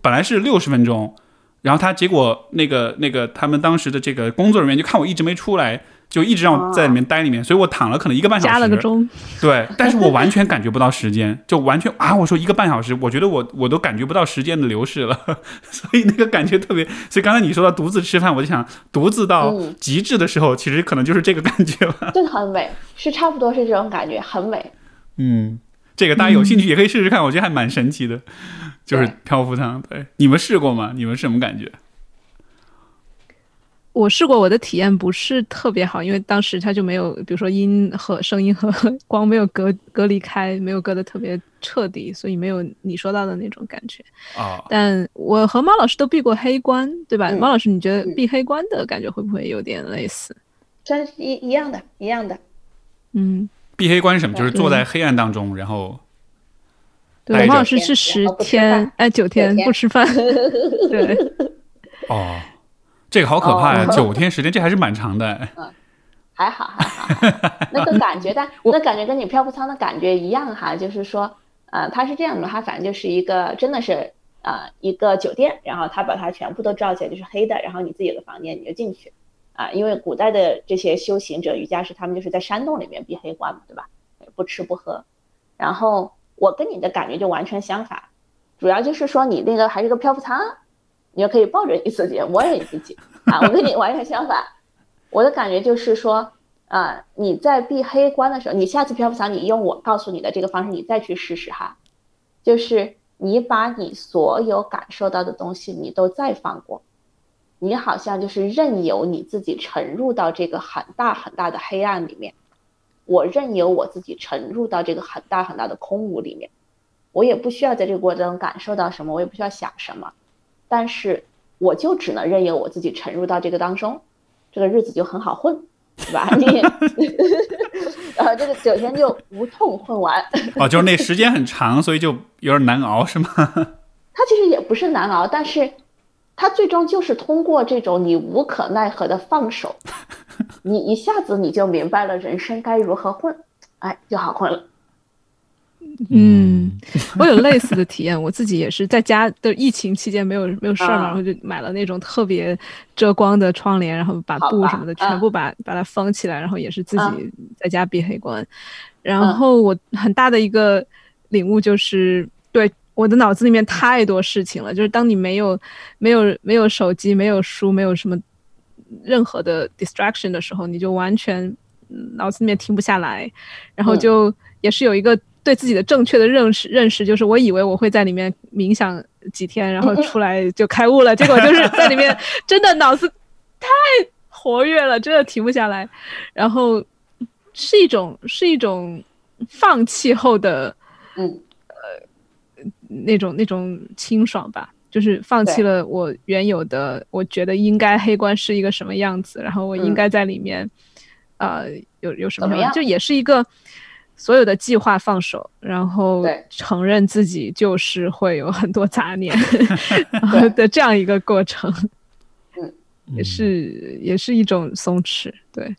本来是六十分钟，然后他结果那个那个他们当时的这个工作人员就看我一直没出来，就一直让我在里面待里面，所以我躺了可能一个半小时，加了个钟，对，但是我完全感觉不到时间，就完全啊，我说一个半小时，我觉得我我都感觉不到时间的流逝了，所以那个感觉特别。所以刚才你说到独自吃饭，我就想独自到嗯极致的时候，其实可能就是这个感觉吧。这个很美，是差不多是这种感觉，很美。嗯，这个大家有兴趣也可以试试看，我觉得还蛮神奇的，就是漂浮舱。对，你们试过吗？你们什么感觉？我试过，我的体验不是特别好，因为当时它就没有，比如说音和声音和 光没有隔隔离开，没有隔得特别彻底，所以没有你说到的那种感觉。啊、但我和猫老师都避过黑关，对吧？嗯猫老师，你觉得避黑关的感觉会不会有点类似？真是一一样的，一样的。嗯，避黑关是什么？就是坐在黑暗当中，然后对，猫老师是十天饭，哎，九天天不吃饭，对，哦，这个好可怕呀！哦九天时间，这还是蛮长的。还好还好，还好那个感觉，但 那感觉跟你漂浮舱的感觉一样哈，就是说，呃，它是这样的，它反正就是一个真的是呃一个酒店，然后它把它全部都罩起来，就是黑的，然后你自己的房间你就进去，啊，因为古代的这些修行者、瑜伽师，他们就是在山洞里面闭黑关嘛，对吧？不吃不喝，然后我跟你的感觉就完全相反，主要就是说你那个还是个漂浮舱，你就可以抱着你自己，摸着你自己。啊，我跟你完全相反。我的感觉就是说，啊、你在闭黑关的时候，你下次漂浮舱，你用我告诉你的这个方式，你再去试试哈，就是你把你所有感受到的东西，你都再放过，你好像就是任由你自己沉入到这个很大很大的黑暗里面，我任由我自己沉入到这个很大很大的空无里面，我也不需要在这个过程中感受到什么，我也不需要想什么，但是我就只能任由我自己沉入到这个当中。这个日子就很好混，对吧？你，然后这个九天就无痛混完。哦，就是那时间很长，所以就有点难熬，是吗？它其实也不是难熬，但是它最终就是通过这种你无可奈何的放手，你一下子你就明白了人生该如何混，哎，就好混了。嗯，我有类似的体验，我自己也是在家的疫情期间没有没有事儿嘛，啊然后就买了那种特别遮光的窗帘，然后把布什么的啊全部把、把它封起来，然后也是自啊己在家闭黑关。然嗯。后我很大的一个领悟就是，对我的脑子里面太多事情了，就是当你没有没有没有手机、没有书、没有什么任何的 distraction 的时候，你就完全嗯脑子里面停不下来，然后嗯。就也是有一个对自己的正确的认识认识，就是我以为我会在里面冥想几天，然后出来就开悟了，结果就是在里面真的脑子太活跃了，真的停不下来，然后是一种是一种放弃后的嗯。呃那种那种清爽吧，就是放弃了我原有的，我觉得应该黑关是一个什么样子，然后我应嗯。该在里面，呃，有有什么怎么样？就也是一个所有的计划放手，然后承认自己就是会有很多杂念 的这样一个过程，也是也是一种松弛，对，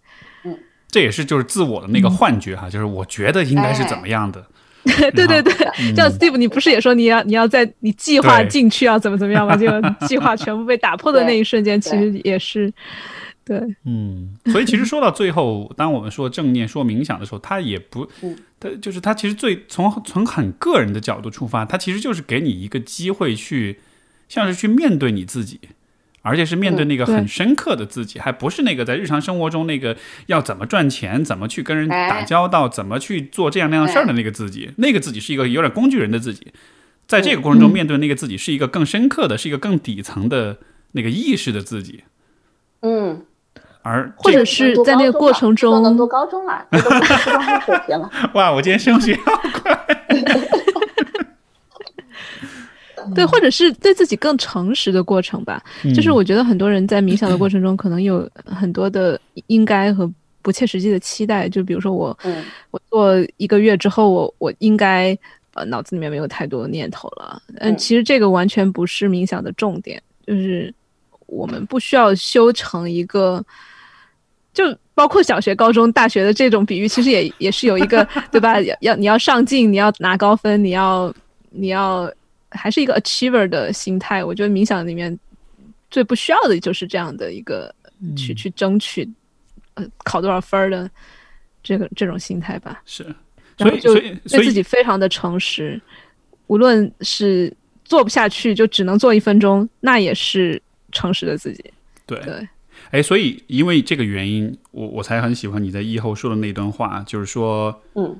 这也是就是自我的那个幻觉哈，就是我觉得应该是怎么样的。对对对，像 Steve，你不是也说你要你要在你计划进去要怎么怎么样吗？就计划全部被打破的那一瞬间，其实也是，对，嗯，所以其实说到最后，当我们说正念、说冥想的时候，它也不嗯，它就是它其实最从从很个人的角度出发，它其实就是给你一个机会去，像是去面对你自己，而且是面对那个很深刻的自己，还不是那个在日常生活中那个要怎么赚钱、怎么去跟人哎。打交道、怎么去做这样那样事儿的那个自己，那个自己是一个有点工具人的自己，在这个过程中嗯。面对那个自己是一个更深刻的、是一个更底层的那个意识的自己，嗯，而或者是在那个过程中能读高中了，中生水平了。哇，我今天升学好快。对，或者是对自己更诚实的过程吧。就是我觉得很多人在冥想的过程中，可能有很多的应该和不切实际的期待。就比如说我，嗯我做一个月之后，我我应该呃脑子里面没有太多念头了。嗯，嗯其实这个完全不是冥想的重点，就是我们不需要修成一个。就包括小学、高中、大学的这种比喻，其实也也是有一个 对吧？要要你要上进，你要拿高分，你要你要还是一个 achiever 的心态。我觉得冥想里面最不需要的就是这样的一个去去争取呃考多少分儿的这个这种心态吧。是，所然后就以所以对自己非常的诚实，无论是做不下去就只能做一分钟，那也是诚实的自己。对，对，哎，所以因为这个原因，我我才很喜欢你在以后说的那段话，就是说，嗯，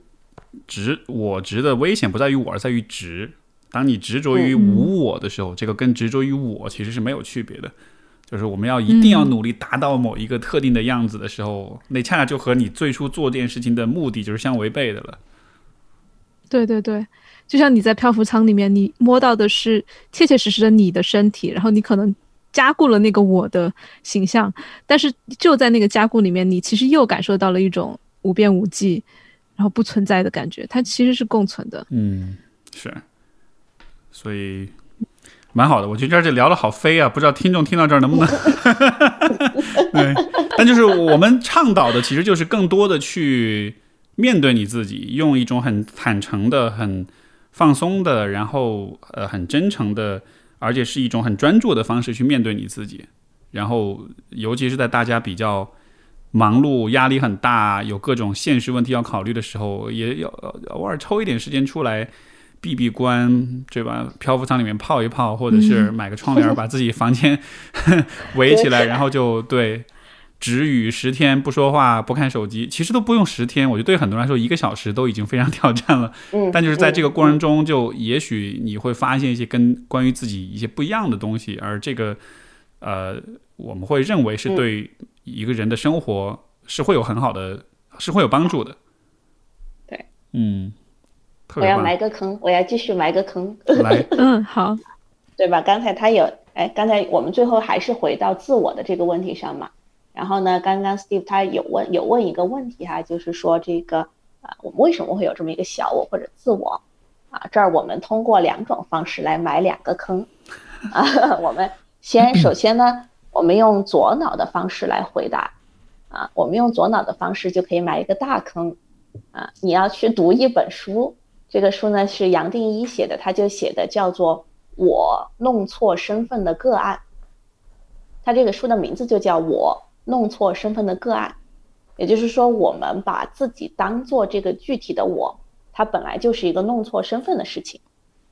执我执的危险不在于我，而在于执。当你执着于嗯无我的时候，这个跟执着于我其实是没有区别的。就是我们要一定要嗯努力达到某一个特定的样子的时候，那恰恰就和你最初做这件事情的目的就是相违背的了。对对对，就像你在漂浮舱里面，你摸到的是切切实实的你的身体，然后你可能加固了那个我的形象，但是就在那个加固里面，你其实又感受到了一种无边无际，然后不存在的感觉，它其实是共存的。嗯，是，所以蛮好的。我觉得这聊的好飞啊，不知道听众听到这儿能不能？对，但就是我们倡导的，其实就是更多的去面对你自己，用一种很坦诚的、很放松的，然后呃很真诚的，而且是一种很专注的方式去面对你自己。然后，尤其是在大家比较忙碌、压力很大、有各种现实问题要考虑的时候，也要偶尔抽一点时间出来闭闭关，对吧？漂浮舱里面泡一泡，或者是买个窗帘，把自己房间 围起来，然后就对。止语十天不说话不看手机，其实都不用十天，我觉得对很多人来说一个小时都已经非常挑战了。嗯，但就是在这个过嗯程中，就也许你会发现一些跟关于自己一些不一样的东西，而这个呃，我们会认为是对一个人的生活是会有很好的，是会有帮助的。对，嗯，我要。埋个坑，我要继续埋个坑，来，嗯，好，对吧？刚才他有，哎，刚才我们最后还是回到自我的这个问题上嘛。然后呢，刚刚 Steve 他有问有问一个问题哈，就是说这个啊，我们为什么会有这么一个小我或者自我啊？这儿我们通过两种方式来埋两个坑啊。我们先首先呢，我们用左脑的方式来回答啊，我们用左脑的方式就可以埋一个大坑啊。你要去读一本书，这个书呢是杨定一写的，他就写的叫做《我弄错身份的个案》，他这个书的名字就叫我。弄错身份的个案，也就是说，我们把自己当做这个具体的我，它本来就是一个弄错身份的事情，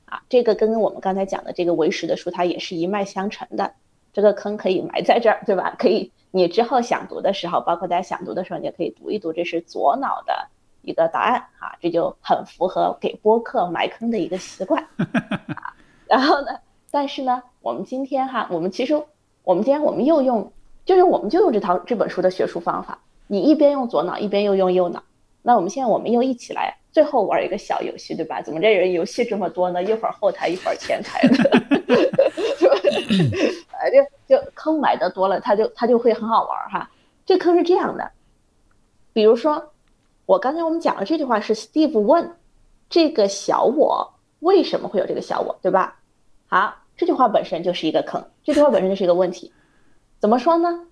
啊，这个跟我们刚才讲的这个唯识的书，它也是一脉相承的。这个坑可以埋在这儿，对吧？可以，你之后想读的时候，包括大家想读的时候，你也可以读一读，这是左脑的一个答案啊，这就很符合给播客埋坑的一个习惯。啊、然后呢，但是呢，我们今天哈，我们其实我们今天我们又用。就是我们就用这套这本书的学术方法，你一边用左脑，一边又用右脑。那我们现在我们又一起来，最后玩一个小游戏，对吧？怎么这人游戏这么多呢？一会儿后台，一会儿前台的，就就坑埋的多了，它就它就会很好玩哈。这坑是这样的，比如说我刚才我们讲的这句话是 Steve 问这个小我为什么会有这个小我，对吧？好，这句话本身就是一个坑，这句话本身就是一个问题。怎么说呢？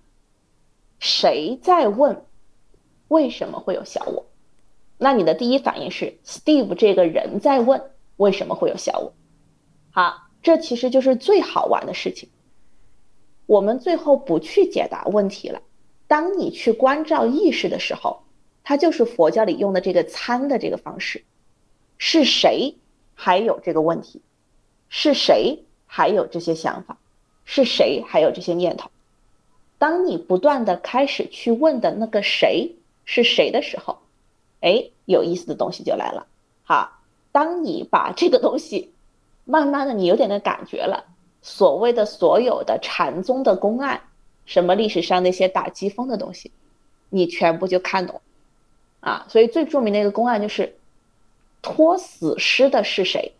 谁在问为什么会有小我？那你的第一反应是 Steve 这个人在问为什么会有小我。好，这其实就是最好玩的事情。我们最后不去解答问题了，当你去关照意识的时候，它就是佛教里用的这个参的这个方式。是谁还有这个问题？是谁还有这些想法？是谁还有这些念头？当你不断的开始去问的那个谁是谁的时候，哎，有意思的东西就来了。好，当你把这个东西慢慢的，你有点的感觉了，所谓的所有的禅宗的公案，什么历史上那些打击风的东西，你全部就看懂啊。所以最著名的一个公案就是。拖死尸的是谁？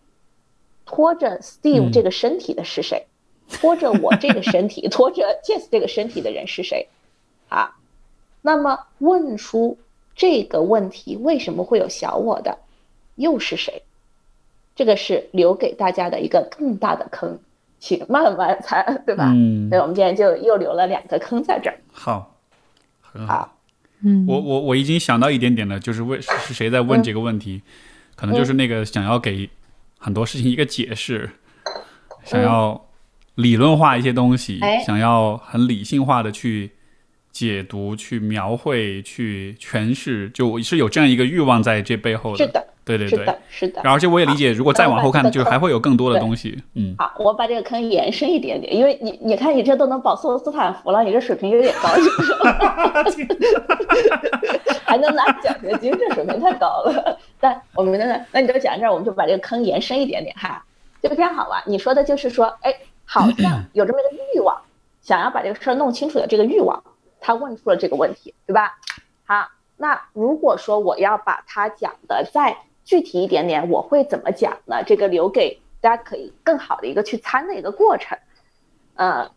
拖着 Steve 这个身体的是谁？拖着我这个身体，拖着 Jess 这个身体的人是谁？啊，那么问出这个问题为什么会有小我的，又是谁？这个是留给大家的一个更大的坑，请慢慢猜，对吧？嗯，所以我们今天就又留了两个坑在这儿。好，很好。嗯，我我我已经想到一点点了，就是为是谁在问这个问题。可能就是那个想要给很多事情一个解释，想要理论化一些东西，想要很理性化的去解读、去描绘、去诠释，就是有这样一个欲望在这背后的。是的，对对对，是的。然后而且我也理解，如果再往后看，就还会有更多的东西。嗯。好，我把这个坑延伸一点点，因为你你看你这都能保送斯坦福了，你这水平有点高，是不是？还能拿奖学金，这水平太高了。但我们那那你就讲这儿，我们就把这个坑延伸一点点哈，就非常好玩。你说的就是说，哎，好 像有这么一个欲望，想要把这个事儿弄清楚的这个欲望，他问出了这个问题，对吧？好，那如果说我要把它讲的再具体一点点，我会怎么讲呢？这个留给大家可以更好的一个去参的一个过程。嗯，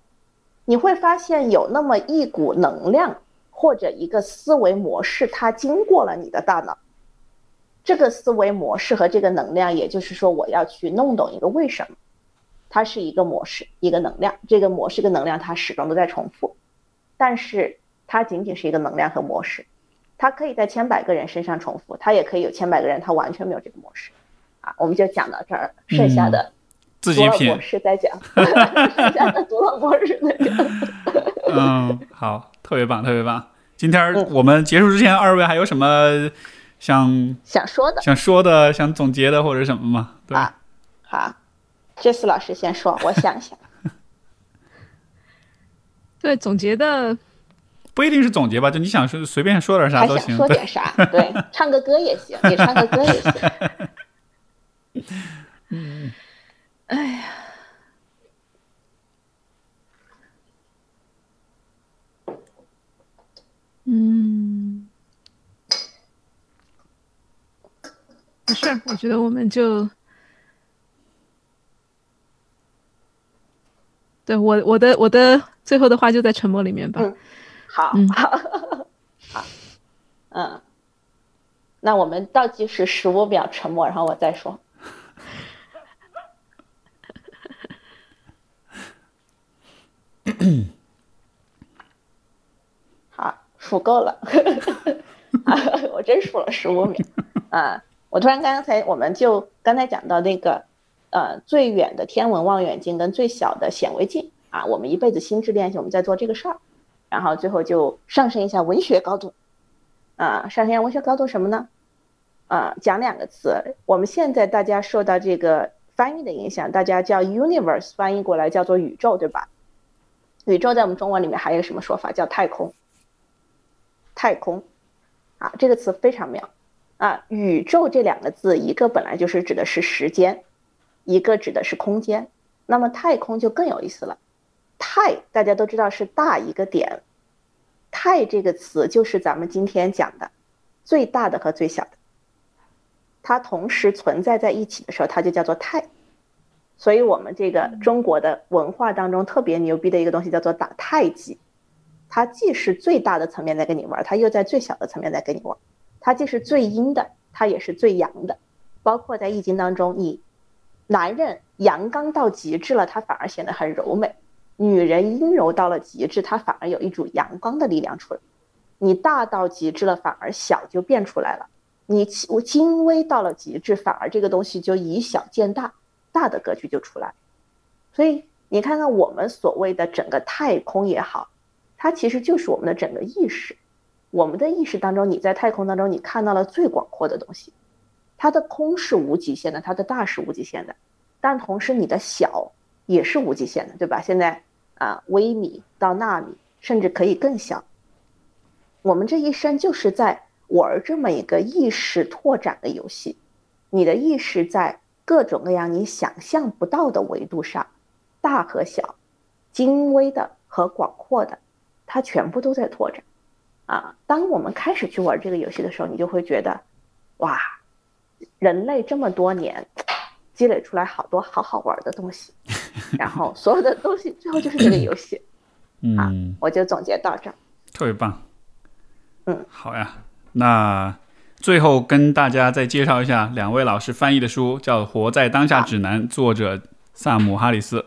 你会发现有那么一股能量或者一个思维模式，它经过了你的大脑。这个思维模式和这个能量，也就是说，我要去弄懂一个为什么，它是一个模式，一个能量。这个模式跟能量，它始终都在重复，但是它仅仅是一个能量和模式，它可以在千百个人身上重复，它也可以有千百个人他完全没有这个模式。啊，我们就讲到这儿，剩下的自己品模式在讲，剩下的独乐模式再讲。嗯，好，特别棒，特别棒。今天我们结束之前，二位还有什么？想想说的，想说的，想总结的或者什么吗？对，好，Jess 老师先说，我想想。对，总结的不一定是总结吧，就你想说随便说点啥都行。说点啥？对，唱个歌也行，你唱个歌也行。嗯，哎呀，嗯。没事儿，我觉得我们就，对我我的我的最后的话就在沉默里面吧。嗯，好，好，好，嗯，那我们倒计时十五秒沉默，然后我再说。好，数够了，我真数了十五秒，啊。我突然刚才我们就刚才讲到那个，呃，最远的天文望远镜跟最小的显微镜啊，我们一辈子心智练习，我们在做这个事儿，然后最后就上升一下文学高度，啊，上升一下文学高度什么呢？啊，讲两个词，我们现在大家受到这个翻译的影响，大家叫 universe 翻译过来叫做宇宙，对吧？宇宙在我们中文里面还有什么说法？叫太空，太空，啊，这个词非常妙。啊，宇宙这两个字，一个本来就是指的是时间，一个指的是空间。那么太空就更有意思了。太大家都知道是大一个点，太这个词就是咱们今天讲的最大的和最小的，它同时存在在一起的时候，它就叫做太。所以我们这个中国的文化当中特别牛逼的一个东西叫做打太极，它既是最大的层面在跟你玩，它又在最小的层面在跟你玩。它既是最阴的，它也是最阳的，包括在易经当中，你男人阳刚到极致了，他反而显得很柔美；女人阴柔到了极致，她反而有一组阳光的力量出来。你大到极致了，反而小就变出来了；你精微到了极致，反而这个东西就以小见大，大的格局就出来。所以你看看我们所谓的整个太空也好，它其实就是我们的整个意识。我们的意识当中，你在太空当中，你看到了最广阔的东西，它的空是无极限的，它的大是无极限的，但同时你的小也是无极限的，对吧？现在啊，微米到纳米，甚至可以更小。我们这一生就是在玩这么一个意识拓展的游戏，你的意识在各种各样你想象不到的维度上，大和小、精微的和广阔的，它全部都在拓展。啊，当我们开始去玩这个游戏的时候，你就会觉得，哇，人类这么多年积累出来好多好好玩的东西，然后所有的东西最后就是这个游戏。嗯，我就总结到这儿。特别棒。嗯，好呀。那最后跟大家再介绍一下两位老师翻译的书，叫《活在当下指南》，作者萨姆哈里斯。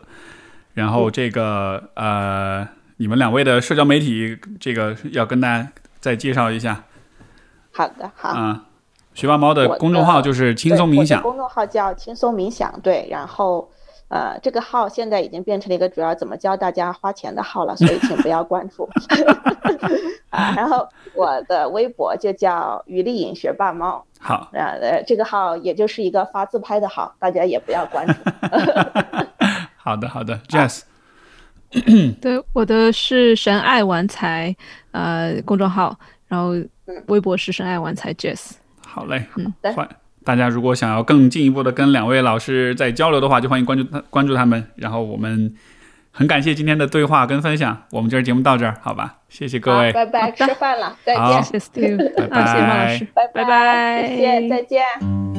然后这个呃。你们两位的社交媒体，这个要跟大家再介绍一下。好的，好。啊，学霸猫的公众号就是轻松冥想。公众号叫轻松冥想，对。然后，呃，这个号现在已经变成了一个主要怎么教大家花钱的号了，所以请不要关注。啊，然后我的微博就叫于丽颖学霸猫。好。呃，这个号也就是一个发自拍的号，大家也不要关注。好的，好的，Jazz。对，我的是神爱玩财，呃，公众号，然后微博是神爱玩财 Jess。好嘞，嗯，欢大家如果想要更进一步的跟两位老师在交流的话，就欢迎关注他，关注他们。然后我们很感谢今天的对话跟分享，我们今儿节目到这儿，好吧？谢谢各位，拜拜，吃饭了，再见，谢谢 Steve，拜拜，谢谢马老师，拜拜。拜，谢谢，再见。